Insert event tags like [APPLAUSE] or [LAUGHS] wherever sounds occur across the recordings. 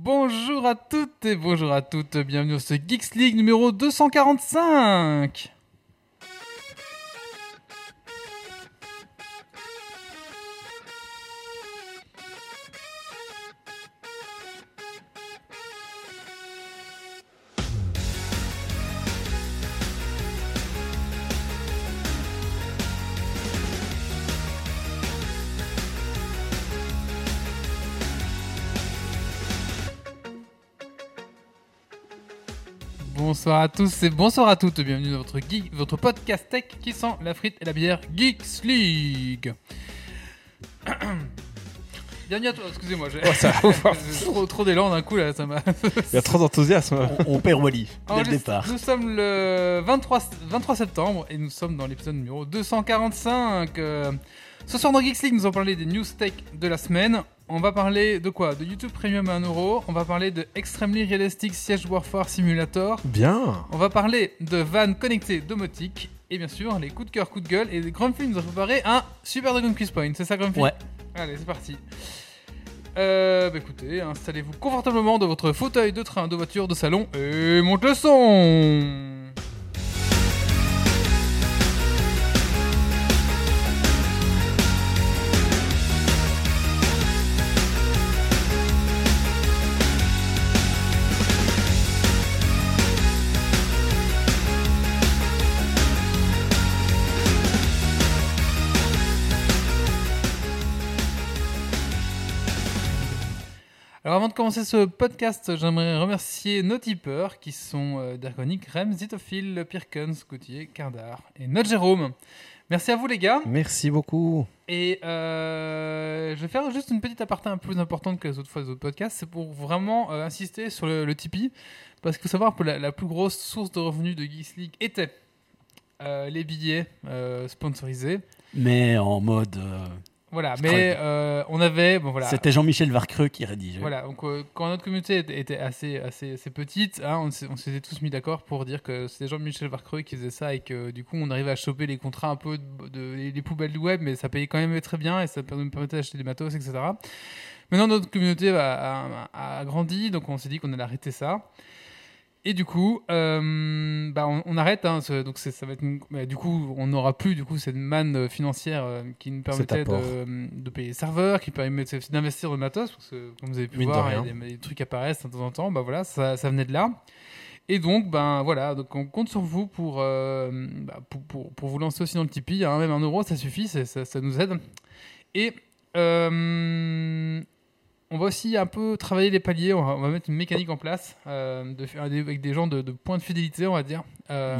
Bonjour à toutes et bonjour à toutes, bienvenue dans ce Geeks League numéro 245 Bonsoir à tous et bonsoir à toutes, bienvenue dans votre, geek, votre podcast tech qui sent la frite et la bière Geeks League. [COUGHS] Bienvenue à toi, excusez-moi, j'ai [LAUGHS] j'ai trop, trop d'élan d'un coup là, ça m'a... Il y a trop d'enthousiasme. On, on perd Wally [LAUGHS] dès le départ. Nous sommes le 23, 23 septembre et nous sommes dans l'épisode numéro 245. Euh, ce soir dans Geeks League, nous allons parler des news tech de la semaine. On va parler de quoi? De YouTube Premium à 1 euro. On va parler de Extremely Realistic Siege Warfare Simulator. Bien. On va parler de vannes connectées domotique. Et bien sûr, les coups de cœur, coups de gueule. Et Grumpy nous a préparé un Super Dragon Quiz Point. C'est ça, Grumpy Ouais. Allez, c'est parti. Euh, bah écoutez, installez-vous confortablement dans votre fauteuil de train, de voiture, de salon et monte le son Alors avant de commencer ce podcast, j'aimerais remercier nos tipeurs qui sont euh, Dergonic, Rem, Zitophile, Pirkens, Gauthier, Cardar et notre Jérôme. Merci à vous les gars. Merci beaucoup. Et euh, je vais faire juste une petite aparté un peu plus importante que les autres fois des autres podcasts. C'est pour vraiment euh, insister sur le, le Tipeee. Parce qu'il faut savoir que la, la plus grosse source de revenus de Geeks League était euh, les billets sponsorisés. Mais en mode. Voilà, mais euh, on avait. Bon, voilà. C'était Jean-Michel Varcreux qui rédigeait. Voilà, donc euh, quand notre communauté était, assez, assez, assez petite, hein, on s'était tous mis d'accord pour dire que c'était Jean-Michel Varcreux qui faisait ça et que du coup on arrivait à choper les contrats un peu de, de- les, les poubelles du web, mais ça payait quand même très bien et ça nous permettait d'acheter des matos, etc. Maintenant notre communauté a, a- a grandi, donc on s'est dit qu'on allait arrêter ça. Et du coup, euh, bah, on, on arrête. hein, ce- donc ça va être une- bah, du coup, on n'aura plus du coup cette manne euh, financière euh, qui nous permettait de, de payer les serveurs, qui permettait d'investir dans le matos, parce que comme vous avez pu Mine voir, il y a rien. des, des trucs apparaissent de temps en temps. Bah voilà, ça, ça venait de là. Et donc, ben voilà, donc on compte sur vous pour, euh, bah, pour, pour, pour vous lancer aussi dans le Tipeee. hein, même un euro, ça suffit, ça, ça nous aide. Et on va aussi un peu travailler les paliers. On va, mettre une mécanique en place euh, de, avec des gens de, points de fidélité, on va dire. Euh.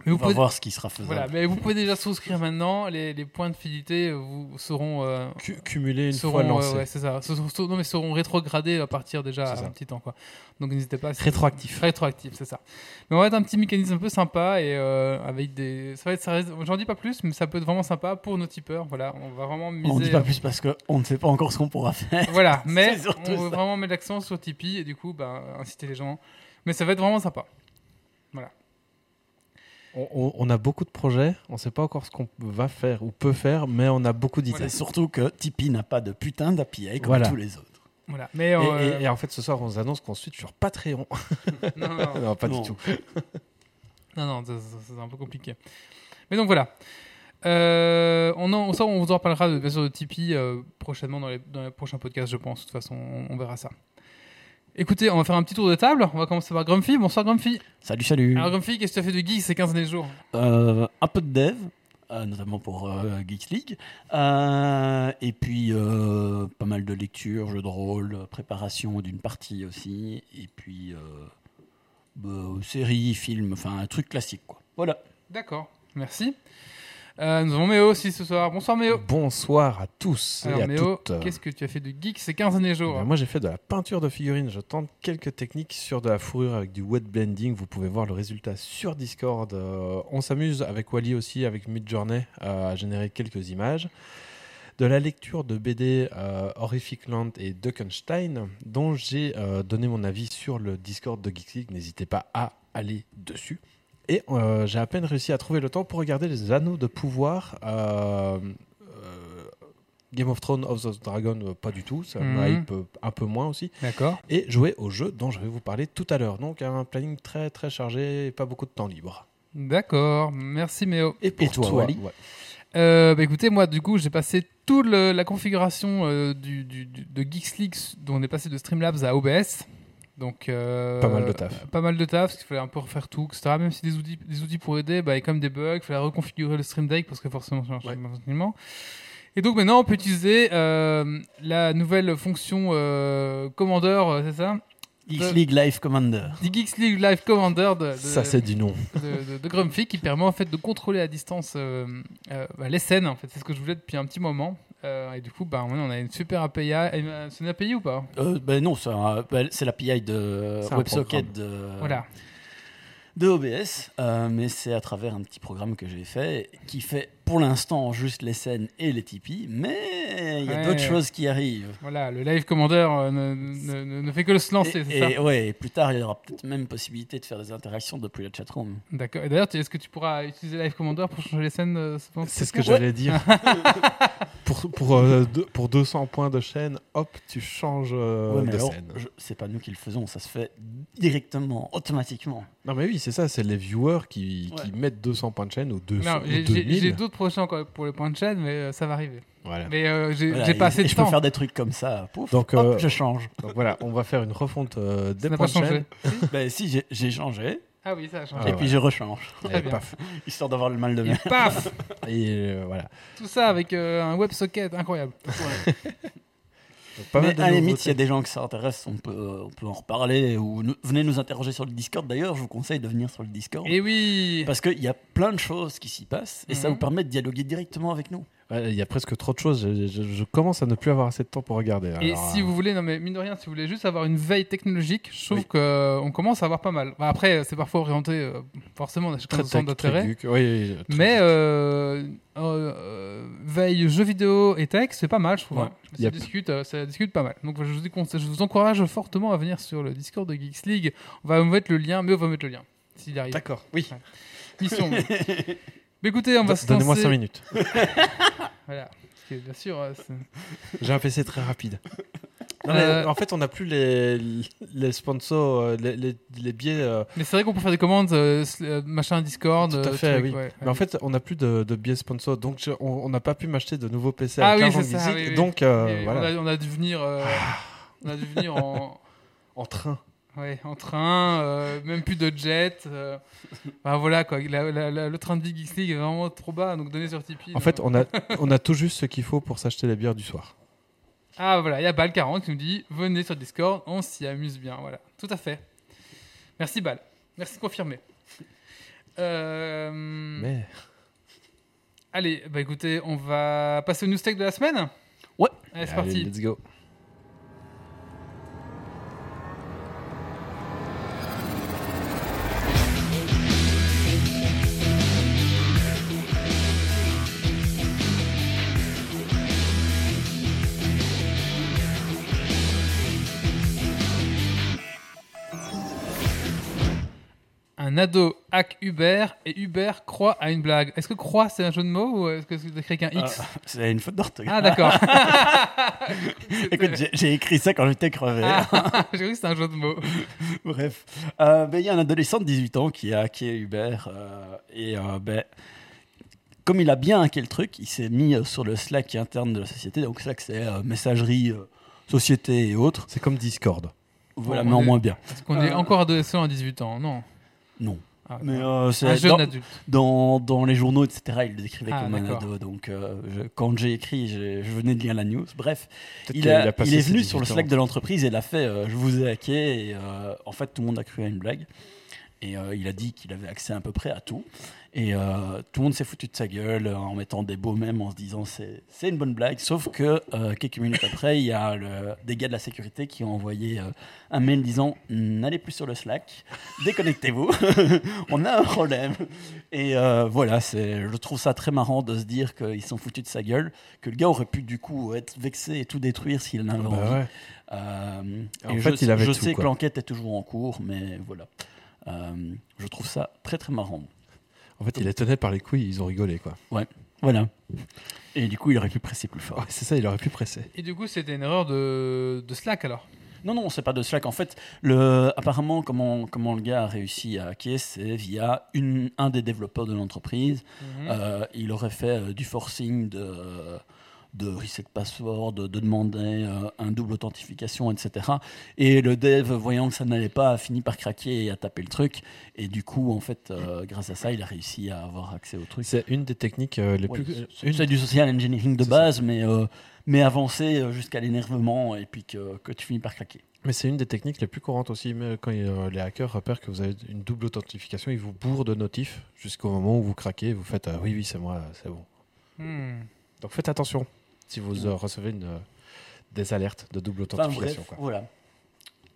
On Mais vous va pouvez, voir ce qui sera faisable. voilà, mais vous pouvez déjà souscrire maintenant. Les, les points de fidélité euh, vous seront euh, Cu- cumuler une seront, fois euh, lancé. ouais, c'est ça. Non, mais seront rétrogradés à partir déjà à un petit temps, quoi. Donc n'hésitez pas. Rétroactif. Rétroactif, c'est ça. Mais on va être un petit mécanisme un peu sympa et euh, avec des. Ça va être, j'en dis pas plus, mais ça peut être vraiment sympa pour nos tipeurs. Voilà, on va vraiment miser. On ne dit pas plus parce qu'on ne sait pas encore ce qu'on pourra faire. Voilà, [LAUGHS] mais on veut ça. vraiment mettre l'accent sur Tipeee et du coup, ben, inciter les gens. Mais ça va être vraiment sympa. On, on- on a beaucoup de projets. On ne sait pas encore ce qu'on va faire ou peut faire, mais on a beaucoup d'idées. C'est surtout que Tipeee n'a pas de putain d'API comme Voilà. tous les autres. Voilà. Mais Et, euh, et- et en fait, ce soir, on vous annonce qu'on switch sur Patreon. [LAUGHS] non, non, non. [LAUGHS] non, pas Non. du tout. [LAUGHS] Non, non, c'est un peu compliqué. Mais donc voilà. Euh, on, en, ça, on vous en reparlera de, bien sûr de Tipeee euh, prochainement dans les, dans les prochains podcasts, je pense. De toute façon, on, on verra ça. Écoutez, on va faire un petit tour de table. On va commencer par Grumpy. Bonsoir Grumpy. Salut, salut. Alors Grumpy, qu'est-ce que tu as fait de geek ces 15 derniers jours Euh, un peu de dev, euh, notamment pour euh, Geeks League. Euh, et puis euh, pas mal de lectures, jeux de rôle, préparation d'une partie aussi. Et puis euh, bah, séries, films, enfin un truc classique quoi. Voilà. D'accord, merci. Euh, nous avons Méo aussi ce soir. Bonsoir Méo. Bonsoir à tous et Alors à Méo, toutes. qu'est-ce que tu as fait de geek ces 15 derniers jours Ben, moi, j'ai fait de la peinture de figurines. Je tente quelques techniques sur de la fourrure avec du wet blending. Vous pouvez voir le résultat sur Discord. Euh, on s'amuse avec Wally aussi, avec Midjourney, euh, à générer quelques images. De la lecture de BD euh, Horrific Land et Duckenstein, dont j'ai euh, donné mon avis sur le Discord de Geeks League. N'hésitez pas à aller dessus. Et euh, j'ai à peine réussi à trouver le temps pour regarder les anneaux de pouvoir euh, euh, Game of Thrones of the Dragon, pas du tout. Ça Mhm. hype euh, un peu moins aussi. D'accord. Et jouer au jeu dont je vais vous parler tout à l'heure. Donc un planning très très chargé et pas beaucoup de temps libre. D'accord. Merci Méo. Et pour toi, toi, ouais. Euh, bah écoutez, moi, du coup, j'ai passé toute le- la configuration euh, du, du- du- de Geeks League, dont on est passé de Streamlabs à OBS. Donc, euh, Pas mal de taf. Pas mal de taf, parce qu'il fallait un peu refaire tout, etc. Même si des outils, des outils pour aider, bah, il y a quand même des bugs, il fallait reconfigurer le Stream Deck, parce que forcément, ça marche Ouais. pas facilement. Et donc maintenant, on peut utiliser euh, la nouvelle fonction euh, Commander, euh, c'est ça? Geeks League Live Commander. Du Geeks League Live Commander de, de- Ça c'est du nom. de, de, de Grumpy qui permet en fait de contrôler à distance euh, euh, bah, les scènes. En fait, c'est ce que je voulais depuis un petit moment. Euh, et du coup, bah, on a une super API. Euh, C'est une API ou pas? Euh, ben non, c'est un- c'est l'API de WebSocket de, Voilà. de OBS, euh, mais c'est à travers un petit programme que j'ai fait qui fait pour l'instant juste les scènes et les Tipeee, mais il y a Ouais. d'autres choses qui arrivent. Voilà, le Live Commander euh, ne, ne- ne- ne fait que se lancer, et, c'est ça et- ouais, et plus tard, il y aura peut-être même possibilité de faire des interactions depuis la chatroom. D'accord. Et d'ailleurs, est-ce que tu pourras utiliser Live Commander pour changer les scènes euh, C'est ce que j'allais dire. [LAUGHS] pour, pour, euh, deux- pour 200 points de chaîne, hop, tu changes euh, Ouais, de alors, scène. c'est pas nous qui le faisons, ça se fait directement, automatiquement. Non mais oui, c'est ça, c'est les viewers qui, qui mettent 200 points de chaîne ou 200 Non, ou j'ai- j'ai 2000. j'ai d'autres encore pour les points de chaîne, mais euh, ça va arriver. Voilà. Mais euh, j'ai Voilà, pas assez et de je peux temps. faire des trucs comme ça, pouf, Donc, hop, euh, je change. Donc voilà, on va faire une refonte euh, des points pas de changé. chaîne. [LAUGHS] ben si, j'ai- j'ai changé, Ah oui, ça a changé. Ah et ouais. puis je rechange, Très Et bien. paf. histoire d'avoir le mal de Et mer. paf Et euh, voilà. Tout ça avec euh, un WebSocket incroyable. Pas Mais mal de à la limite, s'il y a des gens que ça intéresse, on peut, on peut en reparler. Ou nous- venez nous interroger sur le Discord. D'ailleurs, je vous conseille de venir sur le Discord. Et oui Parce qu'il y a plein de choses qui s'y passent et ça Mhm. vous permet de dialoguer directement avec nous. Ouais, Il y a presque trop de choses. Je, je- je commence à ne plus avoir assez de temps pour regarder. Et si euh, vous voulez, non mais mine de rien, si vous voulez juste avoir une veille technologique, je trouve Oui. qu'on commence à avoir pas mal. Bah, après, c'est parfois orienté, euh, forcément, on a chacun très d'intérêt. Mais euh, euh, euh, veille jeux vidéo et tech, c'est pas mal, je trouve. Ouais. hein. Ça, Yep. discute, euh, ça discute pas mal. Donc je vous, conseille- je vous encourage fortement à venir sur le Discord de Geeks League. On va vous mettre le lien, mais on va mettre le lien, s'il arrive. D'accord, oui. Mission. [LAUGHS] mais écoutez, on va se Donnez-moi lancer- 5 minutes. [LAUGHS] Voilà. Parce que, bien sûr, euh, J'ai un PC très rapide. Non, mais, Euh, en fait, on n'a plus les, les sponsors, euh, les, les, les biais. euh, Mais c'est vrai qu'on peut faire des commandes, euh, euh, machin Discord. Tout à euh, fait, truc, oui. ouais, Mais ouais. en fait, on n'a plus de, de biais sponsors, donc je- on on n'a pas pu m'acheter de nouveaux PC Ah oui, 15 ans c'est ça, oui, oui. Donc euh, Et voilà, on, a, on a dû venir, euh, on a dû venir en, [LAUGHS] en train. Ouais, en train, euh, même plus de jet. euh, voilà quoi, la- la- la- le train de vie Geeks League est vraiment trop bas, donc donnez sur Tipeee. En fait, on a, [LAUGHS] on a tout juste ce qu'il faut pour s'acheter les bières du soir. Ah voilà, il y a Bal40 qui nous dit venez sur Discord, on s'y amuse bien. Voilà, tout à fait. Merci Bal, merci confirmé. Euh, [LAUGHS] Mais Allez, bah écoutez, on va passer au news tech de la semaine? Ouais. Allez, c'est parti. Let's go. Un ado hack Uber et Uber croit à une blague. Est-ce que croit c'est un jeu de mots ou est-ce que c'est écrit avec un X Ah, c'est une faute d'orthographe. Ah d'accord. [LAUGHS] [LAUGHS] Écoute, j'ai- écrit ça quand j'étais crevé. Ah, [LAUGHS] J'ai cru que c'était un jeu de mots. Bref, Euh, ben, il y a un adolescent de 18 ans qui a hacké Uber euh, et euh, ben, comme il a bien hacké le truc, il s'est mis euh, sur le Slack interne de la société. Donc Slack, c'est euh, messagerie, euh, société et autres. C'est comme Discord. Voilà, mais en moins bien. Est-ce qu'on est encore adolescent à 18 ans Non? Non. Ah, Mais euh, un jeune dans, adulte. dans, dans les journaux, etc. Il le décrivait Ah, comme un ado. Donc euh, je- quand j'ai écrit, je venais de lire la news. Bref, il, a- est venu sur le 18 ans. Slack de l'entreprise et il a fait euh, Je vous ai hacké. Et euh, en fait, tout le monde a cru à une blague. Et il a dit qu'il avait accès à peu près à tout. Et euh, tout le monde s'est foutu de sa gueule euh, en mettant des beaux mèmes, en se disant c'est c'est une bonne blague. Sauf que euh, quelques minutes après, il y a le, des gars de la sécurité qui ont envoyé euh, un mail disant n'allez plus sur le Slack, déconnectez-vous, [LAUGHS] on a un problème. Et voilà, c'est, je trouve ça très marrant de se dire qu'ils sont foutus de sa gueule, que le gars aurait pu du coup être vexé et tout détruire s'il en avait Bah envie. ouais. En et fait, je, il avait je tout, sais quoi. que l'enquête est toujours en cours, mais voilà. Je trouve ça très très marrant. En fait, il est tenu par les couilles, ils ont rigolé quoi. Ouais, Voilà. Et du coup, il aurait pu presser plus fort. Ouais, c'est ça, il aurait pu presser. Et du coup, c'était une erreur de, de Slack alors? Non, non, c'est pas de Slack. En fait, le, apparemment, comment, comment le gars a réussi à hacker, c'est via une, un des développeurs de l'entreprise. Mhm. Euh, il aurait fait euh, du forcing de, de reset password, de, de demander euh, un double authentification, etc. Et le dev, voyant que ça n'allait pas, a fini par craquer et a tapé le truc. Et du coup, en fait, euh, grâce à ça, il a réussi à avoir accès au truc. C'est une des techniques euh, les Ouais, plus. c'est- une- du social engineering de ça. base, mais, euh, mais avancé jusqu'à l'énervement et puis que, que tu finis par craquer. Mais c'est une des techniques les plus courantes aussi. Mais quand les hackers repèrent que vous avez une double authentification, ils vous bourrent de notifs jusqu'au moment où vous craquez. Vous faites euh, oui, oui, c'est moi, c'est bon. Hmm. Donc faites attention si vous euh, recevez une, euh, des alertes de double Enfin, authentification. bref, quoi. voilà.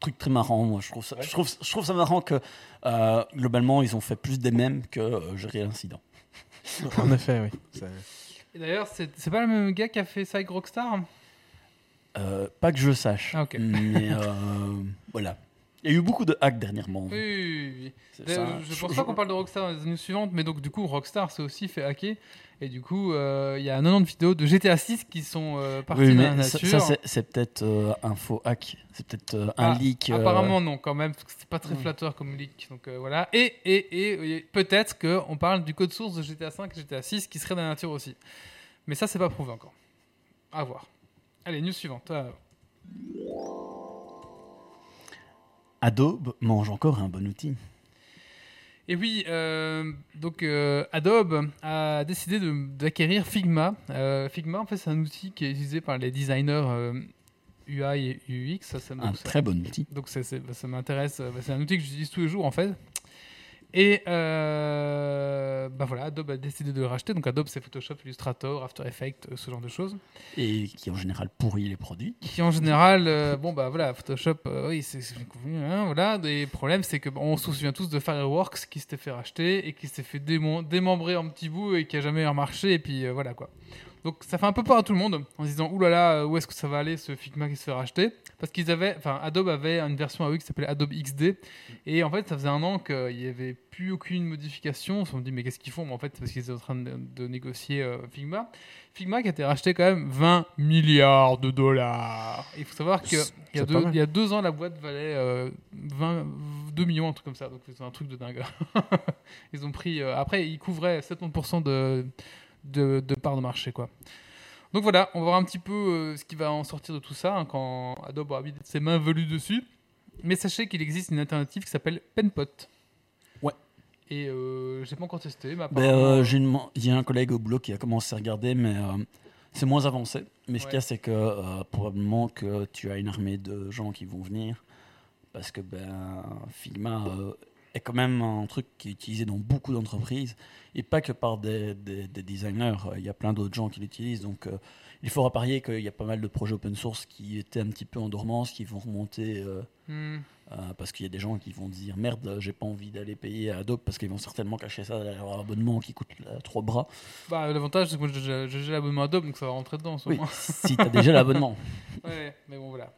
Truc très marrant, moi je trouve ça, je trouve, je trouve ça marrant que euh, globalement ils ont fait plus des mêmes que euh, gérer l'incident. [LAUGHS] en effet, oui. Et d'ailleurs, c'est c'est pas le même gars qui a fait Psych Rockstar? Euh, pas que je sache, Ah, ok. mais euh, voilà. Il y a eu beaucoup de hacks dernièrement. Oui, oui, oui. C'est D'ailleurs, ça. pas qu'on parle de Rockstar dans les années suivantes, mais donc du coup, Rockstar s'est aussi fait hacker. Et du coup, euh, il y a un 90 vidéos de GTA 6 qui sont euh, parties Oui, dans la ça, nature. ça, c'est- c'est peut-être euh, un faux hack, c'est peut-être euh, un Ah, leak. euh, Apparemment non, quand même, parce que c'est pas très Ouais. flatteur comme leak. Donc euh, voilà. Et, et, et, et peut-être qu'on parle du code source de GTA 5 et GTA 6 qui serait dans la nature aussi. Mais ça, c'est pas prouvé encore. À voir. Allez, news suivante. Adobe mange encore un bon outil. Et oui, euh, donc euh, Adobe a décidé d'acquérir Figma. Euh, Figma, en fait, c'est un outil qui est utilisé par les designers UI et UX. Ça, ça- Un donc ça- très bon outil. Donc c'est- c'est- ça m'intéresse. euh, C'est un outil que j'utilise tous les jours en fait. Et euh, bah voilà, Adobe a décidé de le racheter. Donc Adobe c'est Photoshop, Illustrator, After Effects, euh, ce genre de choses. Et qui en général pourrit les produits. Qui en général, euh, bon bah voilà, Photoshop, euh, oui c'est convenu. Hein, voilà. Des problèmes, c'est que bon, on se souvient tous de Fireworks qui s'était fait racheter et qui s'est fait démembrer en petits bouts et qui a jamais remarché. Et puis voilà quoi. Donc ça fait un peu peur à tout le monde en se disant oulala où est-ce que ça va aller ce Figma qui se fait racheter? Parce qu'ils avaient enfin Adobe avait une version à eux qui s'appelait Adobe XD et en fait ça faisait un an qu'il n'y avait plus aucune modification. On se dit mais qu'est-ce qu'ils font? Mais en fait c'est parce qu'ils étaient en train de, de négocier euh, Figma. Figma qui a été racheté quand même 20 milliards de dollars. Il faut savoir qu'il y, y a deux ans la boîte valait euh, 20, 2 millions un truc comme ça. Donc c'est un truc de dingue. [LAUGHS] Ils ont pris euh, après ils couvraient 70% de de, de parts de marché. Quoi. Donc voilà, on va voir un petit peu euh, ce qui va en sortir de tout ça hein, quand Adobe aura mis ses mains velues dessus. Mais sachez qu'il existe une alternative qui s'appelle Penpot. Ouais. Et euh, j'ai pas encore testé, mais Ben, apparemment, euh, une- Il y a un collègue au boulot qui a commencé à regarder, mais euh, c'est moins avancé. Mais ce Ouais. qu'il y a, c'est que probablement que tu as une armée de gens qui vont venir. Parce que ben, Figma euh, est quand même un truc qui est utilisé dans beaucoup d'entreprises. Et pas que par des, des- des designers. Il y a plein d'autres gens qui l'utilisent. Donc euh, il faut parier qu'il y a pas mal de projets open source qui étaient un petit peu en dormance, qui vont remonter. euh, hmm, euh, parce qu'il y a des gens qui vont dire merde, j'ai pas envie d'aller payer à Adobe parce qu'ils vont certainement cacher ça derrière leur abonnement qui coûte trois bras. bah, L'avantage, c'est que moi j'ai- l'abonnement Adobe, donc ça va rentrer dedans. Oui, [LAUGHS] si t'as déjà l'abonnement. [LAUGHS] Ouais, mais bon, voilà.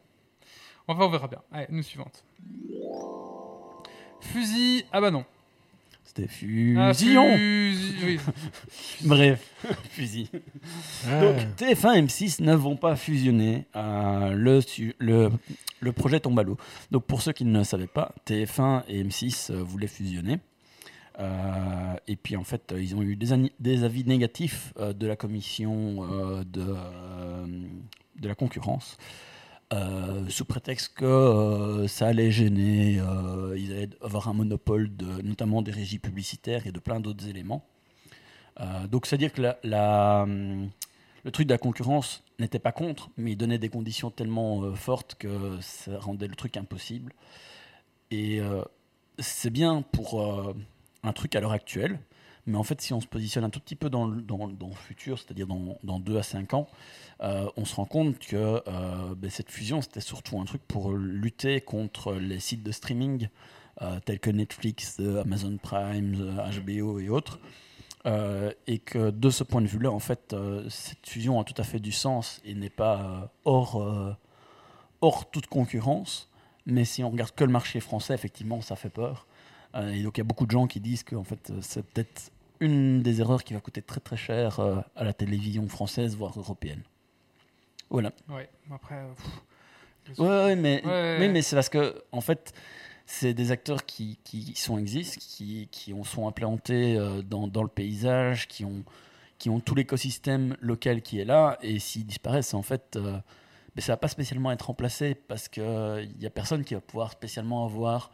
Enfin, on verra bien. Allez, nous suivante. Fusil. Ah bah non. C'était Ah, fusion. fusi- oui. [LAUGHS] Bref, fusil. Ouais. Donc TF1 et M6 ne vont pas fusionner. Euh, le, le, le projet tombe à l'eau. Donc pour ceux qui ne le savaient pas, TF1 et M6 euh, voulaient fusionner. Euh, et puis en fait, euh, ils ont eu des, des avis négatifs euh, de la commission euh, de, euh, de la concurrence. Euh, sous prétexte que euh, ça allait gêner, euh, ils allaient avoir un monopole de, notamment des régies publicitaires et de plein d'autres éléments. Donc c'est-à-dire que le truc de la concurrence n'était pas contre, mais il donnait des conditions tellement fortes que ça rendait le truc impossible. Et c'est bien pour un truc à l'heure actuelle, mais en fait si on se positionne un tout petit peu dans le, futur, c'est-à-dire dans, dans 2 à 5 ans, euh, on se rend compte que euh, ben, cette fusion, c'était surtout un truc pour lutter contre les sites de streaming euh, tels que Netflix, Amazon Prime, HBO et autres. Et que de ce point de vue-là, en fait, cette fusion a tout à fait du sens et n'est pas hors, hors toute concurrence. Mais si on regarde que le marché français, effectivement, ça fait peur. Euh, et donc il y a beaucoup de gens qui disent que en fait, euh, c'est peut-être une des erreurs qui va coûter très très cher euh, à la télévision française, voire européenne. Voilà. Ouais, après. pff, Ouais, ouais, mais, Ouais. mais c'est parce que, en fait, c'est des acteurs qui, qui sont existent, qui, qui ont, sont implantés dans, dans le paysage, qui ont, qui ont tout l'écosystème local qui est là, et s'ils disparaissent, en fait, euh, ben, ça va pas spécialement être remplacé parce qu'il n'y a personne qui va pouvoir spécialement avoir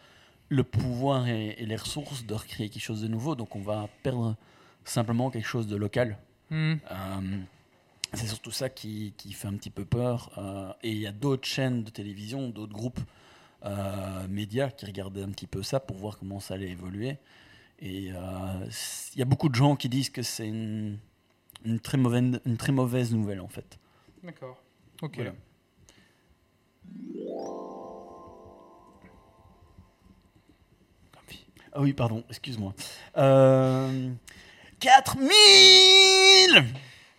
le pouvoir et, et les ressources de recréer quelque chose de nouveau, donc on va perdre simplement quelque chose de local. hmm. Euh, c'est surtout ça qui, qui fait un petit peu peur. euh, et il y a d'autres chaînes de télévision, d'autres groupes euh, médias qui regardaient un petit peu ça pour voir comment ça allait évoluer. Et il y a beaucoup de gens qui disent que c'est une, une, très mauvaise, une très mauvaise nouvelle en fait. D'accord. Ok. Voilà. Ah oui, pardon, excuse-moi. Euh, 4000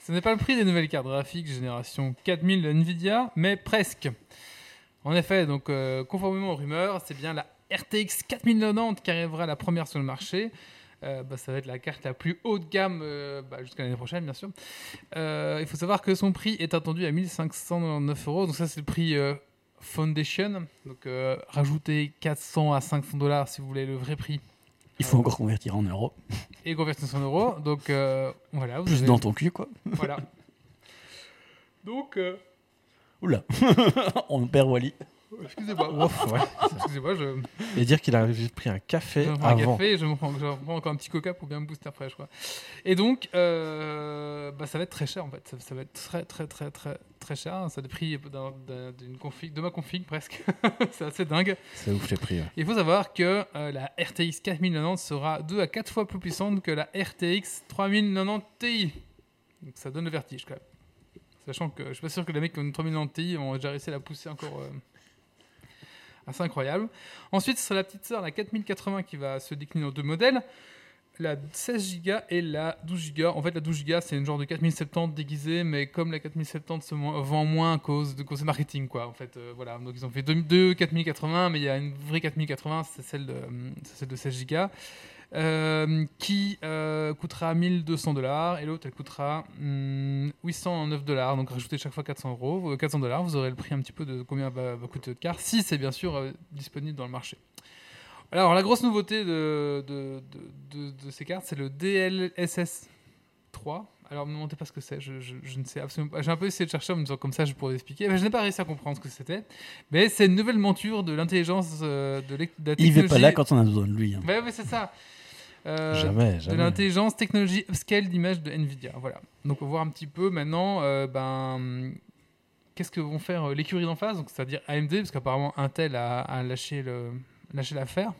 Ce n'est pas le prix des nouvelles cartes graphiques génération 4000 de Nvidia, mais presque. En effet, donc euh, conformément aux rumeurs, c'est bien la RTX 4090 qui arrivera la première sur le marché. Euh, bah, ça va être la carte la plus haut gamme euh, bah, jusqu'à l'année prochaine, bien sûr. Euh, il faut savoir que son prix est attendu à 1599 euros. Donc ça, c'est le prix euh, Foundation. Donc euh, rajoutez 400 à 500 dollars si vous voulez le vrai prix Il faut encore convertir en euros. [LAUGHS] et convertir en euros. Donc euh, voilà, vous Juste avez- dans ton cul, quoi. voilà. [LAUGHS] Donc, euh, Oula, [LAUGHS] on perd Wally. Excusez-moi. [LAUGHS] Ouf, ouais. Excusez-moi, je, Et dire qu'il a pris un café je prends un avant. café et je me prends, je me prends encore un petit coca pour bien me booster après, je crois. Et donc, euh, bah, ça va être très cher en fait. Ça, ça va être très, très, très, très, très cher. Ça a des prix d'un- d'un- d'une config, de ma config presque. [LAUGHS] C'est assez dingue. C'est ouf les prix. ouais. Il faut savoir que euh, la RTX 4090 sera 2 à 4 fois plus puissante que la RTX 3090 Ti. Donc ça donne le vertige quand même. Sachant que je suis pas sûr que les mecs qui ont une 3090 Ti ont déjà réussi à la pousser encore euh, assez incroyable. Ensuite, ce sera la petite sœur, la 4080 qui va se décliner en deux modèles. La 16 Go et la 12 Go. En fait, la 12 Go, c'est une genre de 4070 déguisée, mais comme la 4070 se vend moins à cause de cause marketing, quoi. En fait, euh, voilà. Donc, ils ont fait deux, deux 4080, mais il y a une vraie 4080, c'est celle de, celle de 16 Go, euh, qui euh, coûtera 1200 dollars, et l'autre, elle coûtera hum, 809 dollars. Donc, rajoutez chaque fois 400 euros, euh, 400 dollars, vous aurez le prix un petit peu de combien va, va coûter votre carte, si c'est bien sûr euh, disponible dans le marché. Alors, la grosse nouveauté de, de, de- de- de ces cartes, c'est le DLSS 3. Alors, ne me demandez pas ce que c'est, je, je- je ne sais absolument pas. J'ai un peu essayé de chercher en me disant comme ça, je pourrais expliquer. Mais je n'ai pas réussi à comprendre ce que c'était. Mais c'est une nouvelle monture de l'intelligence euh, de, de la Il n'est pas là quand on a besoin de lui. hein. Ouais, ouais, c'est ça. Euh, jamais, de l'intelligence technologie upscale d'image de Nvidia. Voilà. Donc on va voir un petit peu maintenant, euh, ben, qu'est-ce que vont faire euh, l'écurie d'en face, donc c'est-à-dire AMD, parce qu'apparemment Intel a, a lâché le lâché l'affaire.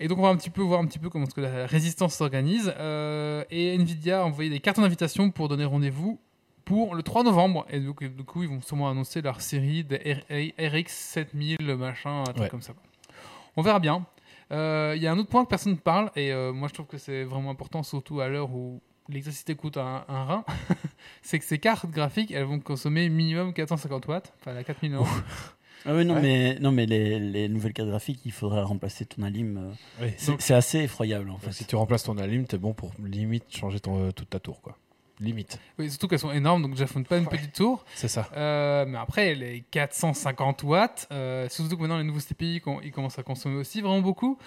Et donc on va un petit peu voir un petit peu comment que la résistance s'organise. Euh, et Nvidia a envoyé des cartons d'invitation pour donner rendez-vous pour le 3 novembre. Et donc, du coup, ils vont sûrement annoncer leur série des RX 7000, machin, un truc Ouais. comme ça. On verra bien. Euh, Il y a un autre point que personne ne parle, et euh, moi je trouve que c'est vraiment important, surtout à l'heure où l'électricité coûte un, un rein, [LAUGHS] c'est que ces cartes graphiques, elles vont consommer minimum 450 watts, enfin la 4000 Ah oui, non, Ouais. mais, non, mais les, les nouvelles cartes graphiques, il faudra remplacer ton alim. euh, Oui. C'est assez effroyable en fait. si tu remplaces ton alim, t'es bon pour limite changer ton, euh, toute ta tour. quoi. Limite. Oui, surtout qu'elles sont énormes, donc déjà font pas une Ouais. petite tour. C'est ça. Euh, mais après, les 450 watts, euh, surtout que maintenant les nouveaux con- ils commencent à consommer aussi vraiment beaucoup.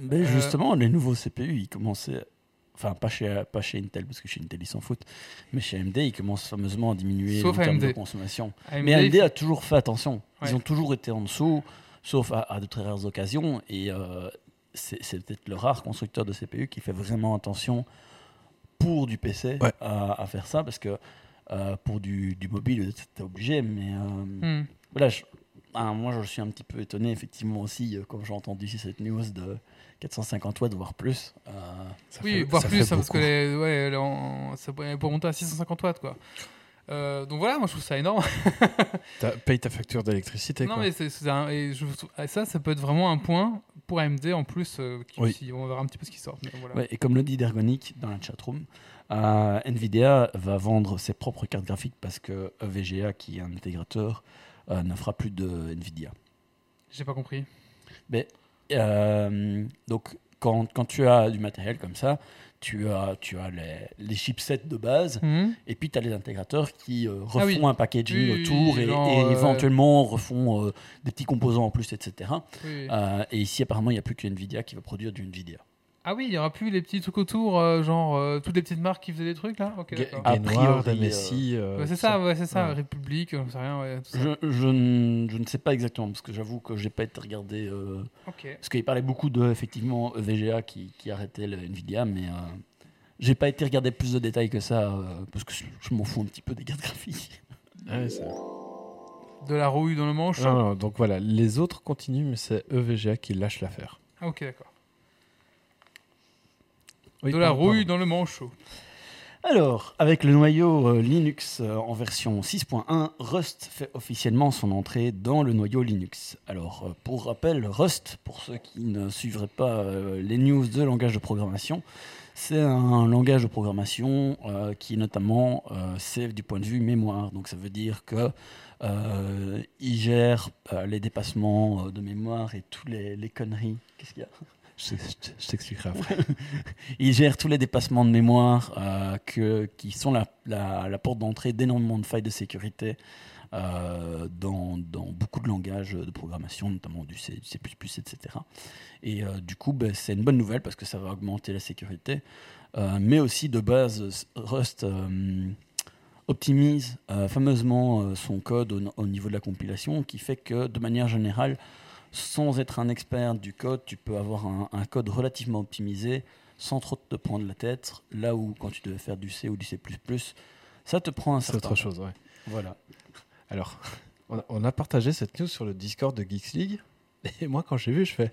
Mais Euh, justement, les nouveaux CPU, ils commençaient. Enfin, pas chez, pas chez Intel, parce que chez Intel, ils s'en foutent. Mais chez AMD, ils commencent fameusement à diminuer Sauf en termes de consommation. AMD, Mais AMD faut- a toujours fait attention. Ils ont toujours été en dessous, sauf à, à de très rares occasions. Et euh, c'est c'est peut-être le rare constructeur de CPU qui fait vraiment attention pour du PC Ouais. à, à faire ça, parce que euh, pour du, du mobile, t'es obligé. Mais euh, Hmm. voilà, je- ah, moi je suis un petit peu étonné, effectivement, aussi, euh, quand j'ai entendu cette news de 450 watts, voire plus. Euh, Ça Oui, fait- voire ça plus, fait hein, parce que les- ouais, on- ça pourrait pour monter à 650 watts, quoi. Euh, donc voilà, moi je trouve ça énorme. Paye ta facture d'électricité. non, quoi. mais c'est, c'est un- et je trouve- et ça, ça peut être vraiment un point pour AMD en plus. euh, qui- Oui. si- on verra un petit peu ce qui sort. mais voilà. Ouais, et comme le dit Dergonic dans la chatroom, euh, Nvidia va vendre ses propres cartes graphiques parce que VGA, qui est un intégrateur, euh, ne fera plus de Nvidia. J'ai pas compris. Mais, euh, donc, quand, quand tu as du matériel comme ça, tu as, tu as les, les chipsets de base, Mhm. et puis tu as les intégrateurs qui euh, refont Ah oui. un packaging Oui, oui, autour et, genre, et euh, éventuellement refont euh, des petits composants en plus, etc. Et ici, apparemment, il n'y a plus que Nvidia qui va produire du Nvidia. Ah oui, il y aura plus les petits trucs autour, euh, genre euh, toutes les petites marques qui faisaient des trucs là. Ok, d'accord. A priori, MSI. euh, Ouais, c'est ça, ouais, c'est ça. Ouais. République, on sait rien, ouais. Tout ça. Je, je, ne, je ne sais pas exactement, parce que j'avoue que j'ai pas été regardé. euh, Ok. parce qu'il parlait beaucoup de, effectivement, EVGA qui, qui arrêtait le Nvidia, mais euh, j'ai pas été regarder plus de détails que ça, euh, parce que je, je m'en fous un petit peu des cartes graphiques. Ouais, c'est- De la rouille dans le manche. Non, non, donc voilà, les autres continuent, mais c'est EVGA qui lâche l'affaire. Ah ok, d'accord. Oui, de la pardon, rouille pardon. dans le manchot. Alors, avec le noyau euh, Linux euh, en version 6.1, Rust fait officiellement son entrée dans le noyau Linux. Alors, euh, pour rappel, Rust, pour ceux qui ne suivraient pas les news de langage de programmation, c'est un langage de programmation euh, qui notamment euh, save du point de vue mémoire. Donc ça veut dire que euh, il gère les dépassements de mémoire et tous les, les conneries. Qu'est-ce qu'il y a? Je, je- je t'expliquerai après. [LAUGHS] il gère tous les dépassements de mémoire euh, qui sont la, porte d'entrée d'énormément de failles de sécurité euh, dans, beaucoup de langages de programmation, notamment du C, etc. Et euh, du coup, ben, c'est une bonne nouvelle parce que ça va augmenter la sécurité. Mais aussi, de base, Rust optimise fameusement son code au, au niveau de la compilation, qui fait que, de manière générale, sans être un expert du code, tu peux avoir un, un code relativement optimisé sans trop te prendre la tête. Là où, quand tu devais faire du C ou du C++, ça te prend un C'est certain autre temps. chose, ouais. Voilà. Alors, on a, on a partagé cette news sur le Discord de Geeks League. Et moi, quand j'ai vu, je fais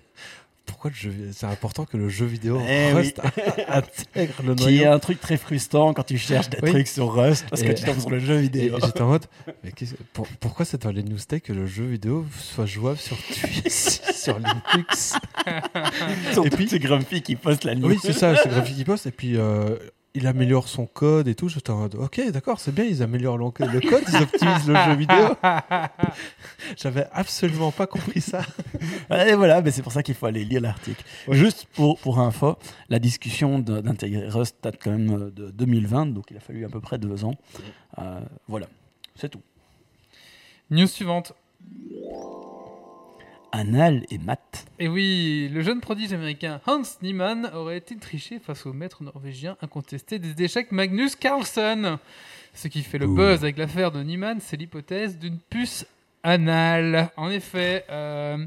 pourquoi le jeu- c'est important que le jeu vidéo Eh Rust [LAUGHS] intègre le Qui noyau est un truc très frustrant quand tu cherches des Oui. trucs sur Rust parce que tu tombes sur le jeu vidéo. j'étais en mode, [LAUGHS] mais pour- pourquoi c'est dans les news tech que le jeu vidéo soit jouable sur Twitch, [LAUGHS] sur Linux? Et puis- puis Grumpy qui poste la news. Oui, c'est ça, c'est graphique qui poste. Et puis, euh, il améliore son code et tout. J'étais en mode, ok, d'accord, c'est bien, ils améliorent le code, ils optimisent le jeu vidéo. [LAUGHS] J'avais absolument pas compris ça. Et voilà, mais c'est pour ça qu'il faut aller lire l'article. Ouais. Juste pour, pour info, la discussion d'intégrer Rust date quand même euh, de 2020, donc il a fallu à peu près deux ans. Euh, voilà, c'est tout. News suivante. Anal et Matt. Et oui, le jeune prodige américain Hans Niemann aurait il triché face au maître norvégien incontesté des échecs Magnus Carlsen? Ce qui fait le Ouh. buzz avec l'affaire de Niemann, c'est l'hypothèse d'une puce anale. En effet, euh,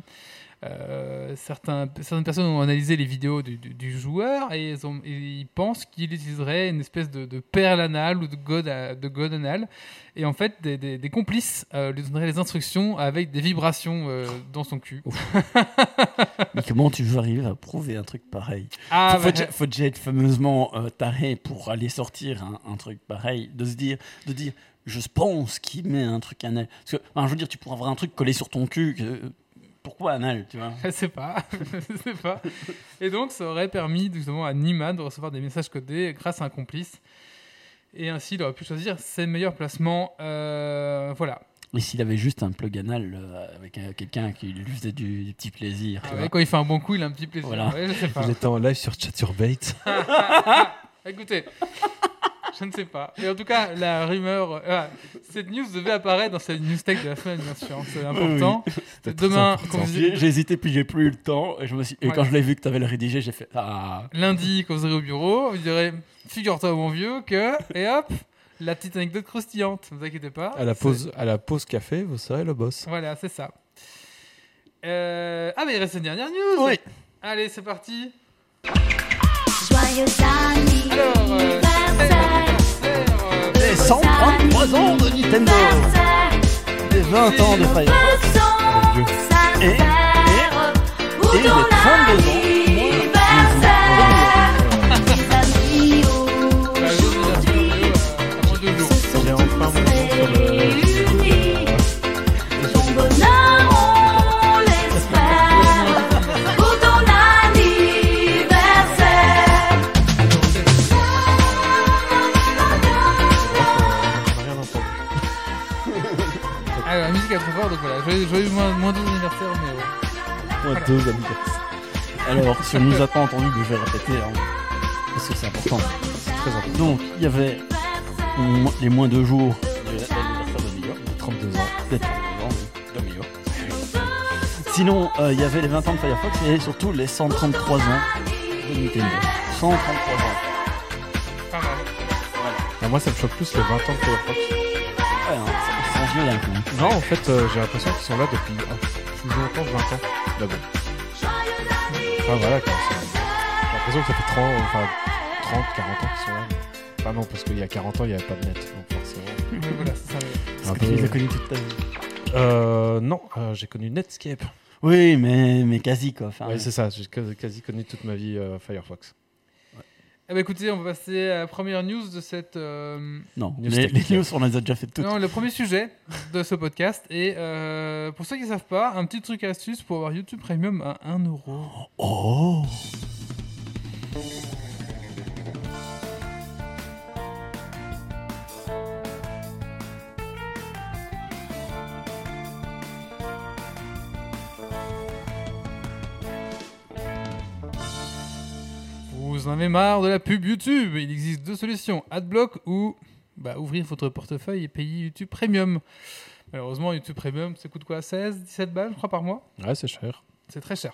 euh, certains, certaines personnes ont analysé les vidéos du, du- du joueur et ils, ont- et ils pensent qu'il utiliserait une espèce de, de perle anale ou de god, à- de god anal. Et en fait, des, des- des complices euh, lui donneraient les instructions avec des vibrations euh, dans son cul. [LAUGHS] Mais comment tu veux arriver à prouver un truc pareil? Ah, faut, bah, faut déjà être fameusement taré pour aller sortir un, un truc pareil, de se dire, de dire, je pense qu'il met un truc anal. Parce que, enfin, je veux dire, tu pourras avoir un truc collé sur ton cul. que- pourquoi anal, tu vois Je sais pas, [LAUGHS] je sais pas. Et donc, ça aurait permis justement à Niemann de recevoir des messages codés grâce à un complice. Et ainsi, il aurait pu choisir ses meilleurs placements. Euh, voilà. Et s'il avait juste un plug anal euh, avec euh, quelqu'un qui lui faisait du, du petit plaisir, tu Ah vois. ouais, quand il fait un bon coup, il a un petit plaisir. Voilà. Ouais, je sais pas. J'étais en live sur Chaturbate. [LAUGHS] Écoutez, je ne sais pas. Et en tout cas, la rumeur, euh, cette news devait apparaître dans cette news tech de la semaine, bien sûr. C'est important. Très Demain, J'ai hésité, puis j'ai plus eu le temps. Et, je me suis... et Ouais. quand je l'ai vu que tu avais le rédigé, j'ai fait Ah lundi, quand vous serez au bureau, vous direz Figure-toi, mon vieux, que. Et hop, la petite anecdote croustillante. Ne vous inquiétez pas. À la pause, à la pause café, vous serez le boss. Voilà, c'est ça. Euh, Ah, mais il reste une dernière news Oui. Allez, c'est parti Joyeux Alors, euh, 133 ans de Nintendo Les 20 ans de Fire Dieu. Et- pour et les ton 32 ans. Joyeux, joyeux moins, moins deux anniversaire, mais ouais. Moins Voilà. deux anniversaires. Alors, si on nous a pas entendu, je vais répéter, hein, parce que c'est important. C'est très important. Donc, il y avait les moins de jours de l'anniversaire de New York, 32 ans. peut-être 32 ans, de New York. Sinon, euh, il y avait les 20 ans de Firefox et surtout les 133 ans de Nintendo. 133 ans. Pas mal. Ah, moi, ça me choque plus les 20 ans de Firefox. Ouais, hein, d'un coup. Non, en fait, euh, j'ai l'impression qu'ils sont là depuis ah, plus longtemps que 20 ans. Mais bon. Enfin, voilà, quoi. c'est- J'ai l'impression que ça fait 30, enfin, 30 40 ans qu'ils sont là. Enfin, non, parce qu'il y a 40 ans, il n'y avait pas de net. Donc, forcément. [LAUGHS] Mais voilà, c'est ça. le- Un que tu peu- les as connus toute ta vie. Euh, non, euh, j'ai connu Netscape. Oui, mais, mais quasi quoi. Enfin, Ouais, c'est ça, j'ai quasi- quasi connu toute ma vie euh, Firefox. Eh ben, écoutez, on va passer à la première news de cette. euh, non, News les, technique. les news, on les a déjà fait toutes. Non, le premier sujet de ce podcast. Et euh, pour ceux qui ne savent pas, un petit truc astuce pour avoir YouTube Premium à 1 euro. Oh Vous en avez marre de la pub YouTube Il existe deux solutions Adblock ou bah, ouvrir votre portefeuille et payer YouTube Premium. Malheureusement, YouTube Premium, ça coûte quoi 16, 17 balles, je crois, par mois? Ouais, c'est cher. C'est très cher.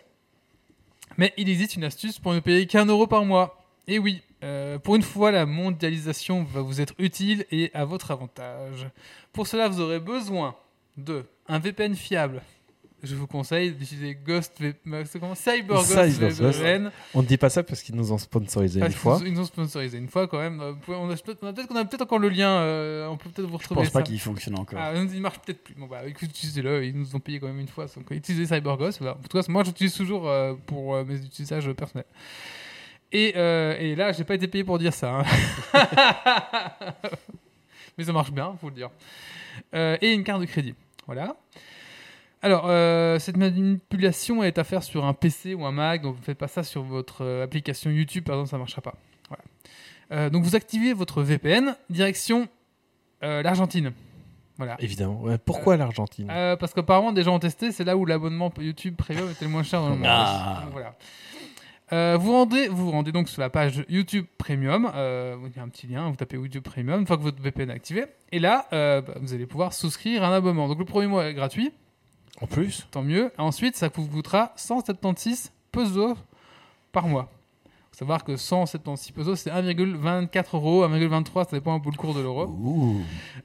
Mais il existe une astuce pour ne payer qu'un euro par mois. Et oui, euh, pour une fois, la mondialisation va vous être utile et à votre avantage. Pour cela, vous aurez besoin de un VPN fiable. Je vous conseille d'utiliser Ghost c'est comment CyberGhost CyberGhost. VPN. On ne dit pas ça parce qu'ils nous ont sponsorisé Parce une fois. qu'ils nous ont sponsorisé une fois quand même. Euh, On a peut-être a peut-être encore le lien. euh, on peut peut-être vous Je retrouver pense pas qu'il fonctionne encore. Ah, il marche peut-être plus. Bon, bah, écoute, utilisez-le. Ils nous ont payé quand même une fois. Donc, utilisez CyberGhost. Voilà. En tout cas, moi, j'utilise toujours euh, pour euh, mes utilisages personnels. Et, euh, et là, j'ai pas été payé pour dire ça. hein. [LAUGHS] Mais ça marche bien, faut le dire. Euh, et une carte de crédit. Voilà. Alors, euh, cette manipulation est à faire sur un PC ou un Mac, donc ne faites pas ça sur votre euh, application YouTube, par exemple, ça ne marchera pas. Voilà. Euh, donc, vous activez votre VPN, direction euh, l'Argentine. Voilà. Évidemment. Ouais, pourquoi l'Argentine? parce qu'apparemment, des gens ont testé, c'est là où l'abonnement YouTube Premium était le moins cher dans le monde. Ah. Donc, voilà. Vous rendez, vous rendez donc sur la page YouTube Premium. il y a un petit lien, vous tapez YouTube Premium une fois que votre VPN est activé. Et là, bah, vous allez pouvoir souscrire un abonnement. Donc le premier mois est gratuit, En plus tant mieux. Ensuite, ça vous coûtera 176 pesos par mois. Faut savoir que 176 pesos, c'est 1,24 euros, 1,23, ça dépend un peu le cours de l'euro.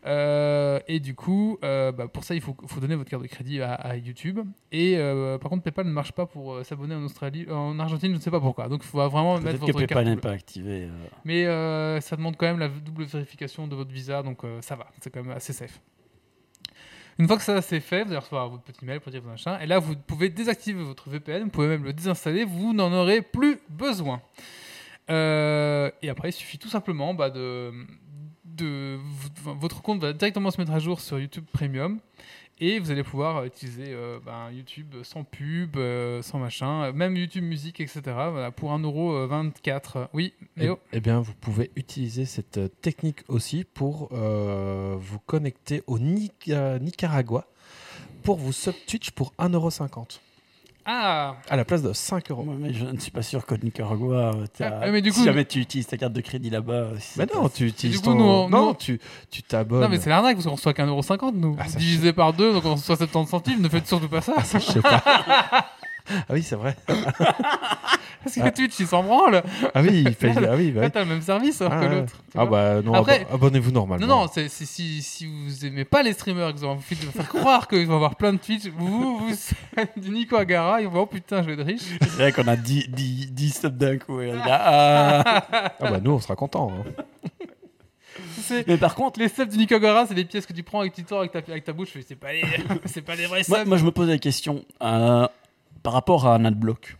Euh, et du coup, euh, bah, pour ça, il faut, faut donner votre carte de crédit à, à YouTube. Et euh, par contre, PayPal ne marche pas pour s'abonner en Australie, en Argentine, je ne sais pas pourquoi. Donc, il faut vraiment mettre Peut-être que votre PayPal n'est pas activé. Mais ça demande quand même la double vérification de votre visa, donc ça va, c'est quand même assez safe. Une fois que ça c'est fait, vous allez recevoir votre petit mail pour dire vos machins. Et là, vous pouvez désactiver votre VPN, vous pouvez même le désinstaller, vous n'en aurez plus besoin. Euh, et après, il suffit tout simplement bah, de, Votre compte va directement se mettre à jour sur YouTube Premium. Et vous allez pouvoir utiliser euh, bah, YouTube sans pub, euh, sans machin, euh, même YouTube Musique, etc. Voilà, pour 1,24€. Oui, Eh, Léo eh bien, vous pouvez utiliser cette technique aussi pour vous connecter au Nica- Nicaragua pour vous sub Twitch pour 1,50€ Ah à la place de 5€. Ouais, mais je ne suis pas sûr qu'au Nicaragua, euh, Ah, mais du si coup- jamais tu utilises ta carte de crédit là-bas. euh, si Mais ça non, tu utilises du coup, ton- nous, on- non, nous- tu tu t'abonnes. Non, mais c'est l'arnaque parce qu'on reçoit qu'un euro cinquante, nous. Ah, ça, Divisé par deux, donc on reçoit 70 centimes. Ne faites surtout pas ça. Je sais pas. [LAUGHS] [LAUGHS] ah oui, c'est vrai. [LAUGHS] Parce que Ah. Twitch, ils s'en branlent. Ah oui, il paye. [LAUGHS] Ah oui, bah Là, oui. t'as le même service alors Ah, que l'autre. Ah bah non, Après- abo- abonnez-vous normalement. Non, non, c'est- c'est- si, si vous aimez pas les streamers, et que vous avez envie de faire croire qu'ils vont avoir plein de Twitch, vous, vous, êtes du Nico Agara, ils vont, oh putain, je vais être riche. C'est vrai qu'on a 10, 10, 10 subs d'un coup. et là, ah. Ah bah nous, on sera contents. hein. C'est- Mais par contre, Les subs du Nico Agara, c'est les pièces que tu prends avec, avec, ta, avec ta bouche. C'est pas, les- c'est pas les vrais subs. moi, moi, je me pose la question euh, par rapport à un adblock.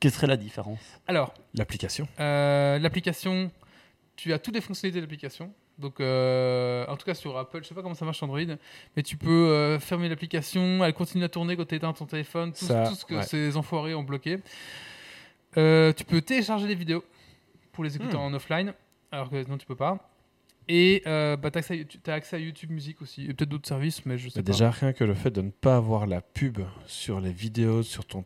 Quelle serait la différence? Alors, L'application. Euh, l'application, tu as toutes les fonctionnalités de l'application. Donc, euh, en tout cas sur Apple, je sais pas comment ça marche sur Android, mais tu peux euh, fermer l'application, elle continue à tourner quand tu éteins ton téléphone, tout, Ça, tout ce que ouais. ces enfoirés ont bloqué. Euh, tu peux télécharger les vidéos pour les écouter Hmm. en offline, alors que non, tu peux pas. Et euh, bah, tu as, accès à YouTube- t'as accès à YouTube Music aussi. Et peut-être d'autres services, mais je sais Mais pas. déjà, rien que le fait de ne pas avoir la pub sur les vidéos sur ton Sur ton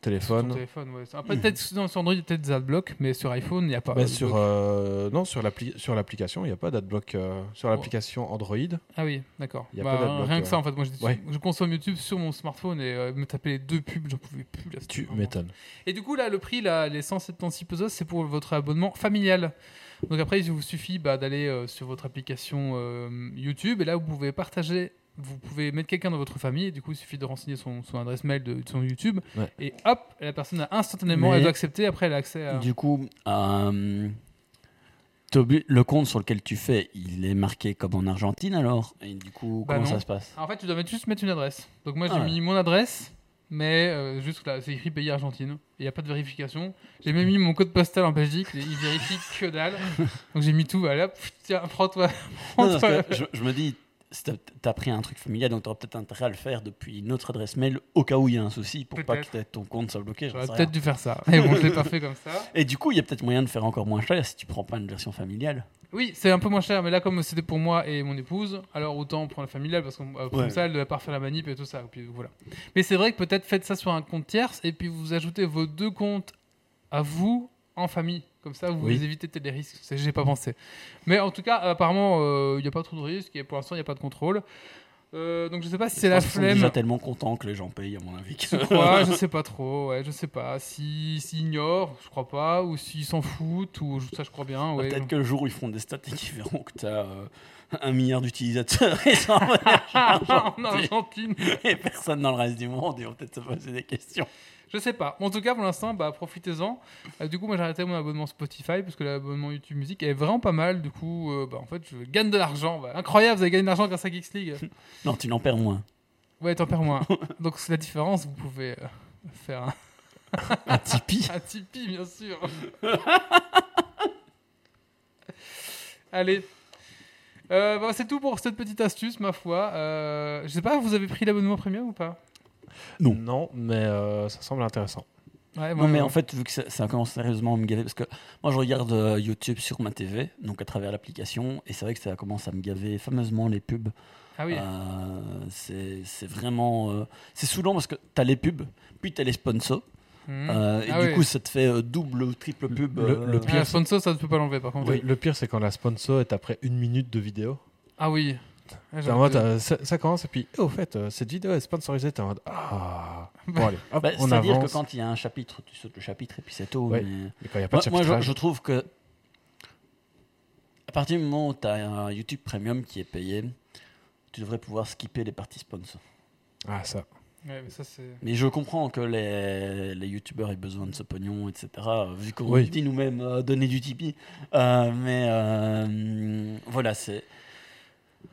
téléphone. ouais. Après, peut-être sur Android, il y a peut-être des adblocks, mais sur iPhone, il n'y a pas. Bah, sur, euh, non, sur l'appli- sur l'application, il n'y a pas d'adblock. euh, sur Oh. l'application Android, Ah oui, d'accord. Il y a Bah, pas d'adblock, rien que ça, en fait. Moi, je, Ouais. je consomme YouTube sur mon smartphone et euh, me taper les deux pubs, j'en pouvais plus. Là, tu m'étonnes. Et du coup, là, le prix, là, les 176 pesos, c'est pour votre abonnement familial. Donc après, il vous suffit bah, d'aller euh, sur votre application euh, YouTube et là, vous pouvez partager. Vous pouvez mettre quelqu'un dans votre famille et du coup, il suffit de renseigner son, son adresse mail de, de son YouTube Ouais. et hop, la personne a instantanément, Mais- elle doit accepter. Après, elle a accès à. Du coup, euh, le compte sur lequel tu fais, il est marqué comme en Argentine alors? Et du coup, Bah comment non. ça se passe? En fait, tu dois juste mettre une adresse. Donc moi, j'ai Ah ouais. mis mon adresse, mais euh, juste là, c'est écrit pays Argentine. Il n'y a pas de vérification. J'ai même mis mon code postal en Belgique, il vérifie que dalle. [LAUGHS] Donc j'ai mis tout, hop, tiens, prends-toi. Je me dis, si t'as- t'as pris un truc familial, donc t'auras peut-être intérêt à le faire depuis une autre adresse mail au cas où il y a un souci pour pas que ton compte soit bloqué. J'aurais peut-être dû faire ça. Mais bon, je l'ai pas fait comme ça. Et du coup, il y a peut-être moyen de faire encore moins cher si tu prends pas une version familiale. Oui, c'est un peu moins cher, mais là, comme c'était pour moi et mon épouse, alors autant prendre la familiale parce que euh, comme Ouais. ça, elle ne va pas refaire la manip et tout ça. et puis, voilà. Mais c'est vrai que peut-être faites ça sur un compte tierce et puis vous ajoutez vos deux comptes à vous en famille. Comme ça, vous Oui. évitez peut-être les risques. J'ai pas pensé. Mais en tout cas, apparemment, euh, il n'y a pas trop de risques et pour l'instant, il n'y a pas de contrôle. Euh, donc je sais pas si c'est la pense qu'ils sont flemme. déjà tellement contents que les gens payent, à mon avis. Je crois, je sais pas trop, ouais, je sais pas. Si- S'ils ignorent, je crois pas, ou s'ils s'en foutent, ou ça je crois bien, ouais. Peut-être que le jour où ils feront des stats et qu'ils verront que tu as un milliard d'utilisateurs [LAUGHS] et, [LAUGHS] en Argentine. et personne dans le reste du monde, ils vont peut-être se poser des questions. Je sais pas. En tout cas, pour l'instant, bah, profitez-en. Euh, du coup, moi, j'ai arrêté mon abonnement Spotify parce que l'abonnement YouTube Music est vraiment pas mal. Du coup, euh, bah, en fait, je gagne de l'argent. Bah, incroyable, vous avez gagné de l'argent grâce à Geeks League. [LAUGHS] Non, tu n'en perds moins. Ouais, t'en perds moins. [LAUGHS] Donc, c'est la différence. Vous pouvez euh, faire un, [LAUGHS] Un Tipeee un Tipeee, bien sûr. Allez. Euh, bah, c'est tout pour cette petite astuce, ma foi. Euh, je sais pas, vous avez pris l'abonnement premium ou pas? Non. mais euh, ça semble intéressant. Ouais, Non, mais en fait, vu que ça, ça commence sérieusement à me gaver, parce que moi je regarde euh, YouTube sur ma TV, donc à travers l'application, et c'est vrai que ça commence à me gaver fameusement les pubs. Ah oui. Euh, c'est vraiment. euh, c'est saoulant parce que tu as les pubs, puis tu as les sponsors, euh, et Ah du oui. coup ça te fait euh, double ou triple pub. Le- euh, le Ah, pire, la sponsor, ça ne peut pas l'enlever par contre. Oui, le pire, c'est quand la sponsor est après une minute de vidéo. Ah oui. Genre, en mode, euh, ça, ça commence et puis, oh, au fait, euh, cette vidéo est sponsorisée. T'es en mode, ah. [LAUGHS] Bon, allez, hop, bah, on C'est-à-dire que avance. quand il y a un chapitre, tu sautes le chapitre et puis c'est tout. Ouais. mais- Mais quand il n'y a pas Moi, de moi, je, chapitrage, je trouve que à partir du moment où tu as un YouTube Premium qui est payé, tu devrais pouvoir skipper les parties sponsors. Ah, ça. Ouais, mais ça, c'est. Mais je comprends que les, les youtubeurs aient besoin de ce pognon, etc. euh, Vu qu'on Oui. dit nous-mêmes euh, donner du Tipeee. Euh, mais euh, voilà, c'est.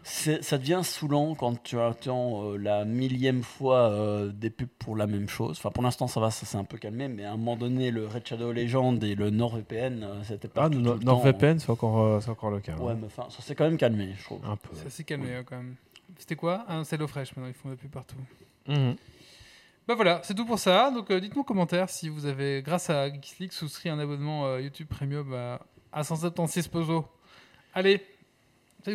C'est- Ça devient saoulant quand tu attends euh, la millième fois euh, des pubs pour la même chose. Enfin, pour l'instant, ça va, ça s'est un peu calmé, mais à un moment donné, le Red Shadow Legend et le NordVPN, euh, c'était pas Ah. NordVPN, c'est encore, euh, c'est encore le cas. Ouais, hein. mais enfin, ça s'est quand même calmé, je trouve. Un peu. Ça s'est calmé hein, quand même. C'était quoi? Un HelloFresh, maintenant ils font des pubs partout. Mhm. Bah voilà, c'est tout pour ça. Donc euh, dites-nous en commentaire si vous avez, grâce à Geeksleague, souscrit un abonnement euh, YouTube Premium à, à 176 pesos. Allez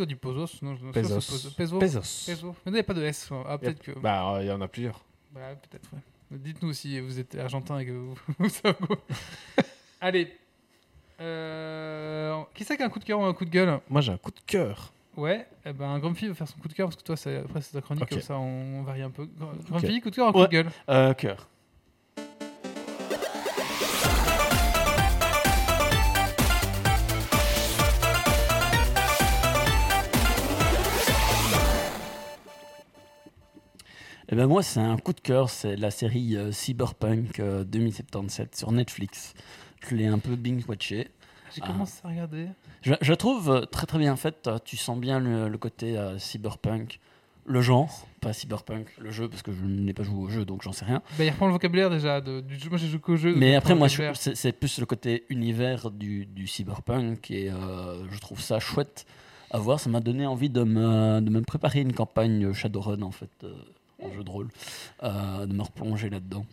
On dit Pozos Non, pas si c'est Pesos. Mais il n'y a pas de S. Ah, peut-être que. Bah, il y en a plusieurs. Bah, peut-être, ouais. Dites-nous si vous êtes argentin et que vous, [LAUGHS] vous savez. [LAUGHS] Allez. Euh, qui c'est qui a un coup de cœur ou un coup de gueule? Moi, j'ai un coup de cœur. Ouais, eh ben, Grumpy va faire son coup de cœur parce que toi, après, c'est ta chronique, comme ça, on, varie un peu. Gr- Grumpy, coup de cœur ou coup Ouais. de gueule? Euh, cœur. Eh ben moi, c'est un coup de cœur, c'est la série euh, Cyberpunk euh, 2077 sur Netflix. Je l'ai un peu binge-watché. J'ai commencé à regarder. Je, je trouve euh, très très bien faite. euh, Tu sens bien le, le côté euh, cyberpunk, le genre, pas cyberpunk, le jeu, parce que je n'ai pas joué au jeu, donc j'en sais rien. Bah, il reprend le vocabulaire déjà de, du jeu. Moi, j'ai joué qu'au jeu. Mais après, moi, c'est plus le côté univers du, du cyberpunk et euh, je trouve ça chouette à voir. Ça m'a donné envie de me, de me préparer une campagne Shadowrun en fait, euh, en jeu de rôle, euh, de me replonger là-dedans.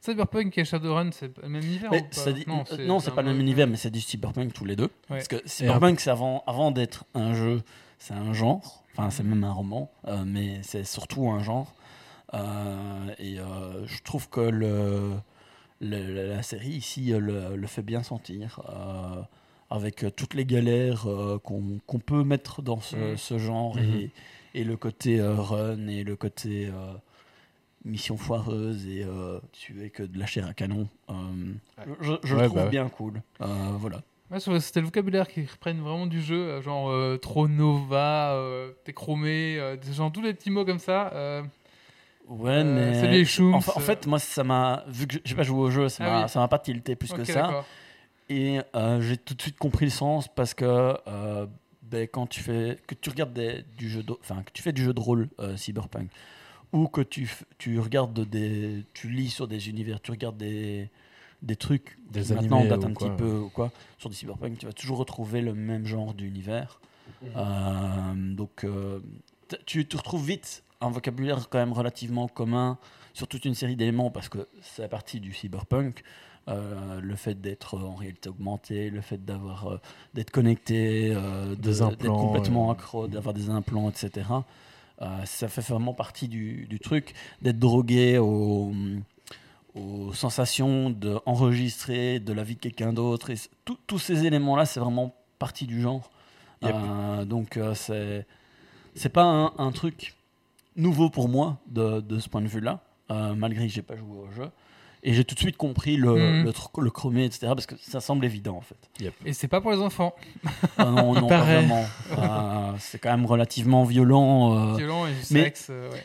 Cyberpunk et Shadowrun, c'est le même univers ou pas dit- Non, non, c'est pas le même un- univers, mais c'est du cyberpunk tous les deux. Ouais. Parce que cyberpunk, c'est avant, avant d'être un jeu, c'est un genre. Enfin, c'est même un roman, euh, mais c'est surtout un genre. Euh, et euh, je trouve que le, le- la série ici le, le fait bien sentir. avec toutes les galères qu'on qu'on peut mettre dans ce, ce genre Mhm. et, et le côté euh, run et le côté euh, mission foireuse et euh, tuer que de chair à canon. Euh, je je Ouais, le trouve bah ouais. bien cool. Euh, voilà. Ouais, c'était le vocabulaire qui reprennent vraiment du jeu, genre euh, trop nova, euh, t'es chromé, euh, genre tous les petits mots comme ça. euh, Ouais, Euh, mais. salut les en, fa- en fait, moi, ça m'a. Vu que j'ai pas joué au jeu, ça Ah m'a oui. ça m'a pas tilté plus que ça. Et euh, j'ai tout de suite compris le sens parce que euh, ben, quand tu fais que tu regardes des- du jeu, de- enfin que tu fais du jeu de rôle euh, cyberpunk ou que tu tu regardes des, tu lis sur des univers, tu regardes des des trucs Des qui maintenant animés datent ou un quoi. petit peu ou quoi sur du cyberpunk, tu vas toujours retrouver le même genre d'univers. Euh, donc euh, tu te retrouves vite un vocabulaire quand même relativement commun sur toute une série d'éléments parce que c'est la partie du cyberpunk. Euh, le fait d'être en réalité augmentée, le fait d'avoir euh, d'être connecté, euh, d'être complètement euh. accro, d'avoir des implants, etc. Euh, ça fait vraiment partie du, du truc d'être drogué aux, aux sensations d'enregistrer de la vie de quelqu'un d'autre. Et c- tout- tous ces éléments-là, c'est vraiment partie du genre. Yep. Euh, donc euh, c'est c'est pas un, un truc nouveau pour moi de, de ce point de vue-là, euh, malgré que j'ai pas joué au jeu. Et j'ai tout de suite compris le, Mhm. le, tr- le chromé, etc. Parce que ça semble évident en fait. Et c'est pas pour les enfants, Ah non, non, pas vraiment. Euh, c'est quand même relativement violent. euh, violent et du mais- sexe. euh, ouais.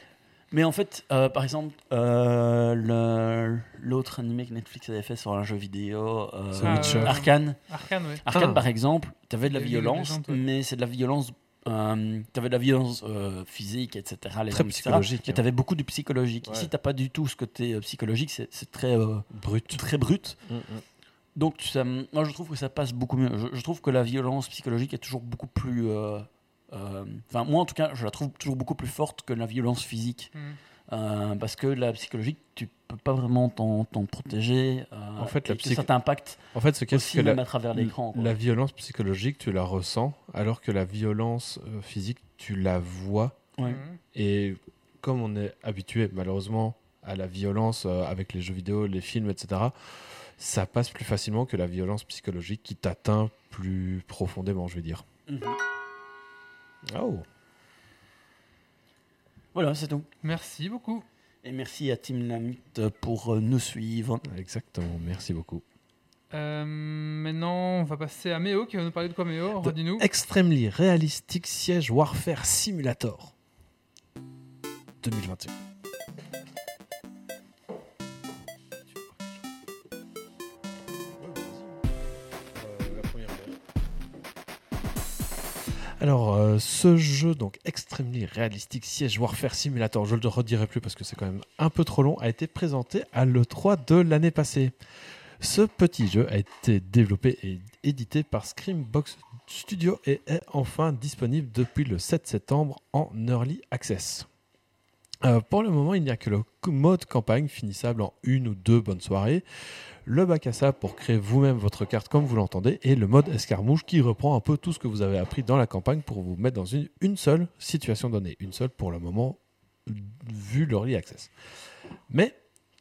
mais en fait, euh, par exemple, euh, le- l'autre animé que Netflix avait fait sur un jeu vidéo, euh. Arkane. Arcane, ouais. Arkane, Ah. par exemple, tu avais de la violence, ouais. mais c'est de la violence. Euh, tu avais de la violence euh, physique, etc. Les Très armes, etc. psychologique. Mais tu avais beaucoup du psychologique. Ouais. Ici, tu pas du tout ce côté euh, psychologique, c'est c'est très, euh, Brut. très brut. Mm, mm. Donc, ça, moi, je trouve que ça passe beaucoup mieux. Je, je trouve que la violence psychologique est toujours beaucoup plus. euh, euh, Enfin, moi, en tout cas, je la trouve toujours beaucoup plus forte que la violence physique. Mm. Euh, parce que la psychologique, tu peux pas vraiment t'en protéger. euh, En fait, la et que psych- ça t'impacte En fait, ce qu'est-ce aussi que la, même à travers l'écran. la violence psychologique, tu la ressens, alors que la violence euh, physique, tu la vois. Ouais. Mhm. Et comme on est habitué, malheureusement, à la violence euh, avec les jeux vidéo, les films, etc., ça passe plus facilement que la violence psychologique qui t'atteint plus profondément, je vais dire. Mhm. Oh. Voilà, c'est tout. Merci beaucoup. Et merci à Team Lamite pour euh, nous suivre. Exactement, merci beaucoup. Euh, maintenant, on va passer à Méo qui va nous parler de quoi, Méo De Redis-nous. Extremely Realistic Siege Warfare Simulator 2021. Alors, euh, ce jeu, donc Extremely Realistic Siege Warfare Simulator, je ne le redirai plus parce que c'est quand même un peu trop long, a été présenté à l'E3 de l'année passée. Ce petit jeu a été développé et édité par Screambox Studio et est enfin disponible depuis le 7 septembre en Early Access. Euh, pour le moment, il n'y a que le mode campagne finissable en une ou deux bonnes soirées, le bac à sable pour créer vous-même votre carte comme vous l'entendez, et le mode escarmouche qui reprend un peu tout ce que vous avez appris dans la campagne pour vous mettre dans une, seule situation donnée, une seule pour le moment, vu l'Early Access. Mais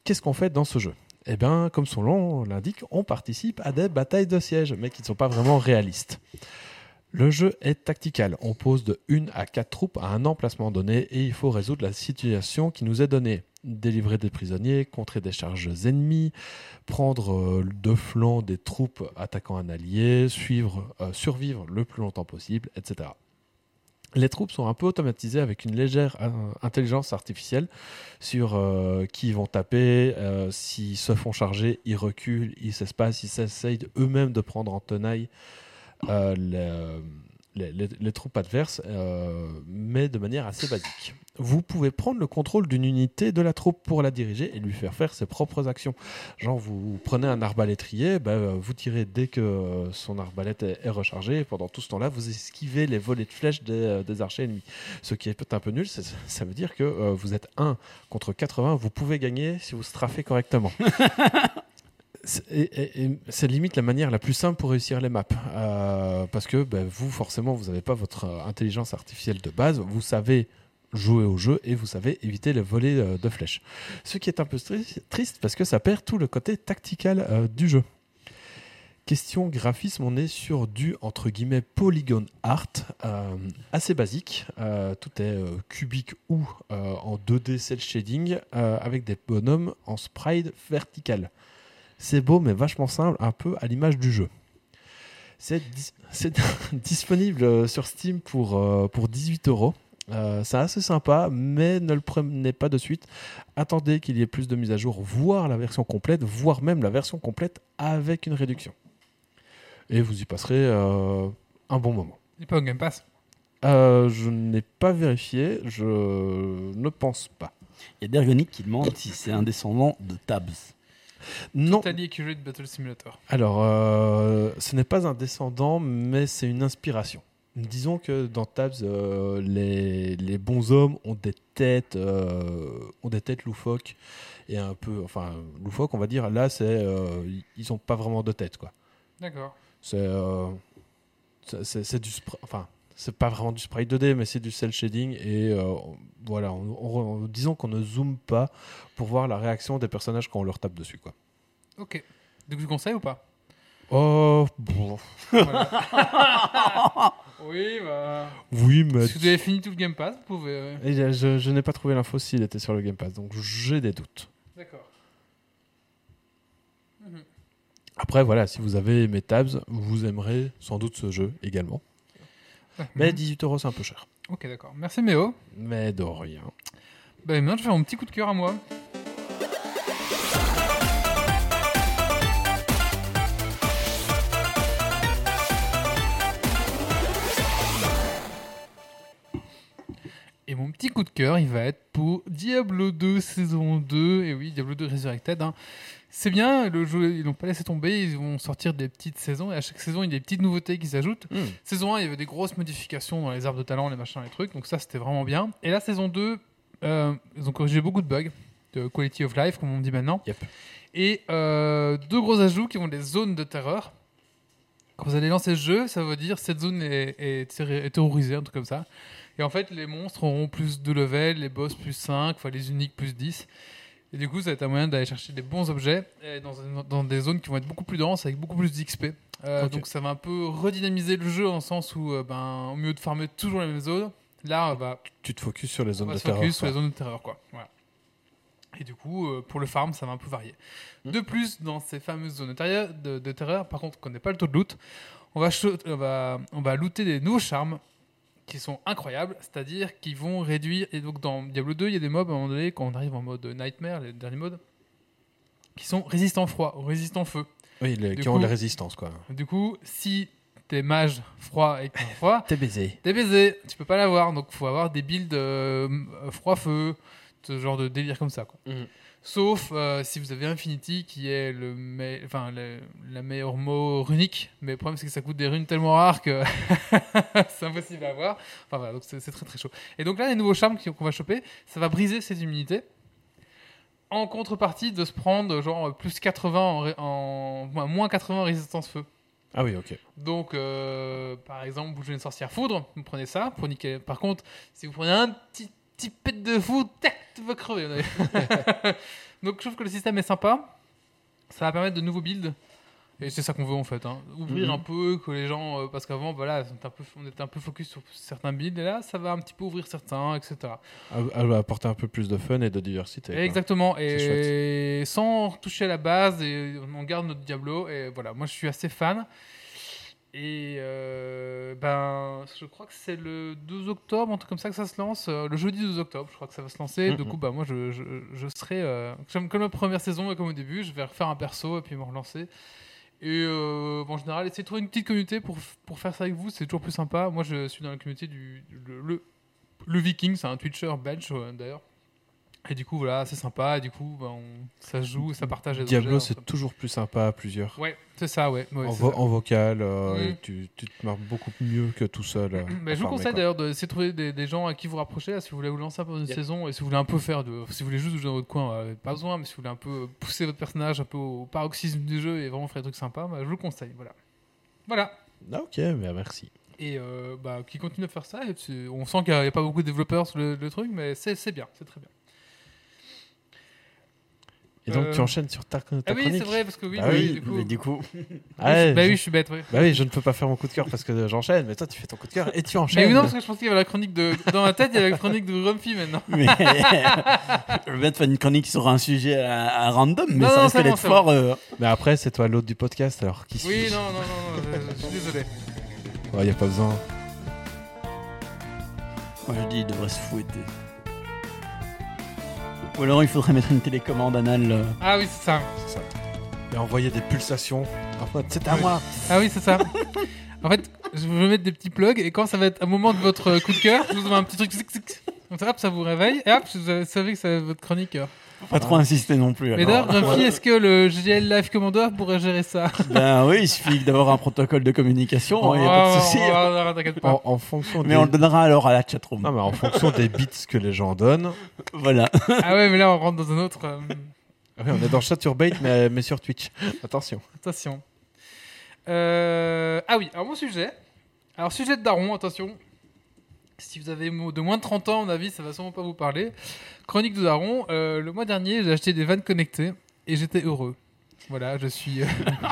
qu'est-ce qu'on fait dans ce jeu? Eh bien, comme son nom l'indique, on participe à des batailles de siège, mais qui ne sont pas vraiment réalistes. Le jeu est tactical. On pose de 1 à 4 troupes à un emplacement donné et il faut résoudre la situation qui nous est donnée. Délivrer des prisonniers, contrer des charges ennemies, prendre euh, de flanc des troupes attaquant un allié, euh, survivre le plus longtemps possible, etc. Les troupes sont un peu automatisées avec une légère euh, intelligence artificielle sur qui ils vont taper, euh, s'ils se font charger, ils reculent, ils s'espacent, ils essayent eux-mêmes de prendre en tenaille euh, le- les, troupes adverses, euh, mais de manière assez basique. Vous pouvez prendre le contrôle d'une unité de la troupe pour la diriger et lui faire faire ses propres actions. Genre, vous prenez un arbalétrier, bah, euh, vous tirez dès que son arbalète est, rechargée, et pendant tout ce temps-là, vous esquivez les volets de flèches des, archers ennemis. Ce qui est un peu nul, ça veut dire que vous êtes 1 contre 80, vous pouvez gagner si vous straffez correctement. [LAUGHS] C'est- limite la manière la plus simple pour réussir les maps. Euh, parce que ben, vous, forcément, vous n'avez pas votre euh, intelligence artificielle de base. Vous savez jouer au jeu et vous savez éviter les volets euh, de flèches. Ce qui est un peu triste parce que ça perd tout le côté tactical du jeu. Question graphisme, on est sur du entre guillemets polygon art assez basique. Tout est cubique ou en 2D cel shading avec des bonhommes en sprite vertical. C'est beau mais vachement simple, un peu à l'image du jeu. C'est dis- c'est [LAUGHS] disponible euh, sur Steam pour, euh, pour 18 euros. Euh, C'est assez sympa, mais ne le prenez pas de suite. Attendez qu'il y ait plus de mises à jour, voire la version complète, voire même la version complète avec une réduction. Et vous y passerez euh, un bon moment. Il n'est pas au Game Pass? Euh, je n'ai pas vérifié, je ne pense pas. Il y a Dergonic qui demande si c'est un descendant de Tabs. Non, Totally Accurate Battle Simulator. alors euh, ce n'est pas un descendant, mais c'est une inspiration. Disons que dans Tabs, euh, les, les bons hommes ont des têtes, euh, ont des têtes loufoques et un peu, enfin loufoques, on va dire. Là, c'est, ils n'ont pas vraiment de tête, quoi. D'accord. C'est, c'est, c'est- du, enfin, c'est pas vraiment du sprite 2D, mais c'est du cel shading et euh, voilà. on- on- disons qu'on ne zoome pas pour voir la réaction des personnages quand on leur tape dessus, quoi. Ok. Donc, tu conseilles ou pas? Oh, bon. [LAUGHS] Oui, bah. oui, mais Si vous avez fini tout le Game Pass, vous pouvez. euh, Et je, je- je n'ai pas trouvé l'info s'il était sur le Game Pass, donc j'ai des doutes. D'accord. Après, voilà, si vous avez aimé Tabs, vous aimerez sans doute ce jeu également. Mais Mhm. 18 euros, c'est un peu cher. Ok, d'accord. Merci Méo. Mais de rien. Bah, maintenant, je vais faire mon petit coup de cœur à moi. Et mon petit coup de cœur, il va être pour Diablo 2 saison 2. Et oui, Diablo 2 Resurrected. hein. C'est bien, le jeu, ils l'ont pas laissé tomber. Ils vont sortir des petites saisons. Et à chaque saison, il y a des petites nouveautés qui s'ajoutent. Saison 1, il y avait des grosses modifications dans les arbres de talent, les machins, les trucs. Donc ça, c'était vraiment bien. Et la saison 2, euh, ils ont corrigé beaucoup de bugs, de quality of life, comme on dit maintenant. Yep. Et euh, deux gros ajouts qui vont des zones de terreur. Quand vous allez lancer le jeu, ça veut dire cette zone est, est terri- est terrorisée, un truc comme ça. Et en fait, les monstres auront plus de level, les boss plus 5, enfin les uniques plus 10. Et du coup, ça va être un moyen d'aller chercher des bons objets et dans, dans des zones qui vont être beaucoup plus denses, avec beaucoup plus d'XP. Euh. Donc ça va un peu redynamiser le jeu en sens où, euh, ben, au mieux de farmer toujours les mêmes zones, là, on va, Tu te focuses sur les on zones va de se terreur. focus sur les zones de terreur. Quoi. Voilà. Et du coup, euh, pour le farm, ça va un peu varier. Hmm. De plus, dans ces fameuses zones de terreur, de, de terreur par contre, qu'on n'est pas le taux de loot, on va, on, va, on va looter des nouveaux charmes qui sont incroyables, c'est-à-dire qu'ils vont réduire. Et donc, dans Diablo 2, il y a des mobs à un moment donné, quand on arrive en mode Nightmare, les derniers modes, qui sont résistants froid ou résistants feu. Oui, qui ont coup- les résistances, quoi. Du coup, si t'es mage froid et froid, [LAUGHS] T'es baisé. T'es baisé, tu peux pas l'avoir, donc faut avoir des builds euh, froid-feu, ce genre de délire comme ça. Quoi. Mhm. Sauf euh, si vous avez Infinity qui est le, me- enfin, le- la meilleure mot runique, mais le problème c'est que ça coûte des runes tellement rares que [LAUGHS] c'est impossible à avoir. Enfin voilà, donc c'est très très chaud. Et donc là, les nouveaux charmes qu'on va choper, ça va briser ces immunités. En contrepartie de se prendre genre plus 80 en, moins- moins 80 en résistance feu. Ah oui, ok. Donc, Donc, euh, par exemple, vous jouez une sorcière foudre, vous prenez ça pour niquer. Par contre, si vous prenez un petit, petit pet de foudre, tac, tu vas crever. [LAUGHS] Donc, je trouve que le système est sympa. Ça va permettre de nouveaux builds. Et c'est ça qu'on veut en fait. hein. Ouvrir Mhm. un peu, que les gens. euh, parce qu'avant, voilà, on était, un peu, on était un peu focus sur certains builds. Et là, ça va un petit peu ouvrir certains, etc. Elle elle va apporter un peu plus de fun et de diversité. Exactement. Et sans toucher à la base, et on garde notre Diablo. Et voilà, moi je suis assez fan. Et euh, ben, je crois que c'est le 2 octobre, un truc comme ça que ça se lance. euh, Le jeudi 2 octobre, je crois que ça va se lancer. Du Mhm. coup, bah, moi je, je, je serai. euh, comme, comme la première saison et comme au début, je vais refaire un perso et puis me relancer. Et en général, essayez de trouver une petite communauté pour, pour faire ça avec vous, c'est toujours plus sympa. Moi, je suis dans la communauté du le, le, le Viking, c'est un Twitcher belge d'ailleurs. Et du coup, voilà, c'est sympa. Et du coup, bah, on- ça se joue, ça partage les Diablo, c'est toujours plus sympa à plusieurs. Ouais, c'est ça, ouais. ouais, en, vo- ça. en vocal, euh, Mm. tu, tu te marres beaucoup mieux que tout seul. euh, Mais à je vous conseille d'ailleurs d'essayer de trouver des, des gens à qui vous rapprocher là, si vous voulez vous lancer un peu dans une saison et si vous voulez un peu faire de. Si vous voulez juste jouer dans votre coin, euh, pas besoin, mais si vous voulez un peu pousser votre personnage un peu au paroxysme du jeu et vraiment faire des trucs sympas, bah, je vous le conseille. Voilà. Voilà. Ah, ok, bah, merci. Et euh, bah, qui continue à faire ça. Et on sent qu'il n'y a, pas beaucoup de développeurs sur le, le truc, mais c'est bien, c'est très bien. Et donc, Euh, tu enchaînes sur ta, ta Ah oui, c'est vrai, parce que oui, Bah oui, oui, du coup. mais du coup, [LAUGHS] Ah ouais, bah je- oui, je suis bête, ouais. Bah oui, je ne peux pas faire mon coup de cœur parce que j'enchaîne, mais toi tu fais ton coup de cœur et tu enchaînes. Mais oui, non, parce que je pensais qu'il y avait la chronique de. Dans ma tête, il y avait la chronique de Grumpy maintenant. mais [LAUGHS] je vais te faire une chronique sur un sujet à, à random, mais Non, ça non, risque d'être fort. euh, Mais après, c'est toi l'autre du podcast, alors qui Oui, non, non, non, non, je, je suis désolé. Il n'y a pas besoin. Moi je dis, il devrait se fouetter. Ou alors il faudrait mettre une télécommande anale. euh, Ah oui, c'est ça. C'est ça. Et envoyer des pulsations. C'est à Oui. moi. Ah oui, c'est ça. en fait, je vais mettre des petits plugs et quand ça va être un moment de votre coup de cœur, je vous envoie un petit truc. zic, zic. Comme ça, hop, ça vous réveille et hop, vous savez que c'est votre chronique. Pas trop insister non plus. Mais alors. d'ailleurs, Grumpy, est-ce que le GL Live Commander pourrait gérer ça? Ben oui, il suffit d'avoir un protocole de communication, il n'y a pas de Oh, souci. oh, oh, non, T'inquiète pas. En, en fonction Mais des... on le donnera alors à la chatroom. Non, mais en fonction des bits que les gens donnent. Voilà. [LAUGHS] Ah ouais, mais là, on rentre dans un autre. euh, Ah Oui, on est dans Chaturbate, mais, mais sur Twitch. Attention. Attention. Euh, Ah oui, alors mon sujet. Alors, sujet de daron, attention. Si vous avez mo- de moins de 30 ans, à mon avis, ça va sûrement pas vous parler. Chronique de daron. euh, le mois dernier, j'ai acheté des vannes connectées et j'étais heureux. Voilà, je suis. euh,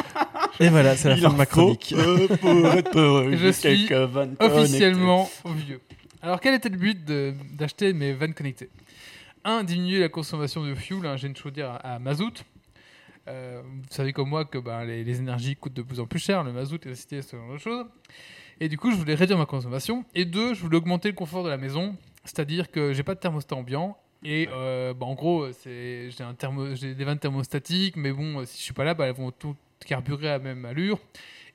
[LAUGHS] Et voilà, c'est la Il fin de ma chronique. peu pour être [LAUGHS] heureux. Je suis officiellement vieux. Alors, quel était le but d'acheter mes vannes connectées? Un, diminuer la consommation de fuel. hein, J'ai une chaudière à, à mazout. Euh, vous savez comme moi que ben, les, les énergies coûtent de plus en plus cher, le mazout, l'électricité, ce genre de choses. Et du coup, je voulais réduire ma consommation. Et deux, je voulais augmenter le confort de la maison. C'est-à-dire que j'ai pas de thermostat ambiant. Et euh, bah, en gros, c'est- j'ai thermo- des vannes thermostatiques, mais bon, euh, si je suis pas là, bah, elles vont tout carburer à la même allure.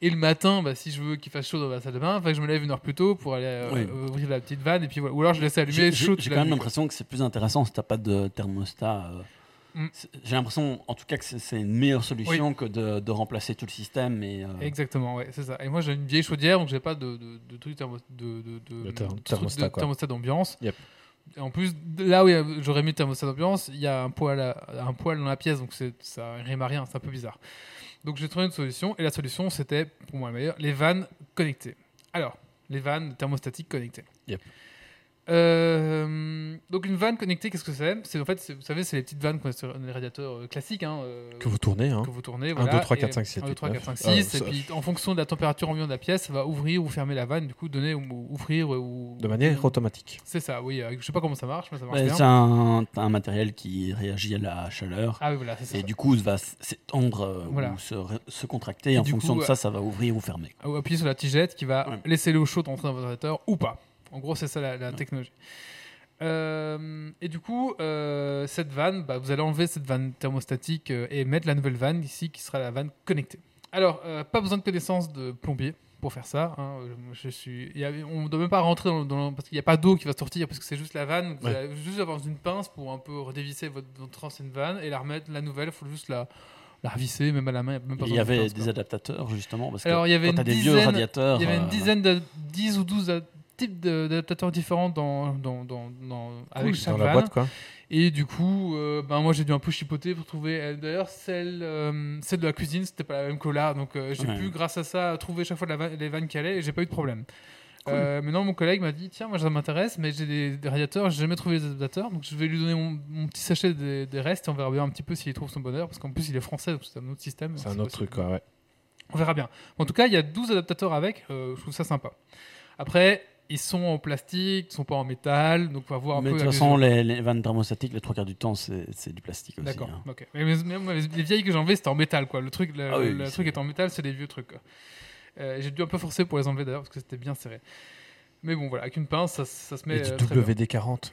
Et le matin, bah, si je veux qu'il fasse chaud dans la salle de bain, que je me lève une heure plus tôt pour aller euh, Oui. euh, ouvrir la petite vanne. Et puis voilà. Ou alors je laisse allumer chaud j'ai quand même l'impression que c'est plus intéressant si t'as pas de thermostat. euh, Mm. J'ai l'impression, en tout cas, que c'est- une meilleure solution que de, de remplacer tout le système. Et, euh, Exactement, ouais, c'est ça. Et moi j'ai une vieille chaudière, donc j'ai pas de, de, de truc thermo- de, de, de- De ther- de truc thermostat, de quoi. thermostat d'ambiance. Yep. En plus, là où j'aurais mis le thermostat d'ambiance, il y a un poêle, à- un poêle dans la pièce, donc ça rime à rien, c'est un peu bizarre. Donc j'ai trouvé une solution, et la solution c'était, pour moi la meilleure, les vannes connectées. Alors, les vannes thermostatiques connectées. Euh, donc une vanne connectée, qu'est-ce que c'est? C'est en fait, vous savez, c'est les petites vannes qu'on a sur les radiateurs euh, classiques. hein, euh, Que vous tournez, hein. que vous tournez. 1, voilà, 2, 3, et- 4, 5, 6, 7, 1, 2, 3, 4, 5, 8, 6. et puis, en fonction de la température ambiante de la pièce, ça va ouvrir ou fermer la vanne, du coup, donner ou, ou ouvrir ou. De manière automatique. C'est ça, oui. euh, Je sais pas comment ça marche, mais ça marche c'est un, un matériel qui réagit à la chaleur. Ah oui, voilà, c'est ça. Et du coup, ça va s'étendre euh, Voilà. ou se, se contracter. Et en fonction coup, de ça, ça va ouvrir ou fermer. Ou appuyer sur la tigette qui va Ouais. laisser l'eau chaude entrer dans votre radiateur ou pas. En gros, c'est ça la, la technologie. Euh, et du coup, euh, cette vanne, bah, vous allez enlever cette vanne thermostatique euh, et mettre la nouvelle vanne ici qui sera la vanne connectée. Alors, pas besoin de connaissance de plombier pour faire ça. hein. Je, je suis, il y a- on ne doit même pas rentrer dans, dans- parce qu'il n'y a pas d'eau qui va sortir parce que c'est juste la vanne. Vous Ouais. allez juste avoir une pince pour un peu redévisser votre, votre ancienne vanne et la remettre la nouvelle. Il faut juste la, la revisser, même à la main. même pas Il y de avait quoi. des adaptateurs, justement. Parce Alors, que il y avait quand une t'as des vieux dizaine- radiateurs. Il y avait une dizaine de 10 ou 12 a- types de- d'adaptateurs différents dans, dans, dans, dans- avec chaque Dans la boîte, quoi. Et du coup, euh, ben moi j'ai dû un peu chipoter pour trouver. euh, D'ailleurs, celle, euh, celle de la cuisine, c'était pas la même que là. Donc euh, j'ai Ouais. pu, grâce à ça, trouver chaque fois la les vannes qui allaient et j'ai pas eu de problème. Cool. Euh, maintenant, mon collègue m'a dit Tiens, moi ça m'intéresse, mais j'ai des, des radiateurs, j'ai jamais trouvé les adaptateurs. Donc je vais lui donner mon, mon petit sachet des, des restes et on verra bien un petit peu s'il trouve son bonheur. Parce qu'en plus, il est français, donc c'est un autre système. C'est un autre possible. truc, quoi, ouais. On verra bien. En tout cas, il y a 12 adaptateurs avec. euh, je trouve ça sympa. Après, ils sont en plastique, ils sont pas en métal. Donc, on va voir un Mais de toute façon, les- vannes thermostatiques, les trois quarts du temps, c'est du plastique aussi. D'accord. hein. ok. Mais, mais- les les vieilles que j'ai enlevées, c'était en métal. Quoi. Le truc, le, Ah oui, le oui, truc est en métal, c'est des vieux trucs. Euh, j'ai dû un peu forcer pour les enlever d'ailleurs, parce que c'était bien serré. Mais bon, voilà, avec une pince, ça, ça se met. Et euh, du bien. WD-40.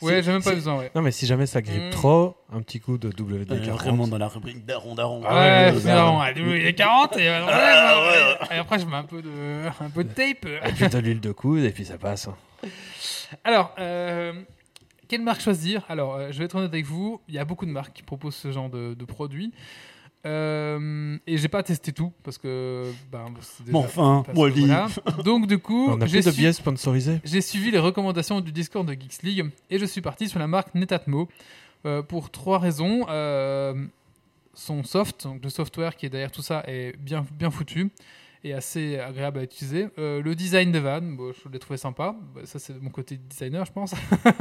Ouais, Si- j'ai même pas si- besoin, ouais. Non, mais si jamais ça grippe Mm. trop, un petit coup de On est WD-40. vraiment dans la rubrique daron daron. Ah ouais, c'est marrant. ouais, les 40 et, euh, Ah, et après je mets un peu de, un peu de tape. Et puis de l'huile de coude, et puis ça passe. Alors, euh, quelle marque choisir? Alors, euh, je vais être honnête avec vous, il y a beaucoup de marques qui proposent ce genre de, de produits. Euh, et j'ai pas testé tout parce que. Ben, c'est déjà- Bon, enfin, voilà. Donc, du coup, On a j'ai de su- j'ai suivi les recommandations du Discord de Geeks League et je suis parti sur la marque Netatmo euh, pour trois raisons. Euh, son soft, donc le software qui est derrière tout ça, est bien, bien foutu et assez agréable à utiliser. Euh, le design des vannes, bon, je l'ai trouvé sympa. Bah, ça, c'est mon côté designer, je pense.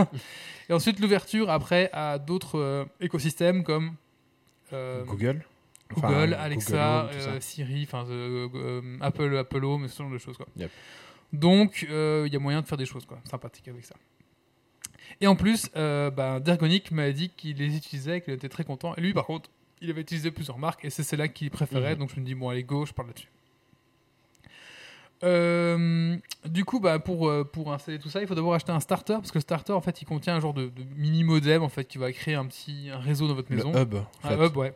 [LAUGHS] et ensuite, l'ouverture après à d'autres euh, écosystèmes comme. euh, Google. Enfin, Google, Alexa, Google Home, euh, Siri, enfin euh, euh, Apple, Apple Home, ce genre de choses quoi. Yep. Donc il y a moyen de faire des choses quoi, sympathiques avec ça. Et en plus, euh, ben, Dergonic m'a dit qu'il les utilisait, et qu'il était très content. Et lui par contre, il avait utilisé plusieurs marques et c'est celle-là qu'il préférait. Mhm. Donc je me dis bon allez go, je parle là-dessus. Euh, du coup, bah, pour, pour installer tout ça, il faut d'abord acheter un starter parce que le starter, en fait, il contient un genre de, de mini modem en fait qui va créer un petit un réseau dans votre Le maison. hub. en un hub, ouais.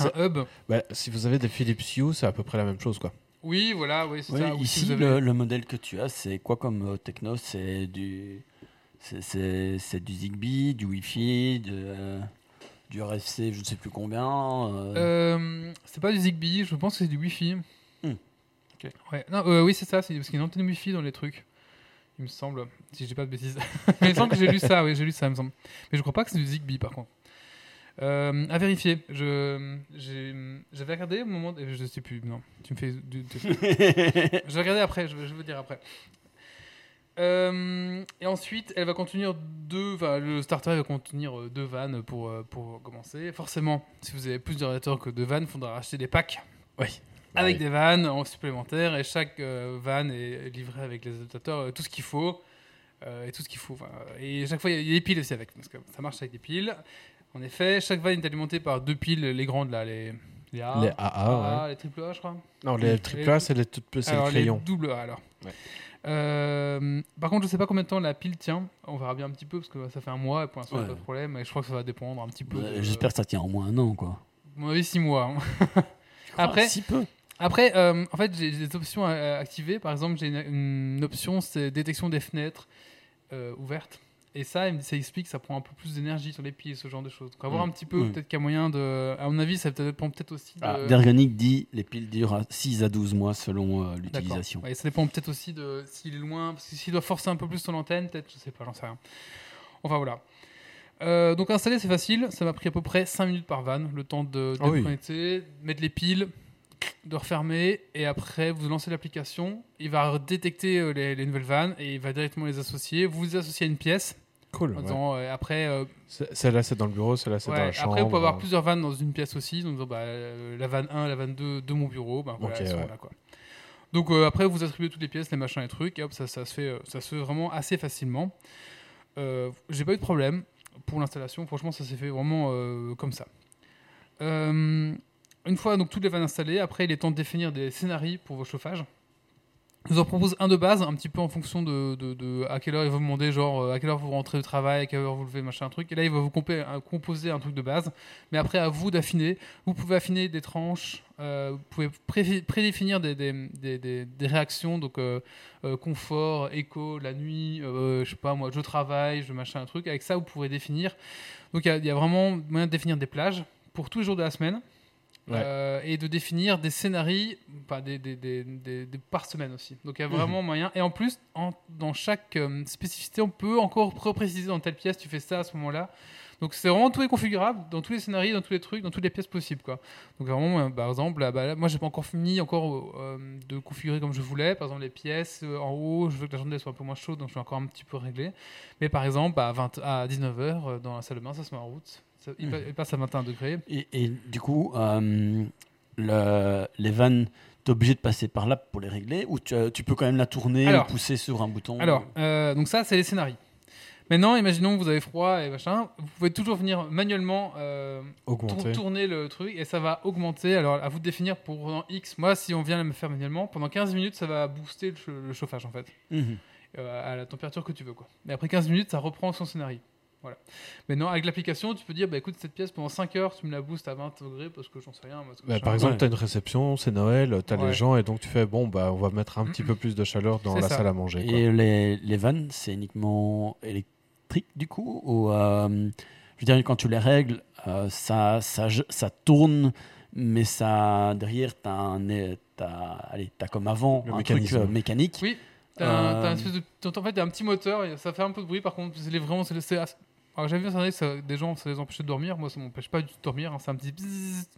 Un hub. Bah, si vous avez des Philips Hue, c'est à peu près la même chose. quoi. Oui, voilà, oui, c'est Oui, ça. Ou si ici, avez- le, le modèle que tu as, c'est quoi comme euh, techno? C'est du, c'est- du Zigbee, du Wi-Fi, de, euh, du RFC, je ne sais plus combien. euh, Euh, c'est pas du Zigbee, je pense que c'est du Wi-Fi. Hmm. Ok. Ouais. Non, euh, oui, c'est ça, c'est parce qu'il y a une antenne Wi-Fi dans les trucs. Il me semble, si je dis pas de bêtises. [LAUGHS] Mais il me semble que j'ai lu ça, oui, j'ai lu ça, il me semble. Mais je crois pas que c'est du Zigbee par contre. Euh, à vérifier. Je, j'ai- j'avais regardé au moment, de- je sais plus. Non, tu me fais. du- [LAUGHS] je vais regarder après. Je vais, je vais dire après. Euh, et ensuite, elle va contenir deux. Enfin, le starter va contenir euh, deux vannes pour, pour commencer. Forcément, si vous avez plus d'ordinateurs que deux vannes, il faudra acheter des packs Oui. avec Oui. des vannes en supplémentaire et chaque euh, van est livré avec les adaptateurs, tout ce qu'il faut. euh, et tout ce qu'il faut. et chaque fois, il y a des piles aussi avec, parce que ça marche avec des piles. En effet, chaque van est alimentée par deux piles, les grandes là, les, les A, Les AA, les triple A, je crois. Non, les triple A, c'est les toutes c'est le Alors, crayon. Les double A alors. Ouais. Euh, par contre, je sais pas combien de temps la pile tient. On verra bien un petit peu parce que ça fait un mois et pour l'instant, il n'y a Ouais. pas de problème. Et je crois que ça va dépendre un petit peu. Ouais, de- J'espère que ça tient au moins un an, quoi. À mon avis, six mois. hein. Après- si peu. Après, euh, en fait, j'ai des options à, à activer. Par exemple, j'ai une, une option, c'est détection des fenêtres euh, ouvertes. Et ça, ça explique que ça prend un peu plus d'énergie sur les pieds, ce genre de choses. Donc, à voir Mm. un petit peu, Mm. peut-être qu'il y a moyen de. À mon avis, ça peut- dépend peut-être aussi de. Ah, Derganic dit les piles durent à 6 à 12 mois selon euh, l'utilisation. Ouais, ça dépend peut-être aussi de s'il est loin, parce que s'il doit forcer un peu plus son antenne, peut-être, je sais pas, j'en sais rien. Enfin voilà. Euh, donc installer c'est facile, ça m'a pris à peu près 5 minutes par van, le temps de Ah oui. déconnecter, mettre les piles, de refermer, et après vous lancez l'application, il va détecter euh, les, les nouvelles vannes et il va directement les associer. Vous vous associez à une pièce, Cool. en ouais. disant, euh, après euh, Celle-là, c'est dans le bureau, celle-là, c'est Ouais, dans la chambre. Après, vous pouvez avoir euh, plusieurs vannes dans une pièce aussi. Donc, bah, euh, la vanne 1, la vanne 2 de mon bureau. Bah, voilà, ouais. là, quoi. Donc, euh, après, vous attribuez toutes les pièces, les machins, les trucs. Et hop, ça, ça, se, fait, ça se fait vraiment assez facilement. J'ai pas eu de problème pour l'installation. Franchement, ça s'est fait vraiment comme ça. Une fois donc toutes les vannes installées, après, il est temps de définir des scénarios pour vos chauffages. Je vous en propose un de base, un petit peu en fonction de, à quelle heure il va vous demander, genre euh, à quelle heure vous rentrez au travail, à quelle heure vous levez, machin, un truc. Et là, il va vous un- composer un truc de base. Mais après, à vous d'affiner. Vous pouvez affiner des tranches, euh, vous pouvez pré- prédéfinir des, réactions, donc euh, euh, confort, écho, la nuit, euh, je sais pas moi, je travaille, je machin, un truc. Avec ça, vous pourrez définir. Donc, il y, a vraiment moyen de définir des plages pour tous les jours de la semaine. Ouais. Euh, et de définir des scénarios enfin, des, des, des- des- des- par semaine aussi. Donc il y a vraiment moyen. Et en plus, en- dans chaque euh, spécificité, on peut encore préciser dans telle pièce, tu fais ça à ce moment-là. Donc c'est vraiment tout est configurable dans tous les scénarios, dans tous les trucs, dans toutes les pièces possibles. Quoi. Donc vraiment, euh, par exemple, là, bah, là, moi j'ai pas encore fini encore euh, de configurer comme je voulais. Par exemple, les pièces en haut, je veux que la journée soit un peu moins chaude, donc je vais encore un petit peu régler. Mais par exemple, à, 20, à 19h, dans la salle de bain, ça se met en route. Ça- il, pa- il passe à 21 degrés. Et, et du coup, euh, le- les vannes, t'es obligé de passer par là pour les régler ou tu, tu peux quand même la tourner Alors- ou pousser sur un bouton Alors, euh, donc ça, c'est les scénarios. Maintenant, imaginons que vous avez froid et machin, vous pouvez toujours venir manuellement euh, tour- tourner le truc et ça va augmenter. Alors, à vous de définir pour pendant X. Moi, si on vient le faire manuellement, pendant 15 minutes, ça va booster le, ch- le chauffage en fait. Mhm. euh, à la température que tu veux. Quoi. Mais après 15 minutes, ça reprend son scénario. Voilà. Maintenant, avec l'application, tu peux dire bah, écoute, cette pièce pendant 5 heures, tu me la boostes à 20 degrés parce que j'en sais rien. parce que Bah, par exemple, Ouais. tu as une réception, c'est Noël, tu as Ouais. les gens et donc tu fais bon, bah, on va mettre un [CLEARS THROAT] petit peu plus de chaleur dans la ça. salle à manger. quoi. Et les, les vannes, c'est uniquement électrique du coup ou euh, Je veux dire, quand tu les règles, euh, ça, ça, ça tourne, mais ça derrière, tu as, allez, as comme avant Le un mécanisme. truc euh, mécanique. Oui, t'as un, t'as Euh, une espèce de- t'as- en fait, t'as un petit moteur, et ça fait un peu de bruit. Par contre, c'est vraiment, c'est c'est assez- Alors, j'avais vu que ça- des gens, ça les empêchait de dormir. Moi, ça m'empêche pas du tout de dormir. hein. C'est un petit bzzz.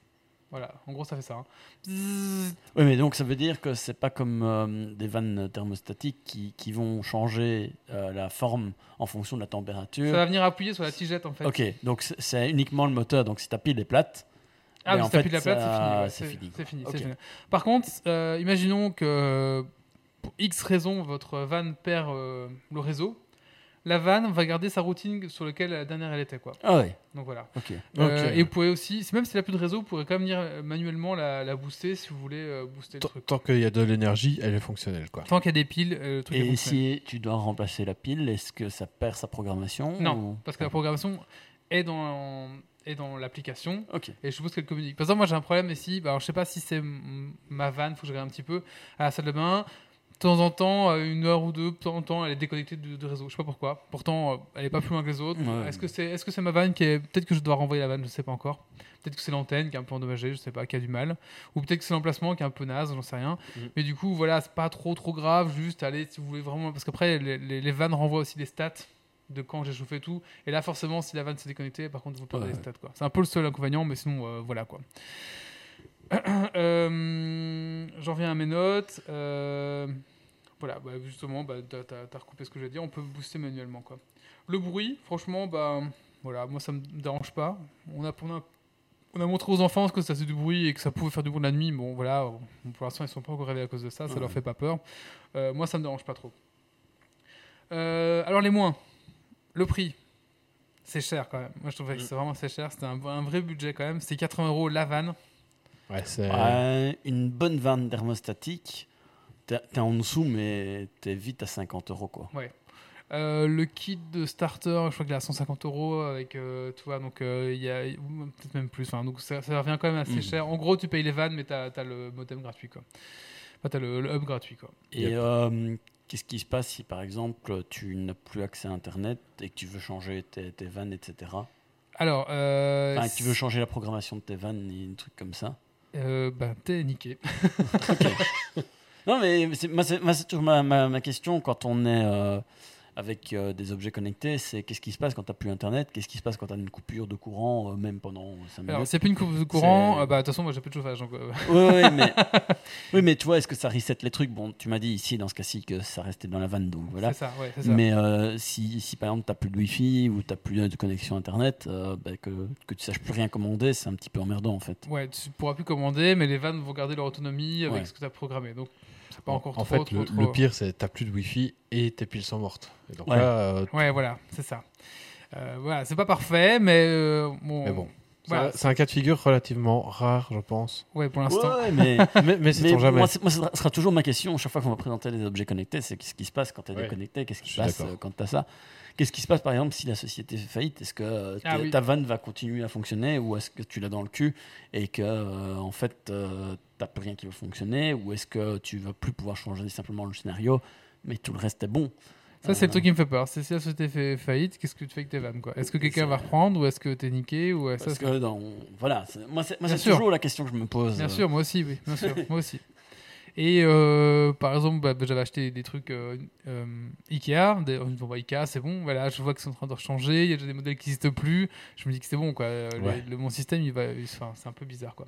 Voilà, en gros, ça fait ça. hein. Oui, mais donc ça veut dire que c'est pas comme euh, des vannes thermostatiques qui, qui vont changer euh, la forme en fonction de la température. Ça va venir appuyer sur la tigette, en fait. Ok, donc c'est- uniquement le moteur. Donc si ta pile est plate, Ah, Mais si plus de la plate, ça- c'est fini. ouais, c'est fini, C'est fini. Par contre, euh, imaginons que pour X raison, votre van perd le réseau. La vanne va garder sa routine sur laquelle la dernière elle était. Quoi. ah ouais, Donc voilà. ok. Euh, et vous pouvez aussi, si- même s'il n'a plus de réseau, vous pourrez quand même venir euh, manuellement la, la booster si vous voulez euh, booster le Tant- truc. Tant qu'il y a de l'énergie, elle est fonctionnelle. Quoi. Tant qu'il y a des piles, euh, le truc est Et fonctionnel. si tu dois remplacer la pile, est-ce que ça perd sa programmation Non, ou- parce que la programmation est dans, est dans l'application Ok. et je suppose qu'elle communique. Par exemple, moi j'ai un problème ici, bah, alors, je sais pas si c'est ma vanne, faut que je regarde un petit peu, à la salle de bain. De temps en temps, euh, une heure ou deux, de temps en temps, elle est déconnectée du, du réseau. Je sais pas pourquoi. Pourtant, euh, elle est pas plus loin que les autres. Ouais. Est-ce que c'est est -ce c'est ma vanne qui est. Peut-être que je dois renvoyer la vanne, je sais pas encore. Peut-être que c'est l'antenne qui est un peu endommagée, je sais pas, qui a du mal. Ou peut-être que c'est l'emplacement qui est un peu naze, j'en sais rien. Mhm. Mais du coup, voilà, c'est pas trop trop grave. Juste, allez, si vous voulez vraiment. Parce qu'après, les, les, les vannes renvoient aussi des stats de quand j'ai chauffé tout. Et là, forcément, si la vanne s'est déconnectée, par contre, vous perdez Ouais. les stats. C'est un peu le seul inconvénient, mais sinon, euh, voilà quoi. [COUGHS] Euh, J'en reviens à mes notes. Euh, voilà, bah, justement, bah, t'as as, recoupé ce que j'ai dit. On peut booster manuellement. Quoi. Le bruit, franchement, bah, voilà, moi ça me dérange pas. On a, on a, on a montré aux enfants que ça faisait du bruit et que ça pouvait faire du bruit la nuit. Bon, voilà, on- pour l'instant, ils sont pas encore réveillés à cause de ça. Ça Ouais. leur fait pas peur. Euh, moi, ça me dérange pas trop. Alors, les moins. Le prix. C'est cher quand même. Moi, je trouvais que Mm. c'est vraiment cher. C'était un, un vrai budget quand même. C'était 80 euros la vanne. Ouais. Ouais, une bonne vanne thermostatique, t'es en dessous, mais t'es vite à 50 euros quoi. Euh, le kit de starter, je crois qu'il est à 150 euros avec, euh, tu vois, donc euh, il y a ou peut-être même plus. Enfin, donc ça, ça revient quand même assez Mm. cher. En gros, tu payes les vannes, mais t'as as le modem gratuit, quoi. Enfin, t'as le, le hub gratuit, quoi. Et Yep. euh, qu'est-ce qui se passe si par exemple tu n'as plus accès à Internet et que tu veux changer tes, tes vannes, etc. Alors, euh, Enfin, tu veux changer la programmation de tes vannes et des trucs comme ça? Euh, bah, t'es niqué. [LAUGHS] Non, mais c'est- moi, c'est toujours ma, ma- ma question quand on est euh, avec euh, des objets connectés c'est qu'est-ce qui se passe quand tu n'as plus Internet Qu'est-ce qui se passe quand tu as une coupure de courant, euh, même pendant 5 Alors, minutes c'est plus une coupe de courant. Euh, bah, de toute façon, moi, j'ai plus de chauffage. Donc, Oui, oui, mais, [LAUGHS] oui, mais tu vois, est-ce que ça reset les trucs? Bon, tu m'as dit ici, dans ce cas-ci, que ça restait dans la vanne, donc voilà. c'est ça, ouais, c'est ça. Mais si, si par exemple tu n'as plus de Wi-Fi ou tu n'as plus de connexion Internet, bah, que, que tu saches plus rien commander, c'est un petit peu emmerdant en fait. Ouais, tu pourras plus commander, mais les vannes vont garder leur autonomie avec Ouais. ce que tu as programmé. Donc, pas En- encore en trop, fait, trop, le, trop- le pire, c'est t'as plus de Wi-Fi et tes piles sont mortes. Et donc Ouais. là, euh, Ouais, voilà, c'est ça. Euh, voilà, c'est pas parfait, mais euh, bon. mais bon. Voilà. C'est un- cas de figure relativement rare, je pense. Ouais, pour l'instant. Ouais, [LAUGHS] mais, Mais, mais jamais. moi, ça sera toujours ma question chaque fois qu'on va présenter des objets connectés c'est qu'est-ce qui se passe quand tu es Ouais. déconnecté Qu'est-ce qui se passe quand tu as ça Qu'est-ce qui se passe par exemple si la société fait faillite? Est-ce que euh, Ah ta- oui. ta vanne va continuer à fonctionner ou est-ce que tu l'as dans le cul et que euh, en fait euh, t'as plus rien qui va fonctionner ou est-ce que tu vas plus pouvoir changer simplement le scénario mais tout le reste est bon? Ça, c'est le Euh, truc qui me fait peur. C'est si la société fait faillite, qu'est-ce que tu fais avec tes vannes quoi? Est-ce que quelqu'un va reprendre ou est-ce que t'es niqué ou ça, Parce c'est- que dans, voilà, moi c'est toujours la question que je me pose. Bien euh, sûr, moi aussi, oui, bien sûr, [LAUGHS] moi aussi. Et euh, par exemple, bah, j'avais acheté des trucs euh, euh, Ikea. Des, bon, bah, Ikea, c'est bon. Voilà, je vois que c'est en train de changer. Il y a déjà des modèles qui n'existent plus. Je me dis que c'est bon, quoi. Euh, le- mon système, il va, enfin, c'est un peu bizarre, quoi.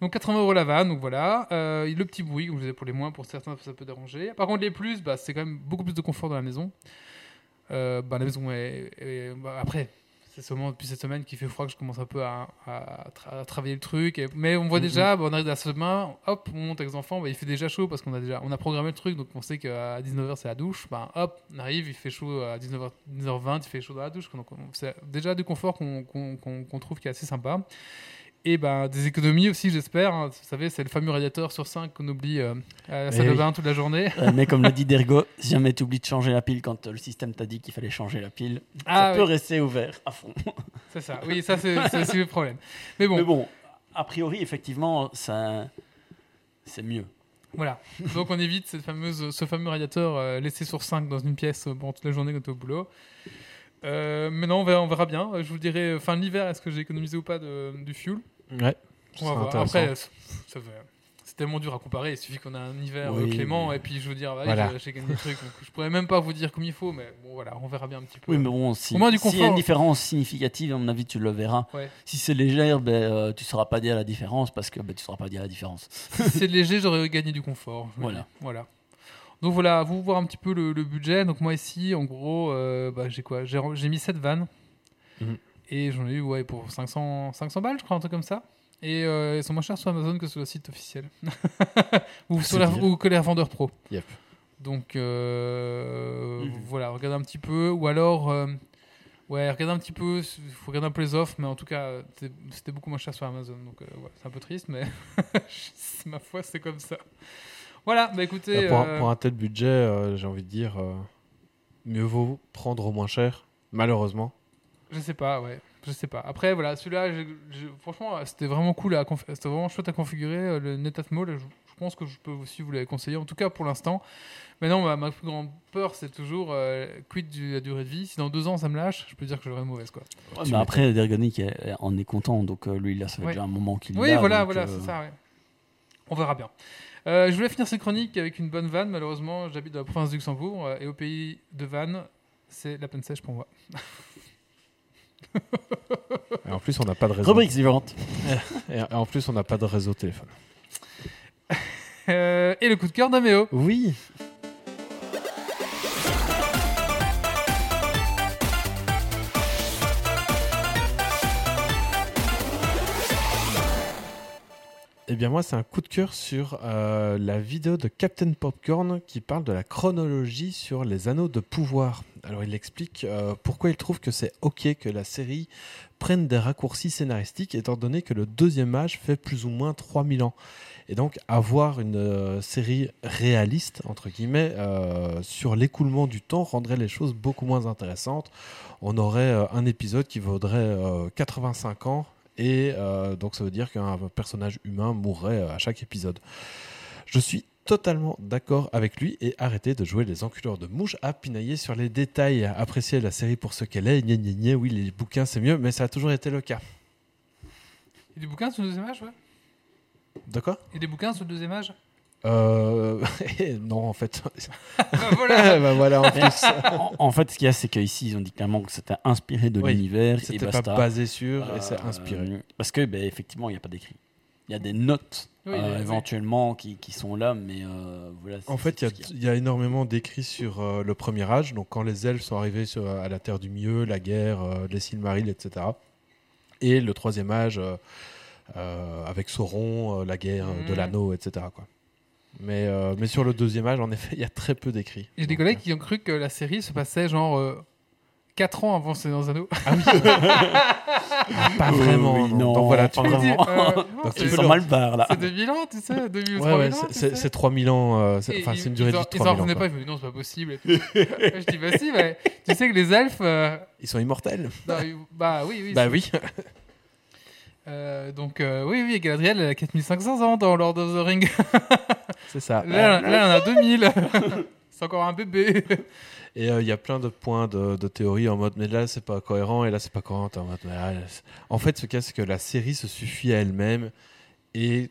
Donc 80 euros la vanne, donc voilà. Euh, le petit bruit, comme je disais, pour les moins, pour certains, ça peut déranger. Par contre, les plus, bah, c'est quand même beaucoup plus de confort dans la maison. Euh, bah, la maison est, est- bah, après. C'est seulement depuis cette semaine qu'il fait froid que je commence un peu à, à tra- à travailler le truc. Et- mais on voit déjà, bah, on arrive à ce demain, hop, on monte avec les enfants, bah, il fait déjà chaud parce qu'on a déjà on a programmé le truc, donc on sait qu'à 19h c'est la douche. Bah, hop, on arrive, il fait chaud à 19h, 19h20, il fait chaud dans la douche. Donc on- c'est déjà du confort qu'on trouve qui est assez sympa. Et ben, des économies aussi, j'espère. hein. Vous savez, c'est le fameux radiateur sur 5 qu'on oublie euh, à la salle Eh de bain toute la journée. Euh, mais comme le dit [LAUGHS] Dergo, si jamais tu oublies de changer la pile quand euh, le système t'a dit qu'il fallait changer la pile, Ah, ça peut rester ouvert à fond. [LAUGHS] c'est ça. Oui, ça, c'est aussi le problème. Mais bon, Mais bon, a priori, effectivement, ça, c'est mieux. voilà. Donc, on évite cette fameuse, ce fameux radiateur euh, laissé sur 5 dans une pièce bon, toute la journée quand tu es au boulot. Euh, mais non, on verra, on verra bien. Je vous dirai euh, fin de l'hiver, est-ce que j'ai économisé ou pas de, du fuel? Ouais. On va C'est voir. intéressant. Après, c'est- ça fait- c'est tellement dur à comparer. Il suffit qu'on a un hiver euh, Oui, clément et puis je veux dire, bah, Voilà. j'ai- gagné des trucs. Donc je pourrais même pas vous dire comme il faut, mais bon, voilà, on verra bien un petit peu. Oui, mais bon, si, Au moins du s'il y a confort. une différence significative, à mon avis, tu le verras. Ouais. Si c'est léger, ben, euh, tu ne sauras pas dire la différence parce que ben, tu ne sauras pas dire la différence. si c'est [LAUGHS] léger, j'aurais gagné du confort. Voilà. voilà. Donc voilà, vous voir un petit peu le, le budget. Donc moi ici, en gros, euh, bah, j'ai quoi? J'ai mis 7 vannes. Mhm. Et j'en ai eu ouais, pour 500, 500 balles, je crois, un truc comme ça. Et euh, ils sont moins chers sur Amazon que sur le site officiel. [LAUGHS] ou, sur C'est la, dire. ou que les revendeurs pro. Yep. Donc euh, voilà, regardez un petit peu. Ou alors, euh, ouais, regardez un petit peu. Il faut regarder un peu les offres, mais en tout cas, c'était- beaucoup moins cher sur Amazon. Donc ouais, c'est un peu triste, mais [LAUGHS] ma foi, c'est comme ça. Voilà, bah écoutez. Bah, pour, un, euh, pour un tel budget, euh, j'ai envie de dire, euh, mieux vaut prendre au moins cher, malheureusement. Je sais pas, ouais. Je sais pas. Après, voilà, celui-là, franchement, c'était vraiment cool à conf- C'était vraiment chouette à configurer. euh, Le Netatmo, là, je, je pense que je peux aussi vous le conseiller, en tout cas pour l'instant. Mais non, ma, ma plus grande peur, c'est toujours euh, quid de la durée de vie. Si dans deux ans ça me lâche, je peux dire que je serai mauvaise, quoi. mais après, Dergonic en est content, donc euh, lui, là, ça fait Ouais. déjà un moment qu'il Oui, voilà, donc, voilà, euh, c'est ça, ouais. On verra bien. Euh, je voulais finir ces chroniques avec une bonne vanne. Malheureusement, j'habite dans la province du Luxembourg euh, et au pays de vannes, c'est la peine sèche pour moi. [LAUGHS] Et en plus, on n'a pas de réseau. Rubrique suivante. [LAUGHS] Et en plus, on n'a pas de réseau téléphone. Euh, et le coup de cœur d'Améo. Oui. Eh bien moi, c'est un coup de cœur sur euh, la vidéo de Captain Popcorn qui parle de la chronologie sur les anneaux de pouvoir. Alors il explique euh, pourquoi il trouve que c'est ok que la série prenne des raccourcis scénaristiques étant donné que le deuxième âge fait plus ou moins 3000 ans. Et donc avoir une euh, série réaliste, entre guillemets, sur l'écoulement du temps rendrait les choses beaucoup moins intéressantes. On aurait un épisode qui vaudrait euh, 85 ans et euh, donc ça veut dire qu'un personnage humain mourrait euh, à chaque épisode. Je suis totalement d'accord avec lui et arrêtez de jouer les enculeurs de mouches à pinailler sur les détails. Appréciez la série pour ce qu'elle est. Gna, gna, gna. Oui, les bouquins c'est mieux, mais ça a toujours été le cas. Et des bouquins sur le deuxième âge, ouais? De quoi? Et des bouquins sur le deuxième âge? Euh... [LAUGHS] Non, en fait. Bah [LAUGHS] voilà [LAUGHS] bah voilà, en plus. en, en fait, ce qu'il y a, c'est qu'ici, ils ont dit clairement que c'était inspiré de Oui, l'univers et C'était pas basé sur et c'est Euh, inspiré. Parce que, ben, effectivement, il n'y a pas d'écrit. Il y a des notes, Oui, euh, oui. éventuellement, qui, qui sont là, mais euh, voilà. En fait, il y, y a énormément d'écrits sur euh, le premier âge, donc quand les elfes sont arrivés sur- à la Terre du Milieu, la guerre, euh, les Silmarils, etc. Et le troisième âge, euh, euh, avec Sauron, euh, la guerre euh, de l'anneau, etc. Quoi. Mais, euh, mais sur le deuxième âge, en effet, [LAUGHS] il y a très peu d'écrits. J'ai des collègues qui ont cru que la série se passait genre 4 ans avant C'est dans un anneau. euh, pas vraiment. Oui, non. non, Donc voilà, pas tu, vraiment. Euh, non, [LAUGHS] Donc, Tu c'est- tu peux sens le- mal barre, là. C'est 2000 ans, tu sais, 2000 ou Ouais, ouais, 3000 ans, c'est- tu c'est sais. c'est 3000 ans. euh, c'est- Enfin, une durée de en- vie de Ils en 3000 ans. revenaient pas, ils me disent non, c'est pas possible. Je dis bah si, bah, tu sais que les elfes. euh, Ils sont immortels. non, ils- bah oui, oui. Bah oui. [LAUGHS] Euh, donc euh, oui, oui, Galadriel, elle a 4500 ans dans Lord of the Rings. [LAUGHS] C'est ça. Là, là, elle en a 2000. [LAUGHS] c'est encore un bébé. Et euh, il y a plein de points de, de théorie en mode mais là c'est pas cohérent et là c'est pas cohérent. En, mode, mais là, en fait, ce cas c'est que la série se suffit à elle-même et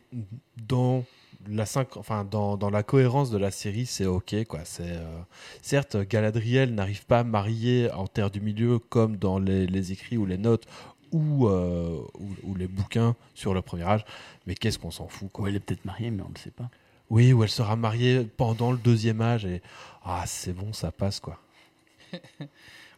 dans la cinq- enfin dans, dans la cohérence de la série c'est ok quoi. C'est euh, certes Galadriel n'arrive pas à marier en Terre du Milieu comme dans les, les écrits ou les notes ou, euh, ou, ou les bouquins sur le premier âge, mais qu'est-ce qu'on s'en fout quoi. Ouais, elle est peut-être mariée, mais on ne le sait pas. Oui, ou elle sera mariée pendant le deuxième âge et ah c'est bon ça passe quoi. [LAUGHS]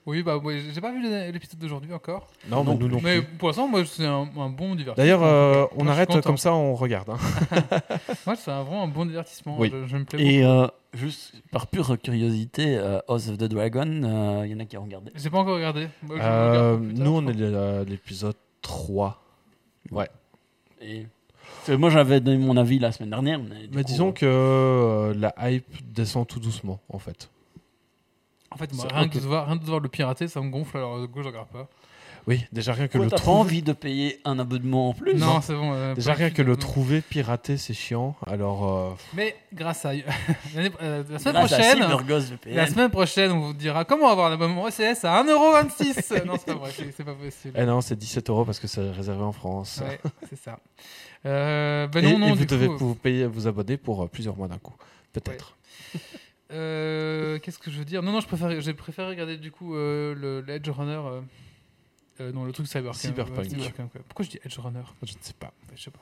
Oui, bah ouais, j'ai pas vu l'épisode d'aujourd'hui encore. Non, Non mais nous non Mais plus. pour l'instant, moi, c'est un, un bon divertissement. D'ailleurs, euh, on Moi, arrête comme ça, on regarde. hein. [LAUGHS] Moi, c'est un- vraiment un bon divertissement. Oui. Je, je me plais Et euh, juste par pure curiosité, euh, House of the Dragon, euh, il y en a qui ont regardé. beaucoup. J'ai pas encore regardé. Moi, je Euh, regarde nous, on je est à l'épisode 3. Ouais. Et... Moi, j'avais donné mon avis la semaine dernière. Mais, du Mais coup, disons euh, que euh, la hype descend tout doucement, en fait. En fait, moi, rien, que de voir, rien de voir le pirater, ça me gonfle, alors du coup, je regarde pas. Oui, déjà rien que Quoi, le t'as pas trouver. envie de payer un abonnement en plus Non, c'est bon. euh, Déjà rien que le trouver piraté, c'est chiant. Alors, euh, Mais grâce à. [LAUGHS] euh, la semaine Grâce prochaine. La semaine prochaine, on vous dira comment avoir un abonnement OCS à 1,26€. [LAUGHS] non, c'est pas vrai, c'est c'est pas possible. eh non, c'est 17 euros parce que c'est réservé en France. Ouais, c'est ça. Euh, ben et, non, non, et vous devez coup, vous payer, vous abonner pour plusieurs mois d'un coup, peut-être. [LAUGHS] euh, Qu'est-ce que je veux dire? Non, non, je préfère, j'ai préféré regarder du coup euh, le, le Edge Runner. Euh, non, le truc Cyberpunk. Cyberpunk. ouais, Cyberpunk, ouais. Pourquoi je dis Edge Runner? Je ne sais pas. Ouais, Je sais pas.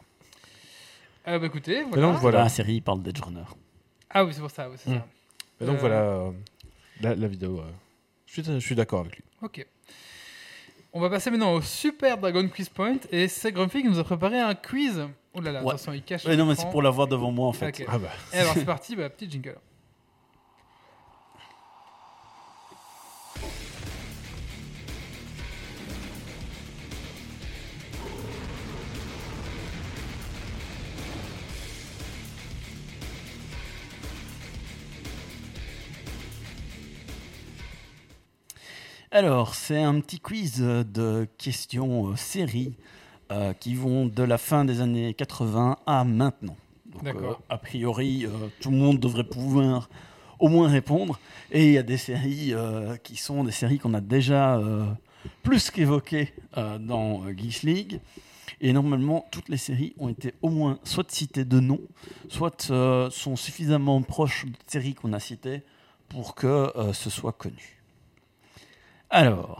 Euh, bah écoutez, voilà. donc voilà. La série parle d'Edge Runner. Ah oui, c'est pour ça. c'est Mm. ça. Mais donc Euh, voilà euh, la, la vidéo. euh, je suis, je suis d'accord avec lui. Ok. On va passer maintenant au Super Dragon Quiz Point. Et c'est Grumpy qui nous a préparé un quiz. Oh là là, Ouais. attention, il cache. Ouais, non, mais c'est pour l'avoir devant moi en fait. Ah bah. Et alors [LAUGHS] c'est parti, bah, petit jingle. Alors, c'est un petit quiz euh, de questions euh, séries euh, qui vont de la fin des années 80 à maintenant. Donc, euh, a priori, euh, tout le monde devrait pouvoir au moins répondre. Et il y a des séries qui sont des séries qu'on a déjà plus qu'évoquées dans Geeks League. Et normalement, toutes les séries ont été au moins soit citées de nom, soit sont suffisamment proches de séries qu'on a citées pour que ce soit connu. Alors,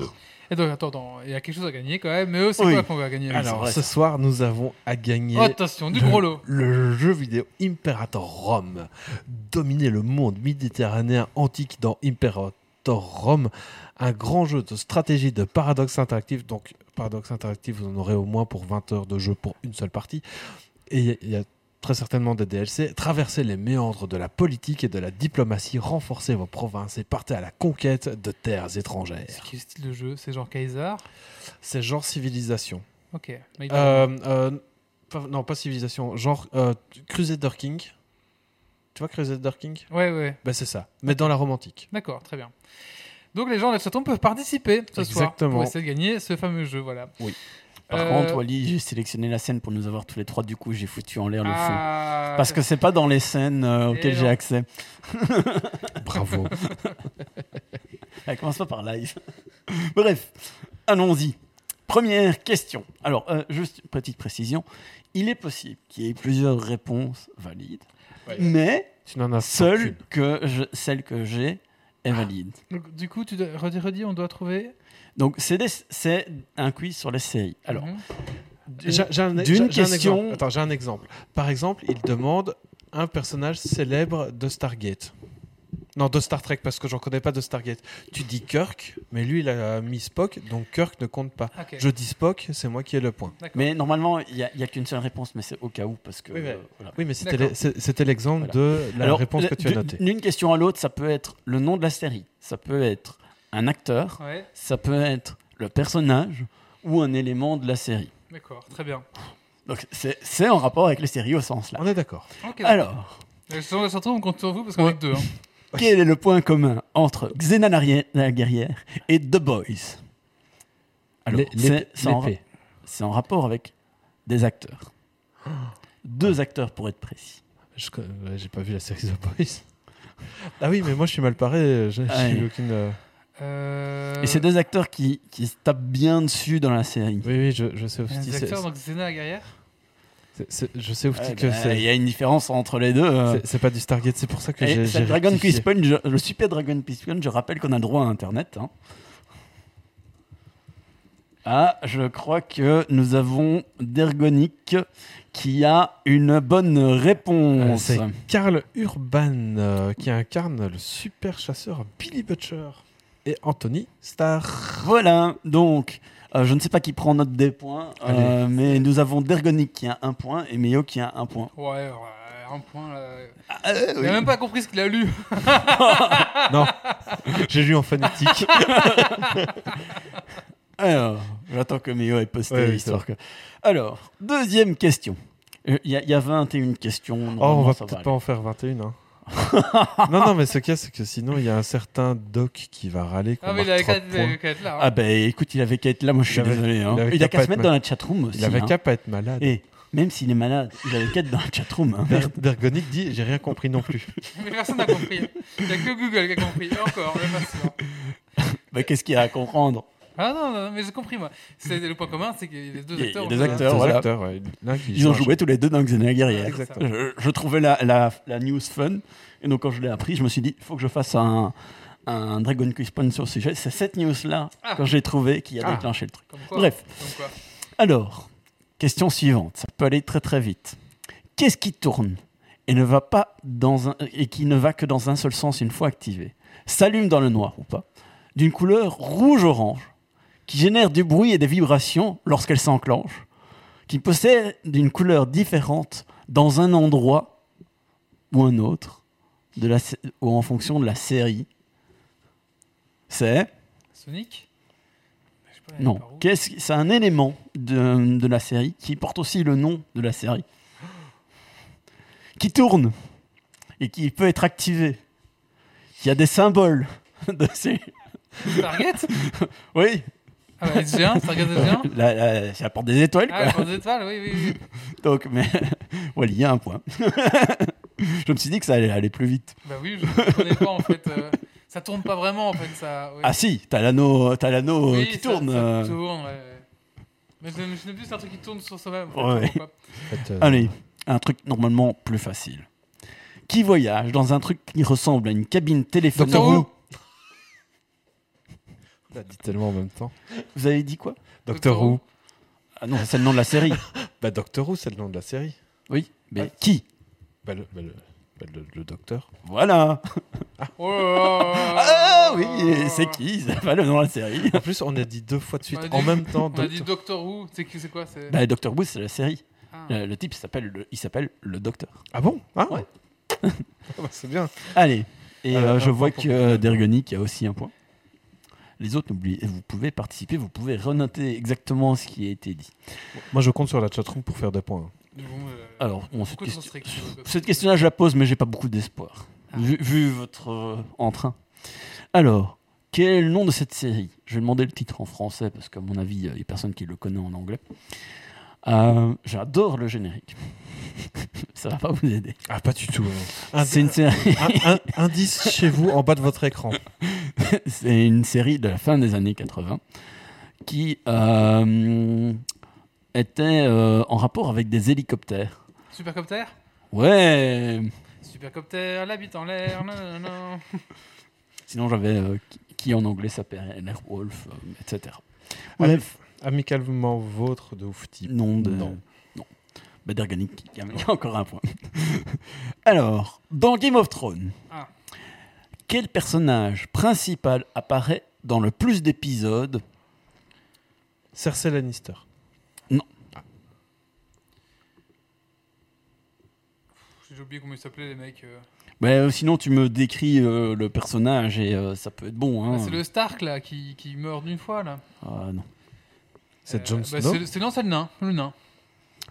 Et donc attends, attends, il y a quelque chose à gagner quand même. Mais eux, c'est Oui. quoi qu'on va gagner Alors, ce soir, nous avons à gagner attention, du gros lot. le jeu vidéo Imperator Rome. Dominer le monde méditerranéen antique dans Imperator Rome. Un grand jeu de stratégie de Paradox Interactive. Donc, Paradox Interactive, vous en aurez au moins pour 20 heures de jeu pour une seule partie. Et il y a- il y a très certainement des DLC. Traversez les méandres de la politique et de la diplomatie. Renforcez vos provinces et partez à la conquête de terres étrangères. C'est quel style de jeu? C'est genre Kaiser? C'est genre civilisation. Ok. Mais Euh, euh, non, pas civilisation. Genre euh, Crusader King. Tu vois Crusader King? Ouais, ouais. Ben c'est ça. Mais dans la romantique. D'accord, très bien. Donc les gens de la chaton peuvent participer ce soir Exactement. pour essayer de gagner ce fameux jeu. Voilà. Par Euh, contre, Wally, j'ai sélectionné la scène pour nous avoir tous les trois. Du coup, j'ai foutu en l'air le fond. ah, Parce que c'est pas dans les scènes euh, auxquelles j'ai accès. [LAUGHS] Bravo. [LAUGHS] Elle commence pas par live. [LAUGHS] Bref, allons-y. Première question. Alors, euh, juste une petite précision. Il est possible qu'il y ait plusieurs réponses valides, mais tu n'en as seule que je, celle que j'ai est valide. Donc, du coup, tu dois, redis, redis, on doit trouver. Donc, c'est des- c'est un quiz sur les séries. Alors, Mhm. J'ai j'ai un, D'une j'ai- j'ai un question-. Attends, j'ai un exemple. Par exemple, il demande un personnage célèbre de Stargate. Non, de Star Trek, parce que j'en connais pas de Stargate. Tu dis Kirk, mais lui, il a mis Spock, donc Kirk ne compte pas. Je dis Spock, c'est moi qui ai le point. D'accord. mais normalement, il n'y a, il y a qu'une seule réponse, mais c'est au cas où, parce que. Oui, mais- euh, voilà. Oui, mais c'était l'exemple Voilà. de la Alors, réponse que tu as notée. D'une question à l'autre, ça peut être le nom de la série, ça peut être un acteur, Ouais, ça peut être le personnage ou un élément de la série. d'accord, très bien. Donc c'est c'est en rapport avec les séries au sens là. On est d'accord. Ok. Alors, la chaton, on compte sur vous parce qu'on Ouais. est deux. hein. [LAUGHS] quel est le point commun entre Xena la ri- la guerrière et The Boys? Alors, c'est en, rapport avec des acteurs. [GASPS] Deux acteurs pour être précis. J'ai pas vu la série The Boys. Ah oui, mais moi je suis mal paré. J'ai aucune. euh, Et c'est deux acteurs qui, qui se tapent bien dessus dans la série. Oui, oui, je, je sais aussi. Les c'est- acteurs, donc Xena la guerrière. je sais Ouais, que bah, c'est. Il y a une différence entre les deux. euh. c'est- pas du Stargate, c'est pour ça que j'ai. Dragon le super Dragon Quiz Point, je rappelle qu'on a droit à Internet. hein. Ah, je crois que nous avons Dergonic qui a une bonne Euh, réponse. C'est Karl Urban euh, qui incarne le super chasseur Billy Butcher et Anthony Starr. Voilà, donc euh, je ne sais pas qui prend note des points, euh, mais nous avons Dergonic qui a un point et Meo qui a un point. Ouais, ouais, un point. Là. Ah, euh, Il oui. a même pas compris ce qu'il a lu. [LAUGHS] Non, j'ai lu en phonétique. [LAUGHS] Alors, j'attends que Méo ait posté Ouais, oui, histoire que. Alors, deuxième question. Euh, Il y, y a 21 questions. Oh, on va peut-être aller. pas en faire 21. hein. [LAUGHS] non, non, mais ce qu'il y a, c'est que sinon, il y a un certain Doc qui va râler. qu'on Ah, mais il marque avait qu'à de points. qu'à être là. hein. Ah, bah écoute, il avait qu'à être là, moi je suis Il avait- désolé. hein. il avait Il a qu'à qu'à pas se mettre dans la chatroom aussi. Il avait hein. qu'à pas être malade. Et même s'il est malade, il avait qu'à être dans la chatroom. hein. Ber- Bergonic dit J'ai rien compris non plus. [LAUGHS] Mais personne n'a compris. Il n'y a que Google qui a compris. Et encore, même pas. [LAUGHS] Bah, Qu'est-ce qu'il y a à comprendre? Ah non, non, mais j'ai compris moi. C'est le point commun, c'est que les deux Il y a- acteurs. il y a ont des acteurs, Deux voilà. acteurs, ouais. L'un qui Ils ont joué tous les deux dans Xena guerrière. Je, je trouvais la, la, la news fun. Et donc, quand je l'ai appris, je me suis dit il faut que je fasse un, un Dragon Quiz Point sur ce sujet. C'est cette news-là, Ah. quand j'ai trouvé, qui a Ah. déclenché le truc. Comme quoi. Bref. Comme quoi. Alors, question suivante. Ça peut aller très très vite. Qu'est-ce qui tourne et, ne va pas dans un, et qui ne va que dans un seul sens une fois activé? S'allume dans le noir ou pas D'une couleur rouge-orange qui génère du bruit et des vibrations lorsqu'elle s'enclenche, qui possède une couleur différente dans un endroit ou un autre, de la, ou en fonction de la série. C'est Sonic? Non. C'est un élément de, de la série qui porte aussi le nom de la série, qui tourne et qui peut être activé. Il y a des symboles [LAUGHS] dessus. Target? Oui, Ah, bah, SG1, Stargate SG1 la, la- ça apporte des étoiles. Ah, quoi. pour des étoiles, oui, oui, oui. [LAUGHS] Donc, mais [LAUGHS] Wally, il y a un point. [LAUGHS] je me suis dit que ça allait aller plus vite. Bah oui, je ne connais pas en fait. euh, ça tourne pas vraiment en fait. Ça, ouais. Ah si, t'as l'anneau, t'as l'anneau Oui, qui ça- tourne. Ça, euh. tourne, ouais. Mais je je n'ai plus, c'est un truc qui tourne sur soi-même. Ouais. En fait, fait, euh, Allez, un truc normalement plus facile. Qui voyage dans un truc qui ressemble à une cabine téléphonique Doctor Who On a dit tellement en même temps. Vous avez dit quoi? Doctor Who. Ah non, c'est le nom de la série. [LAUGHS] Bah, Doctor Who, c'est le nom de la série. Oui, mais Ouais. qui? Bah, le, bah, le, bah, le- le docteur. Voilà. Là là [LAUGHS] Ah oui, c'est qui? C'est pas le nom de la série. En plus, on a dit deux fois de suite en même temps. On a dit Doctor- Who. C'est qui- c'est quoi? C'est... Bah, Doctor Who, c'est la série. Ah. Le, le type s'appelle le, il s'appelle le Docteur. Ah bon? Ah Ouais. [LAUGHS] Ah bah, c'est bien. Allez. Et euh, un je vois que euh, Dergonic a aussi un point. Les autres, n'oubliez, vous pouvez participer, vous pouvez renoter exactement ce qui a été dit. Moi, je compte sur la chatroom pour faire des points. Euh, Alors, bon, cette, question- je question-là, je la pose, mais j'ai pas beaucoup d'espoir, Ah. vu, vu votre euh, entrain. Alors, quel est le nom de cette série? Je vais demander le titre en français, parce qu'à mon avis, il y a personne qui le connaît en anglais. Euh, J'adore le générique. [LAUGHS] Ça va pas vous aider. Ah, pas du tout. hein. Un- C'est une série. un- un- indice [LAUGHS] chez vous en bas de votre écran. C'est une série de la fin des années 80 qui euh, était euh, en rapport avec des hélicoptères. Supercopter Ouais. Supercopter, l'habite en l'air. Non, non, non. Sinon j'avais euh, qui- qui en anglais s'appelle Airwolf, euh, etc. Bref, amicalement vôtre de Oufti. nom de Non. non. Bah, Derganic, il y a il y a encore un point. [LAUGHS] Alors, dans Game of Thrones, Ah. quel personnage principal apparaît dans le plus d'épisodes? Cersei Lannister. J'ai oublié comment ils s'appelaient les mecs. euh. Bah, euh, sinon, tu me décris euh, le personnage et euh, ça peut être bon. Hein. Ah, c'est le Stark là qui, qui meurt d'une fois là. Ah, non. C'est Euh, Jon bah, Snow. c'est- C'est non, c'est le nain. Le nain.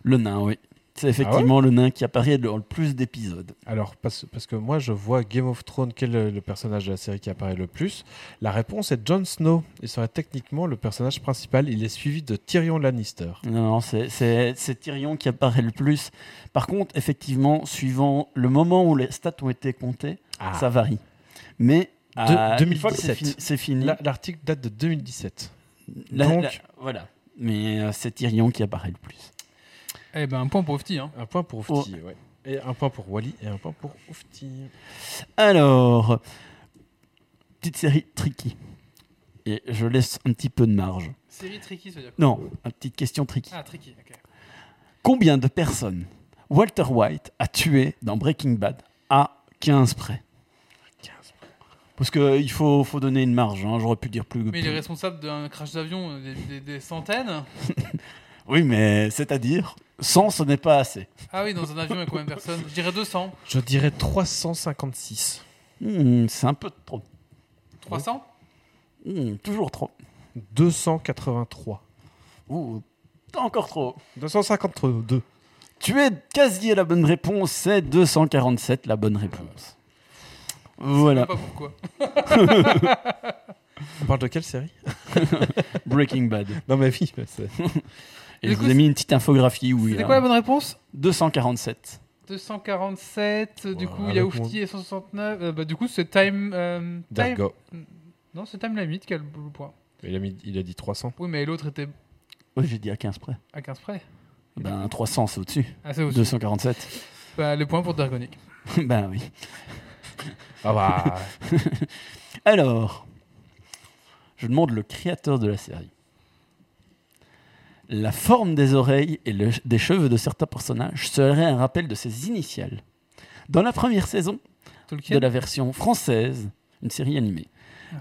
Le nain, oui. C'est effectivement le nain qui apparaît dans le plus d'épisodes. Alors, parce, parce que moi, je vois Game of Thrones, quel est le personnage de la série qui apparaît le plus? La réponse est Jon Snow. Il serait techniquement le personnage principal. Il est suivi de Tyrion Lannister. Non, non, c'est- Tyrion qui apparaît le plus. Par contre, effectivement, suivant le moment où les stats ont été comptées, Ah. ça varie. Mais euh, De- une fois que c'est 2017. fini, c'est fini. La- L'article date de 2017. la- donc- la- voilà. Mais euh, c'est Tyrion qui apparaît le plus. Eh ben, un point pour Ofti. Hein. Un point pour Oufti, ouais. Et un point pour Wally et un point pour Oufti. Alors, petite série tricky. Et je laisse un petit peu de marge. Série tricky, ça veut dire quoi Non, une petite question tricky. Ah, tricky, ok. Combien de personnes Walter White a tué dans Breaking Bad à 15 près? 15 Parce qu'il faut, faut donner une marge, hein, j'aurais pu dire plus. Mais il est responsable d'un crash d'avion euh, des, des- des centaines. [LAUGHS] Oui, mais c'est-à-dire, 100 ce n'est pas assez. Ah oui, dans un avion, il y a combien de personnes? Je dirais 200. Je dirais 356. Hmm, c'est un peu trop. 300 Hmm, toujours trop. 283. Ouh, encore trop. 252. Tu es quasi à la bonne réponse, c'est 247 la bonne réponse. Je sais Voilà, pas pourquoi. [LAUGHS] On parle de quelle série? [LAUGHS] Breaking Bad. Non, mais oui. Et je coup, vous ai mis une petite infographie où il y C'était quoi la bonne réponse? 247. 247, du coup il y a avec Oufti et 169. euh, bah, du coup c'est Time. euh, time... Non, c'est Time Limit qui a le, point. Il a, mis, il a dit 300. Oui, mais l'autre était Oui, j'ai dit à 15 près. à 15 près. Ben 300, c'est au-dessus. Ah, c'est aussi. 247. Bah, le point pour Dargonic. [LAUGHS] ben oui. Ah [LAUGHS] bah. Alors, je demande le créateur de la série. La forme des oreilles et le- des cheveux de certains personnages serait un rappel de ses initiales. Dans la première saison de la version française, une série animée,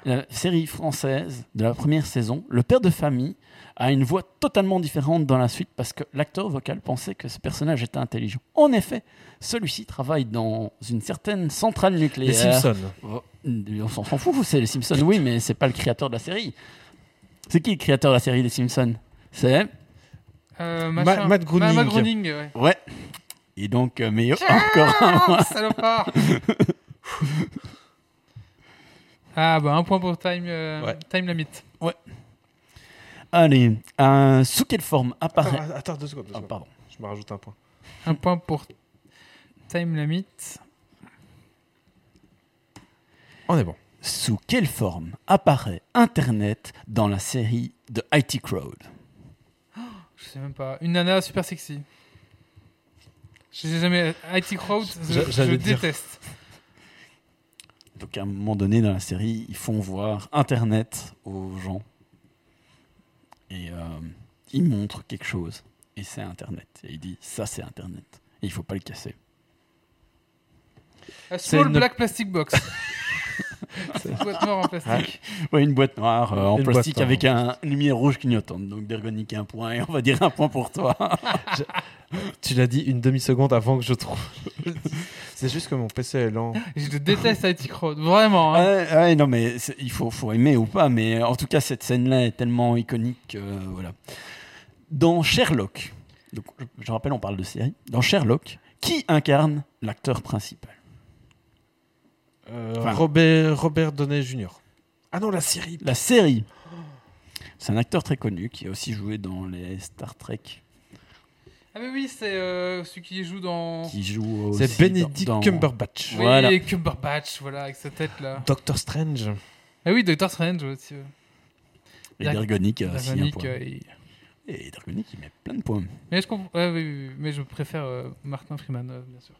la série française de la première saison, le père de famille a une voix totalement différente dans la suite parce que l'acteur vocal pensait que ce personnage était intelligent. En effet, celui-ci travaille dans une certaine centrale nucléaire. Les Simpsons. Oh, On s'en fout, c'est les Simpsons, oui, mais c'est pas le créateur de la série. C'est qui le créateur de la série des Simpsons? C'est Euh, Ma-. Matt Groening. Matt Groening, ouais. ouais. Et donc, euh, mais [LAUGHS] encore un. Ah, salopard [LAUGHS] Ah, bah un point pour Time, euh, Ouais. time Limit. Allez, euh, sous quelle forme apparaît Attends, attends, deux secondes. deux Ah, secondes. pardon. Je me rajoute un point. Un point pour Time Limit. On est bon. Sous quelle forme apparaît Internet dans la série de IT Crowd? Je sais même pas. Une nana super sexy. Je sais jamais. IT Crowd, je, J'a- je j'allais dire. Donc à un moment donné dans la série, ils font voir Internet aux gens. Et euh, ils montrent quelque chose. Et c'est Internet. Et il dit, ça c'est Internet. Et il faut pas le casser. A C'est small une- black plastic box. [LAUGHS] [LAUGHS] Une boîte noire en plastique. Ouais, une boîte noire euh, en Une plastique noire. avec un une lumière rouge clignotante. Donc d'ergonique un point. Et on va dire un point pour toi. Tu l'as dit une demi-seconde avant que je trouve. [LAUGHS] c'est juste que mon PC est lent. Je déteste IT Crowd, vraiment. hein. Non, mais il faut, faut aimer ou pas, mais en tout cas, cette scène-là est tellement iconique. que, voilà. Dans Sherlock, donc, je, je rappelle, on parle de série. Dans Sherlock, qui incarne l'acteur principal? Euh, Enfin- Robert, Robert Downey Jr. Ah non, la série. La série. C'est un acteur très connu qui a aussi joué dans les Star Trek, Ah, mais oui, c'est euh, celui qui joue dans. qui joue C'est Benedict dans- Cumberbatch. Oui, Voilà. Cumberbatch, voilà, avec sa tête là. Doctor Strange. Ah oui, Doctor Strange aussi. Et d'Ergonic a aussi un point. euh, il- Et d'Ergonic, il met plein de points. Mais je comprends. ouais, oui, oui, oui, mais je préfère euh, Martin Freeman, euh, bien sûr.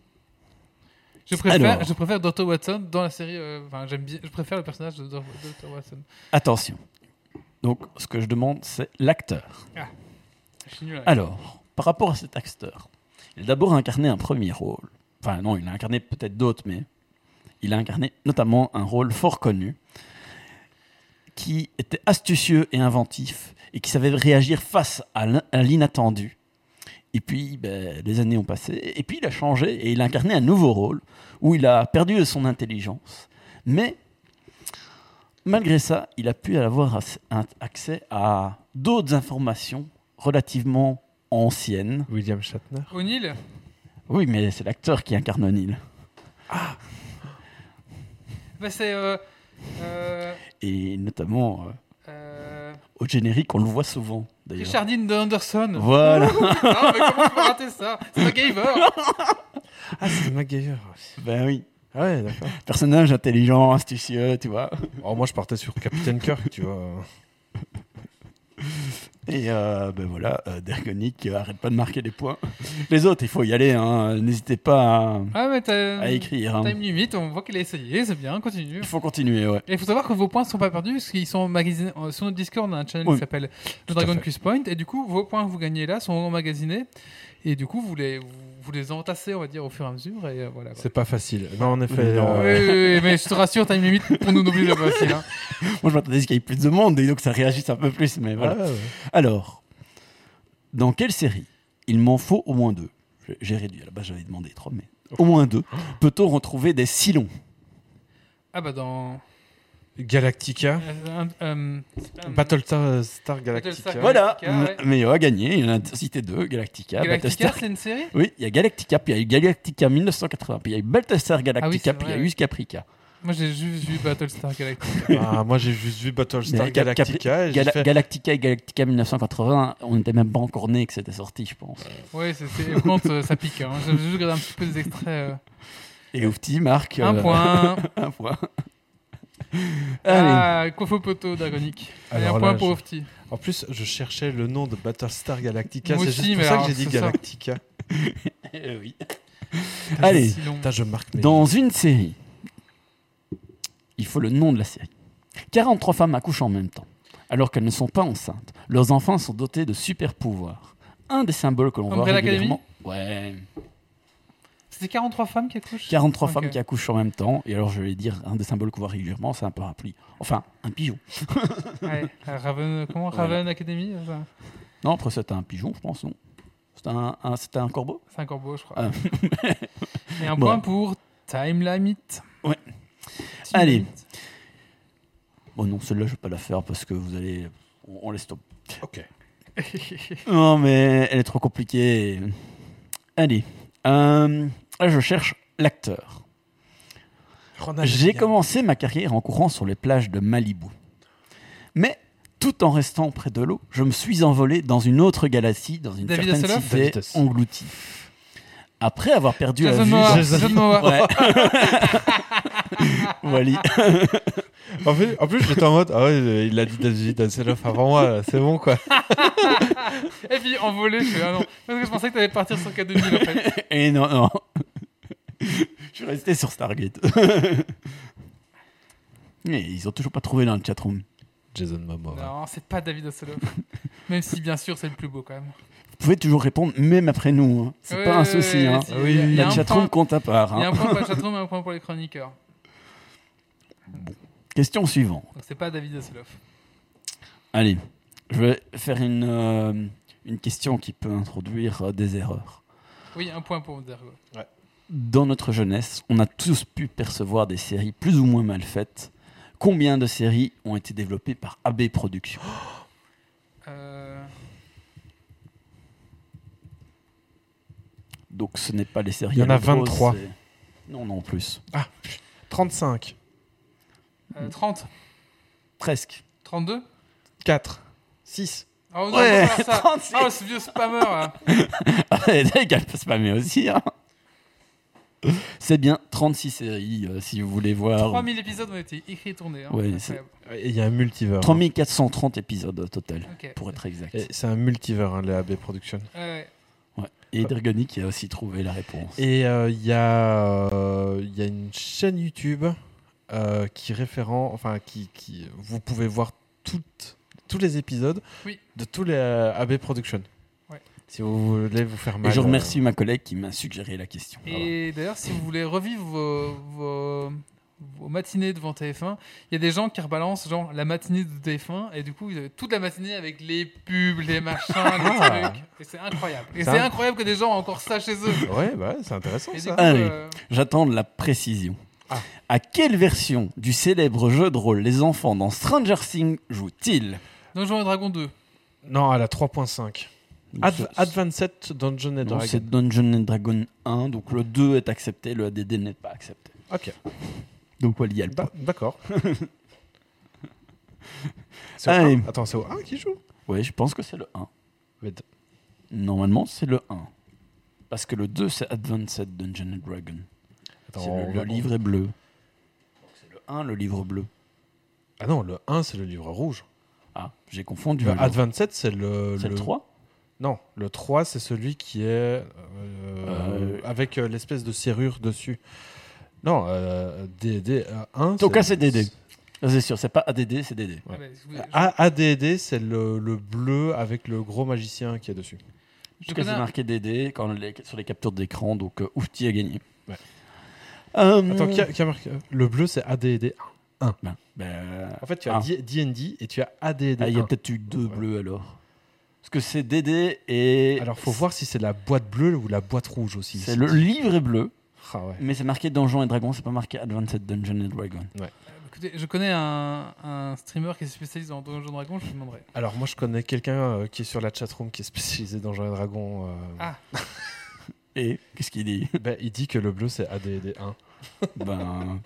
Je préfère, Alors. je préfère Dr. Watson dans la série. euh, Enfin, j'aime bien. Je préfère le personnage de Dr. Watson. Attention. Donc, ce que je demande, c'est l'acteur. Hein. Alors, par rapport à cet acteur, il a d'abord incarné un premier rôle. Enfin, non, il a incarné peut-être d'autres, mais il a incarné notamment un rôle fort connu qui était astucieux et inventif et qui savait réagir face à l'inattendu. Et puis, ben, les années ont passé, et puis il a changé et il a incarné un nouveau rôle où il a perdu de son intelligence. Mais, malgré ça, il a pu avoir accès à d'autres informations relativement anciennes. William Shatner. O'Neill Oui, mais c'est l'acteur qui incarne O'Neill. bah, C'est. Euh, euh, Et notamment euh, euh, au générique, on le voit souvent d'ailleurs. Richard Dean Anderson. Voilà. [LAUGHS] Ah, mais comment je peux rater ça? C'est MacGyver [LAUGHS] Ah, c'est MacGyver. ben oui. Ah ouais, d'accord. Personnage intelligent, astucieux, tu vois. Oh, moi, je partais sur Captain Kirk, tu vois. Et euh, ben voilà, euh, Dergonic euh, arrête pas de marquer des points. Les autres, il faut y aller. hein. N'hésitez pas à, Ah, mais t'as. à écrire. hein. Time limit, on voit qu'il a essayé, c'est bien, continue. Il faut continuer, ouais. Et il faut savoir que vos points ne sont pas perdus parce qu'ils sont magasinés euh, sur notre Discord. On a un channel Oui. qui s'appelle à Dragon. Quiz Point. Et du coup, vos points que vous gagnez là sont emmagasinés. Et du coup, vous les, vous, vous les entassez, on va dire, au fur et à mesure. Et euh, voilà. C'est pas facile. Non, en effet. Non. Oui, euh, oui, oui, mais je te rassure, Time Limit, pour nous c'est pas facile. hein. [LAUGHS] Moi, je m'attendais à ce qu'il y ait plus de monde et donc ça réagisse un peu plus. Mais voilà. ouais, ouais. Alors, dans quelle série Il m'en faut au moins deux? J'ai- J'ai réduit. À la base, j'avais demandé trois, mais au moins deux. Peut-on retrouver des silons Ah bah dans. Galactica. Euh, euh, c'est un- Battlestar Star Galactica. Battlestar Voilà, Galactica, ouais. Méo a gagné, il en a cité deux, Galactica, Galactica, Battlestar. c'est une série Oui, il y a Galactica, puis il y a eu Galactica 1980, puis il y a eu Battlestar Galactica, Ah oui, c'est puis il y a eu Caprica. Moi, j'ai juste vu Battlestar Galactica. [LAUGHS] Ah, moi, j'ai juste vu Battlestar Mais Cap- Galactica. et j'ai Gala- fait- Galactica et Galactica 1980, on n'était même pas encore nés que c'était sorti, je pense. Ouais, c'était. Quand euh, ça pique. Hein. J'ai juste regardé un petit peu des extraits. euh. Et Oufti marque. Un euh, point. [LAUGHS] un point. Allez. Ah, Kofo Poto. Allez, Alors un point là, pour je- Ofti. En plus, je cherchais le nom de Battlestar Galactica. Moi C'est aussi, juste pour mais ça alors, que j'ai dit c'est ça. Galactica. [LAUGHS] Eh oui. Allez. c'est si long. Putain, je marque mes. Dans une série, il faut le nom de la série. 43 femmes accouchent en même temps, alors qu'elles ne sont pas enceintes. Leurs enfants sont dotés de super pouvoirs. Un des symboles que l'on voit Umbrella Academy régulièrement. Ouais. C'était 43 femmes qui accouchent 43 Ok. femmes qui accouchent en même temps. Et alors, je vais dire, un des symboles qu'on voit régulièrement, c'est un parapluie. Enfin, un pigeon. [LAUGHS] Ouais, euh, Raven, comment. Raven Academy euh, ça Non, après, c'était un pigeon, je pense, non C'était un, un- c'était un corbeau? C'est un corbeau, je crois. Ah. [LAUGHS] Et un Bon. point pour Time Limit. Ouais. Time Allez. Limit. Bon, non, celle-là, je vais pas la faire parce que vous allez. On, on laisse tomber. Ok. [LAUGHS] Non, mais elle est trop compliquée. Allez. Euh, je cherche l'acteur. J'ai commencé ma carrière en courant sur les plages de Malibu. Mais tout en restant près de l'eau, je me suis envolé dans une autre galaxie, dans une David certaine cité engloutie. Après avoir perdu la Jason vue. Ouais. [LAUGHS] Wally. En, fait- en plus, j'étais en mode. Ah ouais, il a dit David Hasselhoff avant moi, c'est bon quoi. [LAUGHS] Et puis envolé, je fais ah non. Parce que je pensais que t'allais partir sur K2000 en fait. [LAUGHS] Et non, non. je suis resté sur Stargate. Et ils ont toujours pas trouvé dans le chatroom. Jason Momoa. Non, c'est pas David Hasselhoff. Même si bien sûr c'est le plus beau quand même. Vous pouvez toujours répondre, même après nous. hein. C'est Ouais, pas un ouais, souci. ouais, hein. oui, La chatroom compte à part. Il y a hein. un point pour la [LAUGHS] chatroom et un point pour les chroniqueurs. Question suivante. Donc c'est pas David Hasselhoff. Allez, je vais faire une, euh, une question qui peut introduire euh, des erreurs. Oui, un point pour Dergo. Dans notre jeunesse, on a tous pu percevoir des séries plus ou moins mal faites. Combien de séries ont été développées par AB Productions? [GASPS] Donc ce n'est pas les séries. Il y en a l'eau de rose, 23. c'est- Non, non, plus. 35. euh, 30. Presque. 32 4. 6. Oh non, Ouais, pas faire ça. 36. Oh, ce vieux spammer là. [LAUGHS] Elle peut spammer aussi. hein. C'est bien 36 séries, euh, si vous voulez voir. 3000 épisodes ont été écrits et tournés. Hein. Ouais, il y a un multivers. hein. 3430 épisodes au total, pour être exact. C'est un multivers, hein, les AB Productions. Ouais, ouais. Et Dragonic qui a aussi trouvé la réponse. Et euh, il y, a, euh, il y a une chaîne YouTube euh, qui référent, enfin qui, qui, vous pouvez voir toutes, tous les épisodes Oui. de tous les euh, AB Productions. Ouais. Si vous voulez vous faire Et mal. je euh, remercie ma collègue qui m'a suggéré la question. Et d'ailleurs, si vous voulez revivre vos, vos, vos matinées devant TF1, il y a des gens qui rebalancent genre la matinée de TF1 et du coup, vous avez toute la matinée avec les pubs, les machins, [LAUGHS] les Ah. trucs. Et c'est incroyable. Et c'est incroyable que des gens aient encore ça chez eux. Ouais, bah, c'est intéressant Et ça. euh, J'attends de la précision. Ah. À quelle version du célèbre jeu de rôle les enfants dans Stranger Things jouent-ils? Donjons et Dragons 2. Non, à la 3.5. Ad C'est- Advanced Dungeon and Dragon. c'est Dungeon and Dragon 1, donc le 2 est accepté, le ADD n'est pas accepté. Ok, Donc voilà, il y a le Bah, point. d'accord. [LAUGHS] C'est Allez. 1. Attends, c'est au 1 qui joue? Oui, je pense que c'est le 1. Mais d- Normalement, c'est le 1. Parce que le 2, c'est Advanced Dungeon and Dragon. Attends, C'est le, le livre est bleu. Donc C'est le 1, le livre bleu. Ah non, le 1, c'est le livre rouge. Ah, j'ai confondu. Le. Advanced, c'est le. C'est le 3 Non, le 3, c'est celui qui est euh, Euh, avec euh, l'espèce de serrure dessus. Non, euh, DD 1. Donc, c'est DD. Ah, C'est sûr, c'est pas ADD, c'est DD. Ah ADD, c'est le, le bleu avec le gros magicien qui est dessus. je En tout cas, connais c'est marqué DD quand les- sur les captures d'écran, donc euh, Oufti a gagné. Ouais. Euh, Attends, qui a, qui a marqué Le bleu, c'est ADD 1. ben, ben, En fait, tu as Ah. D- D&D et tu as ADD ah, il y a 1. peut-être eu deux bleus alors. Parce que c'est DD et. Alors, faut voir si c'est la boîte bleue ou la boîte rouge aussi. C'est le livre est bleu, Ah ouais. mais c'est marqué Donjons et Dragons, c'est pas marqué Advanced Dungeon and Dragon. Bah, Écoutez, je connais un, un streamer qui est spécialisé dans Donjons Dragon, je lui demanderai. Alors moi je connais quelqu'un euh, qui est sur la chatroom qui est spécialisé dans Donjons et Dragons. euh, Ah. [LAUGHS] Et qu'est-ce qu'il dit? Ben, il dit que le bleu c'est ADD1. [LAUGHS] Ben.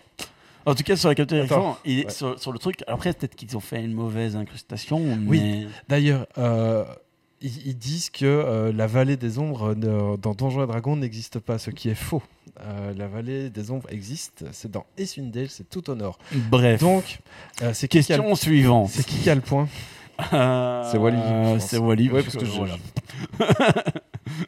En tout cas, sur la capture Attends. d'écran, il est Ouais. sur, sur le truc. Après, peut-être qu'ils ont fait une mauvaise incrustation. Oui. mais- D'ailleurs, euh, ils, ils disent que euh, la vallée des ombres euh, dans Donjons et Dragons n'existe pas, ce qui est faux. Euh, la vallée des ombres existe, c'est dans Essundale, c'est tout au nord. Bref. Donc, euh, c'est qui a question suivante. c'est qui qui a le point Euh, C'est Wally. C'est Wally. Ouais, parce que je- voilà. [LAUGHS]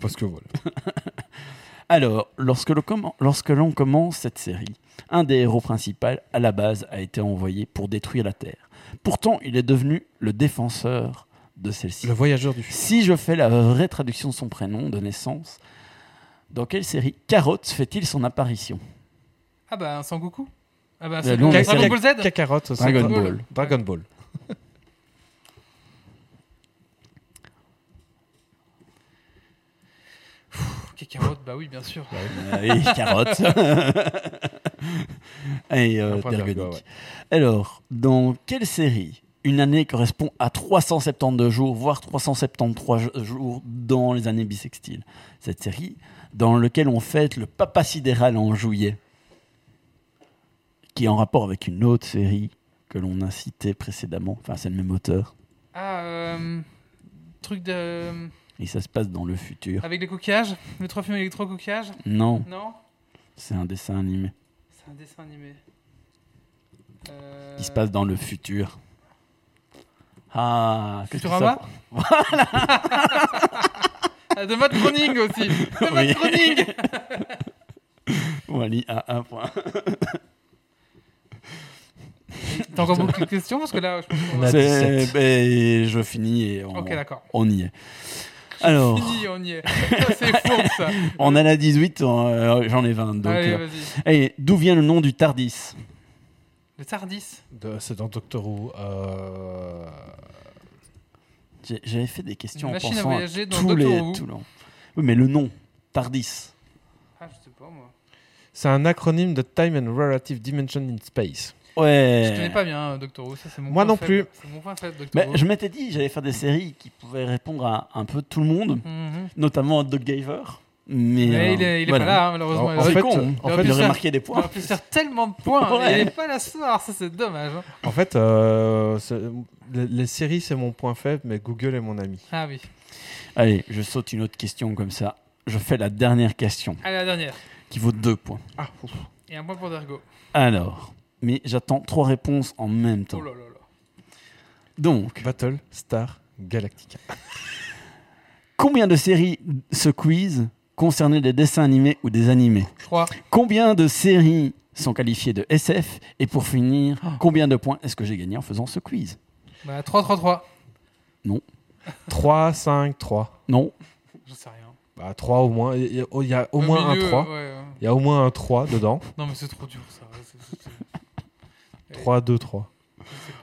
Parce que voilà. [LAUGHS] Alors, lorsque l'on commen- lorsque l'on commence cette série, un des héros principaux, à la base, a été envoyé pour détruire la Terre. Pourtant, il est devenu le défenseur de celle-ci. Le voyageur du futur. Si je fais la vraie traduction de son prénom de naissance, dans quelle série Carotte fait-il son apparition? Ah bah, un Sangoku? Ah bah, c'est Dragon Ball Z Kakarot, Dragon Dra- Ball. Dragon Ball. Kakarot, bah oui, bien sûr. Euh, Et Carotte. [LAUGHS] [LAUGHS] Et euh, ouais. Alors, dans quelle série une année correspond à 372 jours, voire 373 jo- jours dans les années bissextiles. Cette série, dans laquelle on fête le Papa Sidéral en juillet, qui est en rapport avec une autre série que l'on a citée précédemment, enfin c'est le même auteur, Ah, euh, truc de... et ça se passe dans le futur. Avec les coquillages? Les trois films coquillages Non, Non? C'est un dessin animé. C'est un dessin animé. Euh, qui se passe dans le futur. Ah, qu'est-ce que Futurama ça- Ah, [LAUGHS] De Matt Groening aussi De Matt Oui. Groening Wally a un point. T'as encore beaucoup de questions Parce que là, je pense qu'on On va- a C'est- 17. ben, je finis et on, Ok, d'accord. on y est. Alors, Fini, on y est. C'est fou, ça. [LAUGHS] on a la 18, euh, j'en ai 20. Donc, Allez, euh, vas-y. et d'où vient le nom du Tardis? Le Tardis C'est dans Doctor Who. euh, J'avais fait des questions Une en à pensant dans tous Doctor les. Who. tout le- Oui, mais le nom, Tardis. Ah, je sais pas, moi. C'est un acronyme de Time and Relative Dimension in Space. Ouais. Je connais pas bien euh, Doctor Who, ça c'est mon Moi point non faible. plus. C'est mon point faible, Doctor Mais Who. je m'étais dit, j'allais faire des séries qui pouvaient répondre à un peu tout le monde, Mhm. notamment Doug Gaver. Mais, Mais euh, il est, il est voilà. pas là, hein, malheureusement. En- Il fait, con. en fait, il aurait marqué des il points. aurait pu faire tellement de points. [LAUGHS] Ouais. Il est pas là ce soir, ça c'est dommage. hein. En fait, euh, les, les séries, c'est mon point faible, mais Google est mon ami. Ah oui. Allez, je saute une autre question comme ça. Je fais la dernière question Allez, la dernière. qui vaut deux points. Ah, ouf. Et un point pour Dergo. Alors, mais j'attends trois réponses en même temps. Oh là là là. Donc, Battle Star Galactica. combien de séries ce quiz concernaient des dessins animés ou des animés 3. Combien de séries sont qualifiées de SF Et pour finir, combien de points est-ce que j'ai gagné en faisant ce quiz? Bah 3, 3, 3. 3, 5, 3. Non J'en sais rien. Bah, 3 au moins. Il y a, il y a au Au moins milieu, un 3. ouais, ouais. Il y a au moins un 3 dedans. [LAUGHS] Non, mais c'est trop dur ça. C'est- c'est- c'est- 3, 2, 3.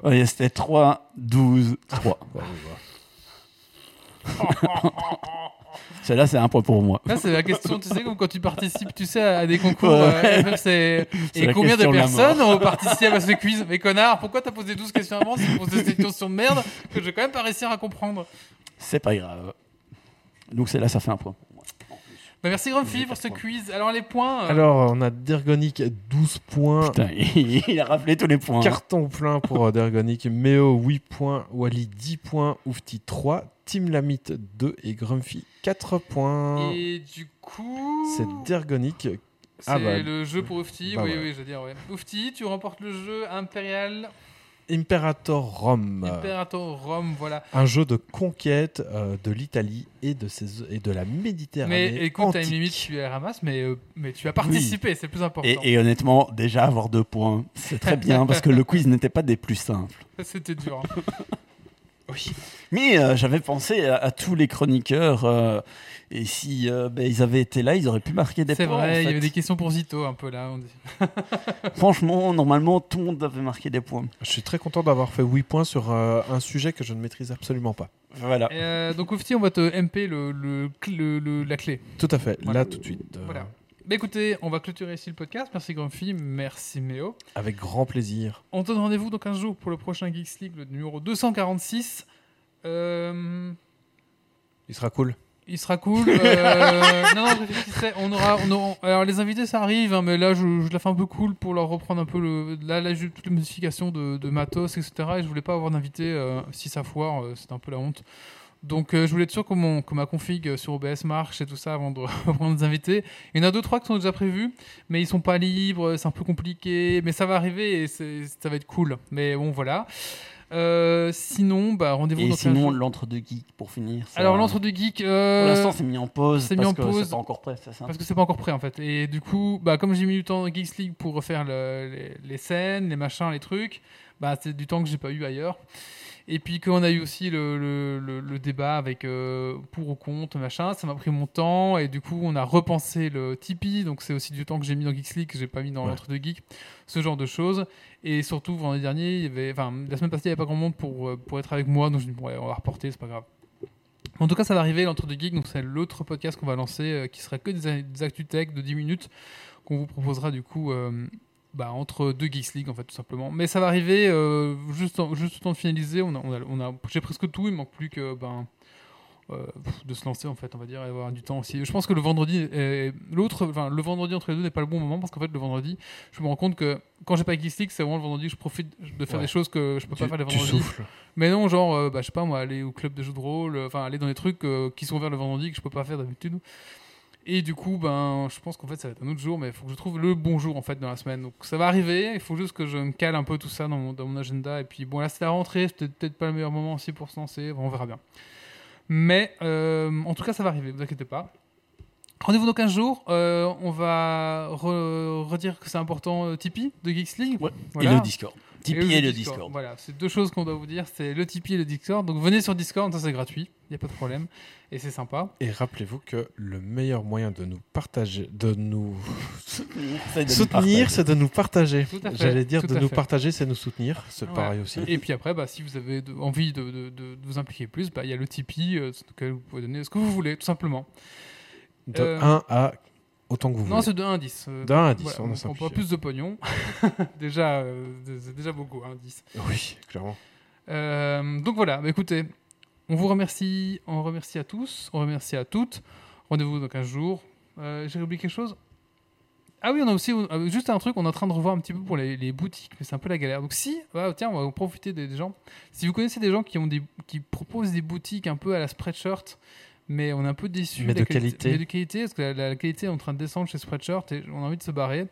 Ouais, C'était 3, 12, 3. [LAUGHS] Celle-là, c'est un point pour moi. Là, c'est la question, tu sais, comme quand tu participes, tu sais, à des concours. Ouais. euh, c'est- Et combien de personnes ont participé à ce quiz? Mais connard, pourquoi t'as posé 12 questions avant si tu poses des questions de merde que je vais quand même pas réussir à comprendre? C'est pas grave. Donc celle-là, ça fait un point pour moi. Bah, merci Grumpy pour ce quiz. Alors, les points. euh, Alors, on a Dergonic 12 points. Putain, [LAUGHS] il a rappelé tous les points. Carton plein pour euh, Dergonic. Meo 8 points. Wally 10 points. Oufti 3. Team Lamite 2 et Grumpy 4 points. Et du coup. C'est Dergonic. C'est Ah bah, le jeu pour Oufti. bah oui, ouais. oui, je veux dire, ouais. Oufti, tu remportes le jeu Imperial Imperator Rome. Imperator Rome, voilà. Un jeu de conquête euh, de l'Italie et, de ses- et de la Méditerranée. Mais écoute, t'as une antique. limite, tu les ramasses, mais, euh, mais tu as participé, c'est le plus important. Et, et honnêtement, déjà avoir deux points, c'est très bien [LAUGHS] parce que le quiz n'était pas des plus simples. C'était dur. hein. [LAUGHS] Mais euh, j'avais pensé à, à tous les chroniqueurs euh, et si euh, ben, ils avaient été là, ils auraient pu marquer des C'est points. en vrai, il y avait des questions pour Zito un peu là. On dit. [LAUGHS] [LAUGHS] Franchement, normalement, tout le monde avait marqué des points. Je suis très content d'avoir fait 8 points sur euh, un sujet que je ne maîtrise absolument pas. Voilà. Et, euh, donc Oufti, on va te MP le, le, cl- le- le- la clé. Tout à fait. Voilà. Là, tout de suite. euh, Voilà. Bah écoutez, on va clôturer ici le podcast. Merci Grumpy, merci Méo. Avec grand plaisir. On te donne rendez-vous dans 15 jours pour le prochain Geeks League, le numéro 246. Euh, Il sera cool. il sera cool. Euh, [LAUGHS] non, non. On aura, on aura- alors les invités, ça arrive, hein, mais là, je, je la fais un peu cool pour leur reprendre un peu le. Là, là j'ai toutes les modifications de, de matos, etc. Et je voulais pas avoir d'invité euh, si ça foire, euh, c'était un peu la honte. Donc, euh, je voulais être sûr que, mon, que ma config sur OBS marche et tout ça avant de reprendre des invités. Il y en a deux, trois qui sont déjà prévus, mais ils sont pas libres, c'est un peu compliqué. Mais ça va arriver et ça va être cool. Mais bon, voilà. Euh, sinon, bah, rendez-vous Et dans 15 sinon, l'entre-deux geeks, pour finir. ça- Alors, l'entre deux geeks. euh, Pour l'instant, c'est mis en pause. c'est mis en que pause. C'est pas encore prêt, ça Parce que c'est pas encore prêt en fait. Et du coup, bah, comme j'ai mis du temps dans Geeks League pour refaire le- les, les scènes, les machins, les trucs, bah, c'est du temps que j'ai pas eu ailleurs. Et puis qu'on a eu aussi le, le- le- le débat avec euh, pour ou contre, machin, ça m'a pris mon temps et du coup on a repensé le Tipeee, donc c'est aussi du temps que j'ai mis dans Geeks League que j'ai pas mis dans Ouais. l'entre-deux geeks, ce genre de choses. Et surtout vendredi dernier, il y avait, enfin la semaine passée il y avait pas grand monde pour, euh, pour être avec moi, donc je me dis ouais, on va reporter, c'est pas grave. En tout cas, ça va arriver, l'entre-deux geeks, donc c'est l'autre podcast qu'on va lancer euh, qui sera que des, des actus tech de 10 minutes qu'on vous proposera du coup euh, bah, entre deux Geeks League en fait tout simplement. Mais ça va arriver euh, juste, en- juste au temps de finaliser. On a, on a, on a- j'ai presque tout. Il manque plus que ben euh, de se lancer en fait on va dire et avoir du temps aussi. Je pense que le vendredi, l'autre, enfin le vendredi entre les deux n'est pas le bon moment parce qu'en fait le vendredi, je me rends compte que quand j'ai pas Geeks League, c'est vraiment le vendredi que je profite de faire Ouais. des choses que je peux Tu, pas faire les tu vendredis. souffles. Mais non, genre, euh, bah, je sais pas moi, aller au club de jeux de rôle, euh, enfin aller dans des trucs qui sont ouverts le vendredi que je peux pas faire d'habitude. Et du coup, ben, je pense qu'en fait, ça va être un autre jour, mais il faut que je trouve le bon jour en fait dans la semaine. Donc ça va arriver, il faut juste que je me cale un peu tout ça dans mon, dans mon agenda. Et puis bon, là c'est la rentrée, c'est peut-être pas le meilleur moment aussi pour se lancer, Bon, on verra bien. Mais euh, en tout cas, ça va arriver, vous inquiétez pas. Rendez-vous dans 15 jours. Euh, on va re- redire que c'est important euh, Tipeee de Geeks League. Ouais. Voilà. Et le Discord. Tipeee et, le Discord. Voilà, c'est deux choses qu'on doit vous dire, c'est le Tipeee et le Discord. Donc venez sur Discord, ça c'est gratuit, il n'y a pas de problème. Et c'est sympa. Et rappelez-vous que le meilleur moyen de nous partager, de nous [LAUGHS] C'est de nous soutenir, partager. c'est de nous partager. J'allais dire tout de nous fait. partager, c'est nous soutenir. C'est Ouais. pareil aussi. Et puis après, bah, si vous avez de- envie de, de- de- de vous impliquer plus, bah, il y a le Tipeee, euh, sur lequel vous pouvez donner ce que vous voulez, tout simplement. De Euh, 1 à autant que vous Non, voulez. c'est de 1 à 10. euh, De 1 à 10, voilà, on a on, on prend plus de pognon. [LAUGHS] [LAUGHS] déjà, euh, c'est déjà beaucoup, hein, 10. Oui, clairement. Euh, donc voilà, bah, écoutez, on vous remercie, on remercie à tous, on remercie à toutes. Rendez-vous dans 15 jours. Euh, J'ai oublié quelque chose Ah oui, on a aussi juste un truc, on est en train de revoir un petit peu pour les, les boutiques, mais c'est un peu la galère. Donc si, ah, tiens, on va profiter des, des gens. Si vous connaissez des gens qui, ont des, qui proposent des boutiques un peu à la Spreadshirt, mais on est un peu déçu. Mais de quali- qualité. Mais de qualité, parce que la, la qualité est en train de descendre chez Spreadshirt et on a envie de se barrer.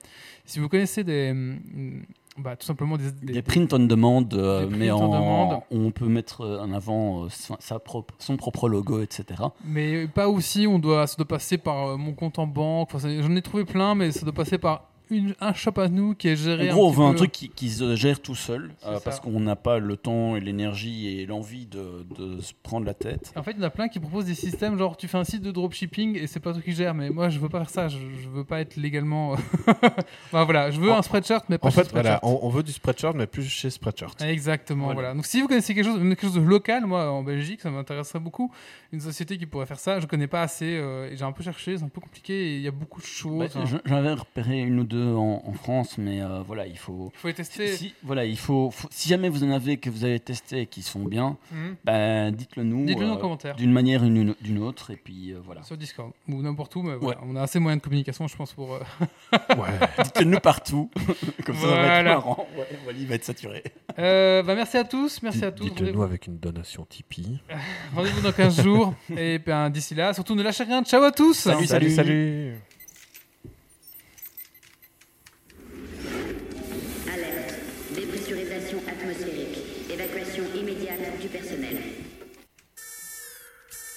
Si vous connaissez des... hum, Bah, tout simplement des, des- Des print on demand, euh, mais on en, demand. on peut mettre euh, en avant euh, sa- propre, son propre logo, etc. Mais pas aussi, on doit, ça doit passer par euh, mon compte en banque. Enfin, J'en ai trouvé plein, mais ça doit passer par une, un shop à nous qui est géré. En gros, on petit veut un truc qui, qui se gère tout seul, euh, parce qu'on n'a pas le temps et l'énergie et l'envie de, de se prendre la tête. En fait, il y en a plein qui proposent des systèmes genre tu fais un site de dropshipping et c'est pas toi qui gère. Mais moi, je veux pas faire ça. Je, je veux pas être légalement. [LAUGHS] voilà, je veux En- un spreadshirt, mais pas En chez fait, voilà, on, on veut du Spreadshirt, mais plus chez Spreadshirt. Exactement, Voilà. voilà. Donc si vous connaissez quelque chose, quelque chose de local, moi en Belgique, ça m'intéresserait beaucoup. Une société qui pourrait faire ça, je connais pas assez. euh, j'ai un peu cherché, c'est un peu compliqué. Il y a beaucoup de choses. Bah, hein. j'en- J'en avais repéré une ou deux en, en France, mais euh, voilà, il faut. Il faut les tester. Si, voilà, il faut, faut- si jamais vous en avez que vous avez testé et qui sont bien, Mhm. ben, dites-le nous. Dites-le en euh, commentaire. D'une manière ou d'une d'une autre, et puis euh, voilà. Sur Discord ou n'importe où, mais voilà, on a assez moyens de communication, je pense, pour. euh, [LAUGHS] Ouais. [LAUGHS] Dites-le nous partout. [LAUGHS] Comme ça, ça va Voilà. être marrant. Ouais, Wally va être saturé. Euh, bah, merci à tous, merci à tous. Dites-le nous avec une donation Tipeee. rendez-vous dans 15 jours. Et ben, d'ici là, surtout ne lâchez rien. Ciao à tous. Salut, salut. salut. salut.